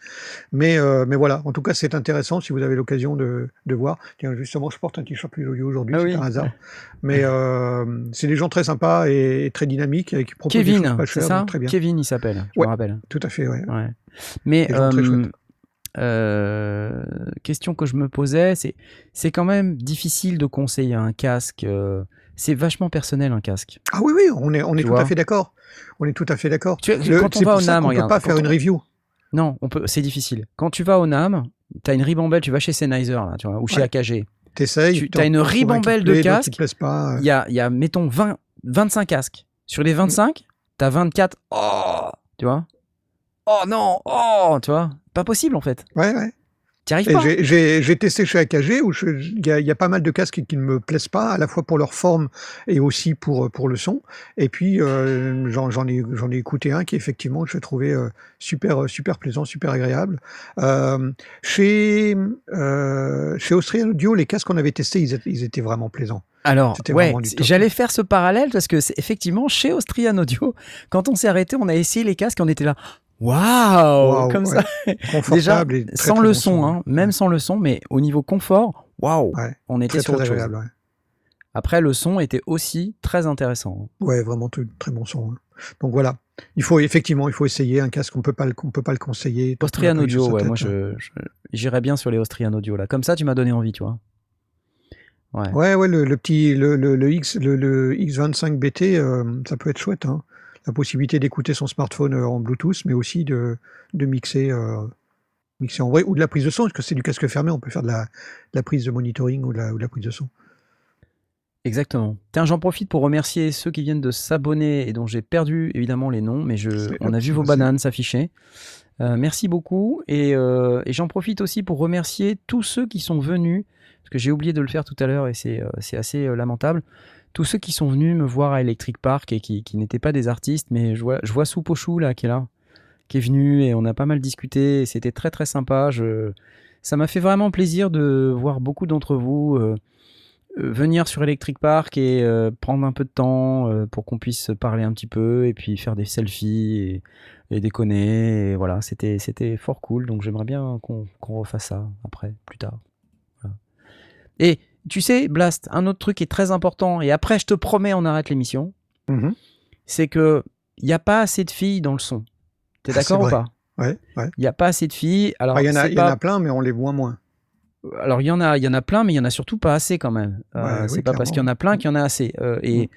Mais, euh, mais voilà, en tout cas, c'est intéressant si vous avez l'occasion de, de voir. Tiens, justement, je porte un t-shirt plus audio aujourd'hui, Ah c'est oui. un hasard. Mais euh, c'est des gens très sympas et, et très dynamiques et qui proposent des Kevin, choses pas c'est chères, ça? donc très bien. Kevin, il s'appelle. Je Ouais. me rappelle. Tout à fait, ouais. Ouais. Mais Des euh. Euh, question que je me posais, c'est c'est quand même difficile de conseiller un casque. euh, c'est vachement personnel un casque. Ah oui, oui, on est, on est Tu tout à fait d'accord. On est tout à fait d'accord. Tu- quand on va au NAM, peut regarde, pas quand faire une on- review. Non, on peut. C'est difficile. Quand tu vas au NAM, t'as une ribambelle. Tu vas chez Sennheiser là, tu vois, ou chez. AKG. T'essayes. Tu- t'as une ribambelle de plaît, casques. pas. Il y a, il y a, mettons, 20, 25 casques. Sur les 25, t'as 24. Oh Tu vois oh non, oh, tu vois, pas possible en fait. Ouais, ouais. T'y arrives pas. j'ai- testé chez AKG où il y, a- il y a pas mal de casques qui ne me plaisent pas, à la fois pour leur forme et aussi pour, pour le son. Et puis euh, j'en ai, j'en ai écouté un qui effectivement je trouvais euh, super, super plaisant, super agréable. Euh, chez, euh, chez Austrian Audio, les casques qu'on avait testés, ils étaient vraiment plaisants. Alors, ouais, j'allais faire ce parallèle parce que c'est effectivement chez Austrian Audio, quand on s'est arrêté, on a essayé les casques et on était là. Waouh, Waouh, comme ouais. ça, Confortable et très, sans très le bon son, hein, même sans le son, mais au niveau confort, waouh, Ouais, on était Très, sur autre chose. Après, le son était aussi très intéressant. Ouais, vraiment très, bon son. hein. Donc voilà, il faut effectivement, il faut essayer un casque. On peut pas, le- on peut pas le conseiller. Austrian Audio, ouais, moi hein. j'irais bien sur les Austrian Audio là. Comme ça, tu m'as donné envie, tu vois. Ouais. Ouais, ouais, le, le petit, le, le, le X, le, le X25 BT, euh, ça peut être chouette. Hein. La possibilité d'écouter son smartphone euh, en Bluetooth, mais aussi de, de mixer, euh, mixer en vrai, ou de la prise de son, parce que c'est du casque fermé, on peut faire de la, de la prise de monitoring ou de la, ou de la prise de son. Exactement. Tiens, j'en profite pour remercier ceux qui viennent de s'abonner et dont j'ai perdu évidemment les noms, mais je, on a vu vos bananes s'afficher. Euh, merci beaucoup. Et, euh, et j'en profite aussi pour remercier tous ceux qui sont venus, que j'ai oublié de le faire tout à l'heure et c'est euh, assez euh, lamentable. Tous ceux qui sont venus me voir à Electric Park et qui, qui n'étaient pas des artistes, mais je vois, je vois Soupochou là qui est là, qui est venu et on a pas mal discuté. C'était très très sympa. Je, ça m'a fait vraiment plaisir de voir beaucoup d'entre vous. euh, venir sur Electric Park et prendre un peu de temps pour qu'on puisse parler un petit peu et puis faire des selfies et, déconner. Voilà, c'était fort cool. Donc j'aimerais bien qu'on qu'on refasse ça après, plus tard. Et tu sais, Blast, un autre truc qui est très important. Et après, je te promets, on arrête l'émission. Mhm. C'est que il n'y a pas assez de filles dans le son. T'es Ah, d'accord c'est ou pas? Ouais, ouais. Il n'y a pas assez de filles. Alors Ah, Il y, en a- c'est il y en a plein, mais on les voit moins. alors il y en a, il y en a plein, mais il y en a surtout pas assez quand même. Euh, Ouais, c'est oui, pas parce qu'il y en a plein qu'il y en a assez. Euh, et Mm.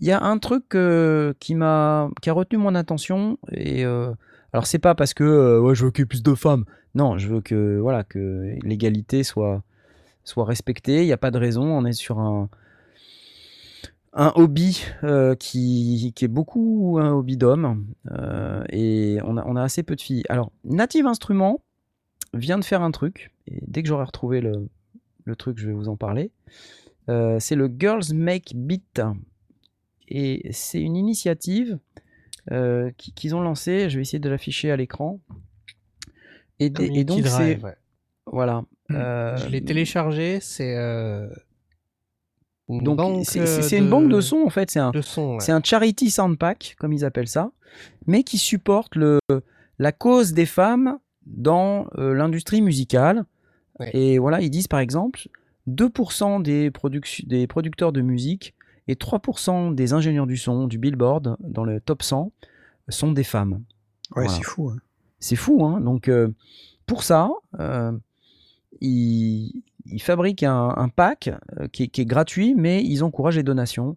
il y a un truc euh, qui m'a, qui a retenu mon attention. Et euh, alors c'est pas parce que euh, ouais, je veux qu'il y ait plus de femmes. Non, je veux que voilà que l'égalité soit soit respectée. Il n'y a pas de raison. On est sur un un hobby euh, qui, qui est beaucoup un hobby d'hommes euh, et on a, on a assez peu de filles. Alors, Native Instruments vient de faire un truc, et dès que j'aurai retrouvé le, le truc, je vais vous en parler. Euh, c'est le Girls Make Beat. Et c'est une initiative qui- qu'ils ont lancée. Je vais essayer de l'afficher à l'écran. Et, donc, c'est. Drive, ouais. Voilà. Mm. Euh, Je l'ai téléchargé, c'est euh, donc, c'est- euh, c'est une banque de sons, en fait. C'est un, ouais. Charity sound pack, comme ils appellent ça, mais qui supporte le, la cause des femmes dans euh, l'industrie musicale. Ouais. Et voilà, ils disent par exemple 2% des, produc- des producteurs de musique et 3% des ingénieurs du son du Billboard dans le top 100 sont des femmes. Ouais, Voilà. c'est fou. hein. C'est fou, hein Donc, euh, pour ça, euh, ils, ils fabriquent un, un pack euh, qui, est, qui est gratuit, mais ils encouragent les donations.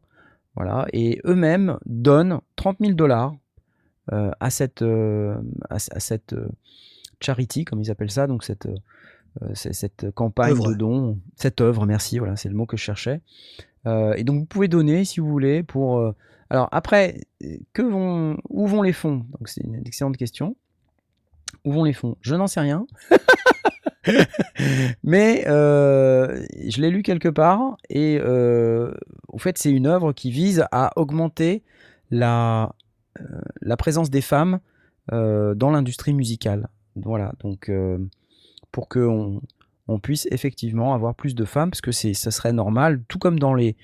Voilà. Et eux-mêmes donnent 30 000 dollars euh, à cette, euh, à, à cette euh, charity, comme ils appellent ça, donc cette, cette campagne Œuvre. de dons, cette œuvre, merci, voilà, c'est le mot que je cherchais. Et donc, vous pouvez donner si vous voulez pour. alors, après, que vont, où vont les fonds? Donc, c'est une excellente question. Où vont les fonds? Je n'en sais rien. [LAUGHS] [LAUGHS] Mais euh, je l'ai lu quelque part et euh, en fait c'est une œuvre qui vise à augmenter la, euh, la présence des femmes euh, dans l'industrie musicale. Voilà, donc pour qu'on on puisse effectivement avoir plus de femmes, parce que ça serait normal, tout comme dans les,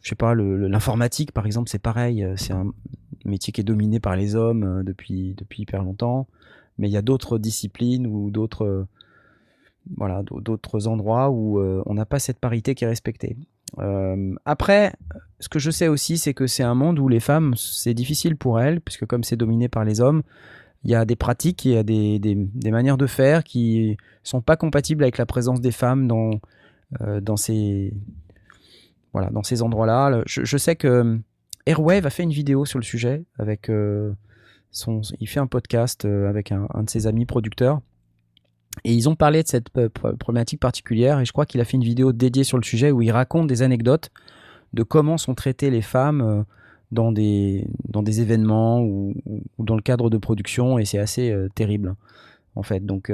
je sais pas, l'informatique par exemple, c'est pareil, c'est un métier qui est dominé par les hommes depuis, depuis hyper longtemps, mais il y a d'autres disciplines ou d'autres, voilà, d'au- d'autres endroits où euh, on n'a pas cette parité qui est respectée. Euh, après, ce que je sais aussi, c'est que c'est un monde où les femmes, c'est difficile pour elles, puisque comme c'est dominé par les hommes, il y a des pratiques, il y a des, des- manières de faire qui sont pas compatibles avec la présence des femmes dans, euh, dans ces, voilà, ces endroits-là. Je, sais que Airwave a fait une vidéo sur le sujet avec son, il fait un podcast avec un de ses amis producteurs. Et ils ont parlé de cette euh, pro- problématique particulière et je crois qu'il a fait une vidéo dédiée sur le sujet où il raconte des anecdotes de comment sont traitées les femmes euh, dans des, dans des événements ou, dans le cadre de production et c'est assez euh, terrible en fait. Donc,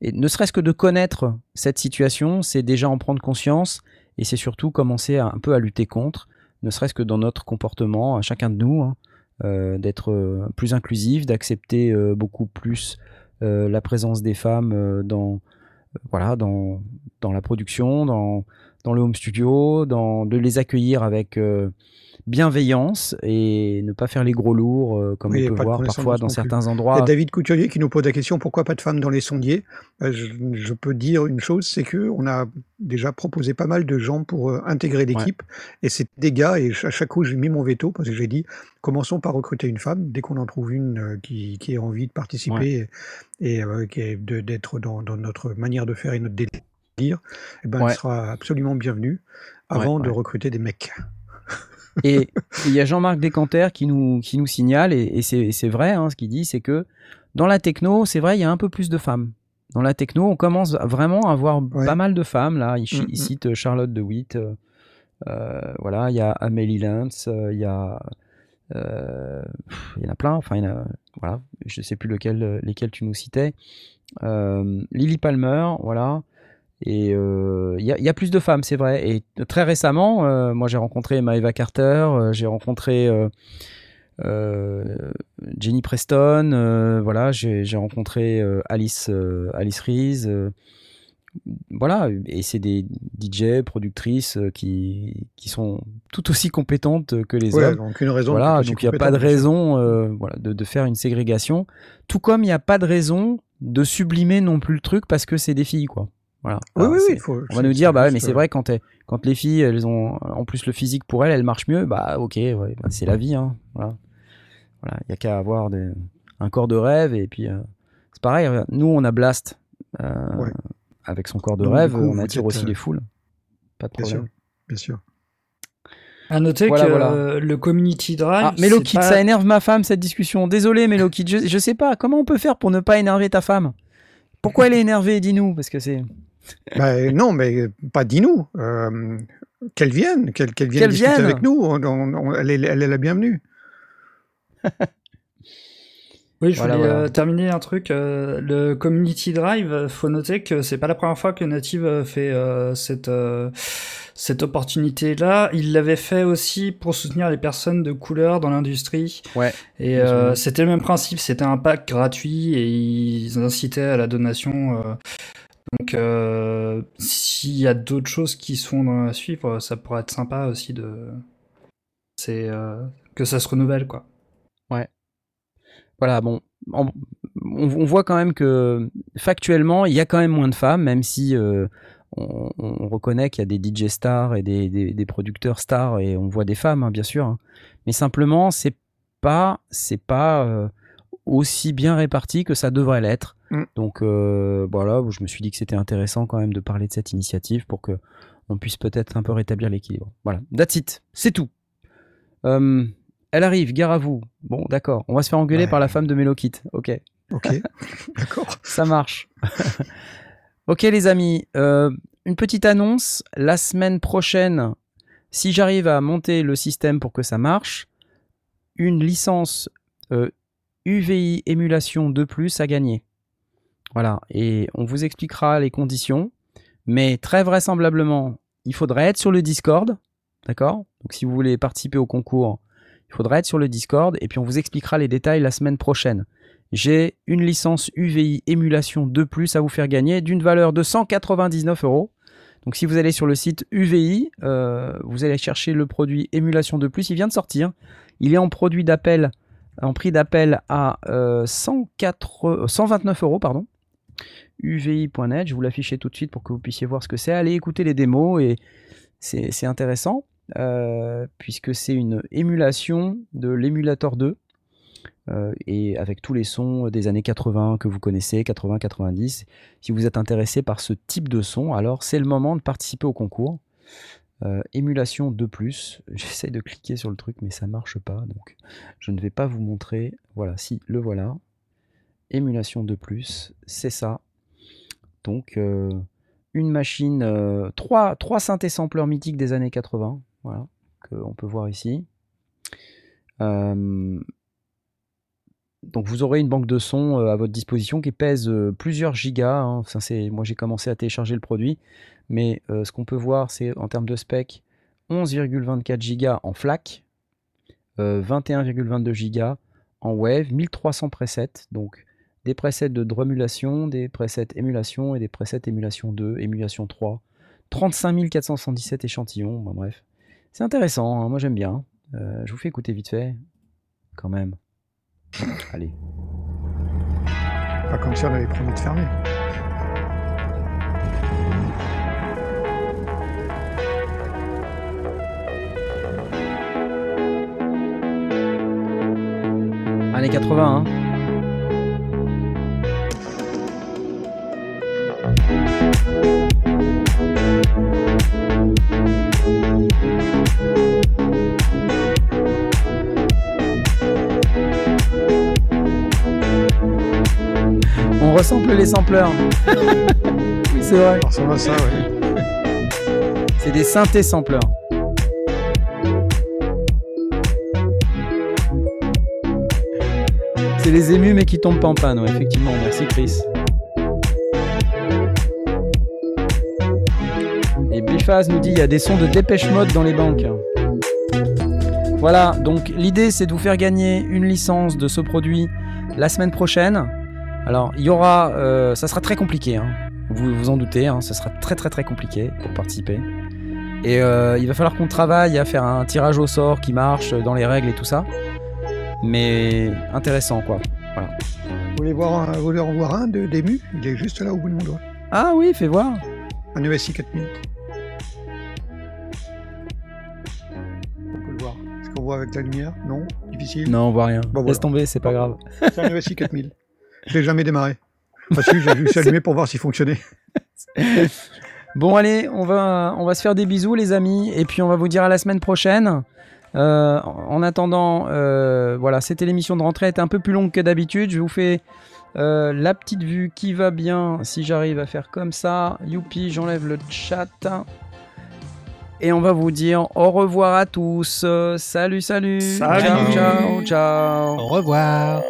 et ne serait-ce que de connaître cette situation, c'est déjà en prendre conscience et c'est surtout commencer un peu à lutter contre, ne serait-ce que dans notre comportement, à chacun de nous, hein, d'être plus inclusif, d'accepter beaucoup plus la présence des femmes euh, dans, euh, voilà, dans, dans la production, dans, dans le home studio, dans, de les accueillir avec euh, bienveillance et ne pas faire les gros lourds euh, comme Oui, et on peut voir parfois dans certains a endroits. David Couturier qui nous pose la question pourquoi pas de femmes dans les sondiers? Euh, je, je peux dire une chose, c'est que on a déjà proposé pas mal de gens pour euh, intégrer l'équipe. Et c'est des gars et à chaque coup j'ai mis mon veto parce que j'ai dit commençons par recruter une femme. Dès qu'on en trouve une qui, qui ait envie de participer et, et, qui d'être dans, dans notre manière de faire et notre délire, eh ben, Ouais. elle sera absolument bienvenue avant de recruter des mecs. [LAUGHS] Et il y a Jean-Marc Descanter qui nous, qui nous signale, et, et c'est vrai, hein, ce qu'il dit, c'est que dans la techno, c'est vrai, il y a un peu plus de femmes. Dans la techno, on commence vraiment à avoir Ouais. pas mal de femmes. Là, il, Mm, il mm. cite euh, Charlotte DeWitt. euh, euh, voilà, il y a Amélie Lantz, euh, il y a. euh, il y en a plein. Enfin, il y en a. Voilà, je sais plus lequel, lesquels tu nous citais. Euh, Lily Palmer, voilà. Et euh, il y, a- il y a plus de femmes, c'est vrai. Et très récemment, euh, moi j'ai rencontré Maeva Carter, euh, j'ai rencontré Jenny Preston, voilà, j'ai rencontré Alice, Alice Reese. voilà, et c'est des DJ, productrices qui, qui sont tout aussi compétentes que les Ouais, hommes. donc une raison. de Voilà, donc il n'y a pas de raison voilà, de, de faire une ségrégation. Tout comme il n'y a pas de raison de sublimer non plus le truc parce que c'est des filles, quoi. Voilà. Oui, Alors, oui, oui. faut- On va nous dire, bah ouais, mais c'est euh, vrai, quand, quand les filles, elles ont en plus le physique pour elles, elles marchent mieux, bah ok, ouais, bah, c'est la vie. Hein, voilà. Voilà, il n'y a qu'à avoir des- un corps de rêve et puis euh, c'est pareil, nous on a Blast euh, Ouais. avec son corps de Donc, rêve, coup, on attire aussi euh, les foules. Pas de Bien problème. sûr, bien sûr. À noter Voilà, que voilà. le community drive. Ah, Melo Kid, pas- ça énerve ma femme cette discussion. Désolé Melo Kid, je, je sais pas, comment on peut faire pour ne pas énerver ta femme? Pourquoi elle est énervée, dis-nous, parce que c'est... [LAUGHS] Bah, non, mais pas dis-nous. Euh, qu'elle vienne, qu'elle qu'elle vienne Qu'elle discuter vienne. avec nous. On- on- on- elle, est, elle est la bienvenue. [LAUGHS] Oui, je Voilà, voulais voilà. euh, terminer un truc. euh, le community drive, euh, faut noter que c'est pas la première fois que Native euh, fait euh, cette euh, cette opportunité-là. Il l'avait fait aussi pour soutenir les personnes de couleur dans l'industrie. Ouais. Et euh, c'était le même principe. C'était un pack gratuit et ils incitaient à la donation. Donc, euh, s'il y a d'autres choses qui se font à suivre, ça pourrait être sympa aussi de c'est euh, que ça se renouvelle quoi. Voilà, bon, on, voit quand même que factuellement, il y a quand même moins de femmes, même si euh, on, on reconnaît qu'il y a des DJ stars et des, des- producteurs stars et on voit des femmes, hein, bien sûr. hein. Mais simplement, c'est pas, c'est pas aussi bien réparti que ça devrait l'être. Mm. Donc euh, voilà, je me suis dit que c'était intéressant quand même de parler de cette initiative pour que on puisse peut-être un peu rétablir l'équilibre. Voilà, that's it, c'est tout. Euh, elle arrive, gare à vous. Bon, d'accord. On va se faire engueuler Ouais. par la femme de Melokit. Ok, Ok, [LAUGHS] d'accord. ça marche. [LAUGHS] ok, les amis. euh, une petite annonce. La semaine prochaine, si j'arrive à monter le système pour que ça marche, une licence euh, UVI émulation 2 à gagner. Voilà. Et on vous expliquera les conditions. Mais très vraisemblablement, il faudrait être sur le Discord. D'accord? Donc si vous voulez participer au concours, il faudra être sur le Discord et puis on vous expliquera les détails la semaine prochaine. J'ai une licence UVI émulation 2 à vous faire gagner d'une valeur de 199 euros. Donc si vous allez sur le site UVI, euh, vous allez chercher le produit émulation 2 il vient de sortir. Il est en produit d'appel, en prix d'appel à euh, 104 euh, 129 euros. UVI.net, je vous l'afficher tout de suite pour que vous puissiez voir ce que c'est. Allez écouter les démos et c'est intéressant euh, puisque c'est une émulation de l'émulator 2 euh, et avec tous les sons des années 80 que vous connaissez, 80-90. Si vous êtes intéressé par ce type de son, alors c'est le moment de participer au concours. Euh, émulation 2 [LAUGHS] J'essaie de cliquer sur le truc, mais ça marche pas. Donc je ne vais pas vous montrer. Voilà, si, le voilà. Émulation 2 c'est ça. Donc euh, une machine, euh, trois, trois synthés sampleurs mythiques des années 80, voilà, qu'on peut voir ici. Euh, donc vous aurez une banque de sons à votre disposition qui pèse plusieurs gigas. hein. Moi j'ai commencé à télécharger le produit, mais euh, ce qu'on peut voir c'est en termes de spec 11,24 gigas en FLAC, euh, 21,22 gigas en Wave, 1300 presets, donc des presets de drumulation, des presets émulation et des presets émulation 2, émulation 3, 35 477 échantillons, bref. C'est intéressant, hein, moi j'aime bien. Euh, je vous fais écouter vite fait, quand même. Allez. Pas comme si on avait promis de fermer. Années 80, hein. On ressemble les sampleurs. oui, [LAUGHS] c'est vrai. Ça ouais. C'est des synthés sampleurs. C'est les émus mais qui tombent pas en panne, effectivement. Merci Chris. Et Bifaz nous dit il y a des sons de dépêche mode dans les banques. Voilà, donc l'idée c'est de vous faire gagner une licence de ce produit la semaine prochaine. Alors il y aura, euh, ça sera très compliqué, hein. vous vous en doutez, hein, ça sera très très très compliqué pour participer. Et euh, il va falloir qu'on travaille à faire un tirage au sort qui marche dans les règles et tout ça. Mais intéressant quoi. Voilà. Vous voulez, voir un, vous voulez en voir un de d'EMU Il est juste là au bout de mon doigt. Ah oui, fais voir. Un ESI 4000. On peut le voir. Est-ce qu'on voit avec la lumière? Non? Difficile? Non, on voit rien. Bon, Laisse voilà. tomber, c'est pas grave. C'est un ESI 4000. Je l'ai jamais démarré. Enfin si, j'ai juste allumé pour voir s'il fonctionnait. [LAUGHS] Bon allez, on va, on va se faire des bisous les amis, et puis on va vous dire à la semaine prochaine. Euh, en attendant, euh, voilà, c'était l'émission de rentrée, elle était un peu plus longue que d'habitude. Je vous fais euh, la petite vue qui va bien, si j'arrive à faire comme ça. Youpi, j'enlève le chat. Et on va vous dire au revoir à tous. Salut, salut. Salut. Ciao, ciao, ciao. Au revoir.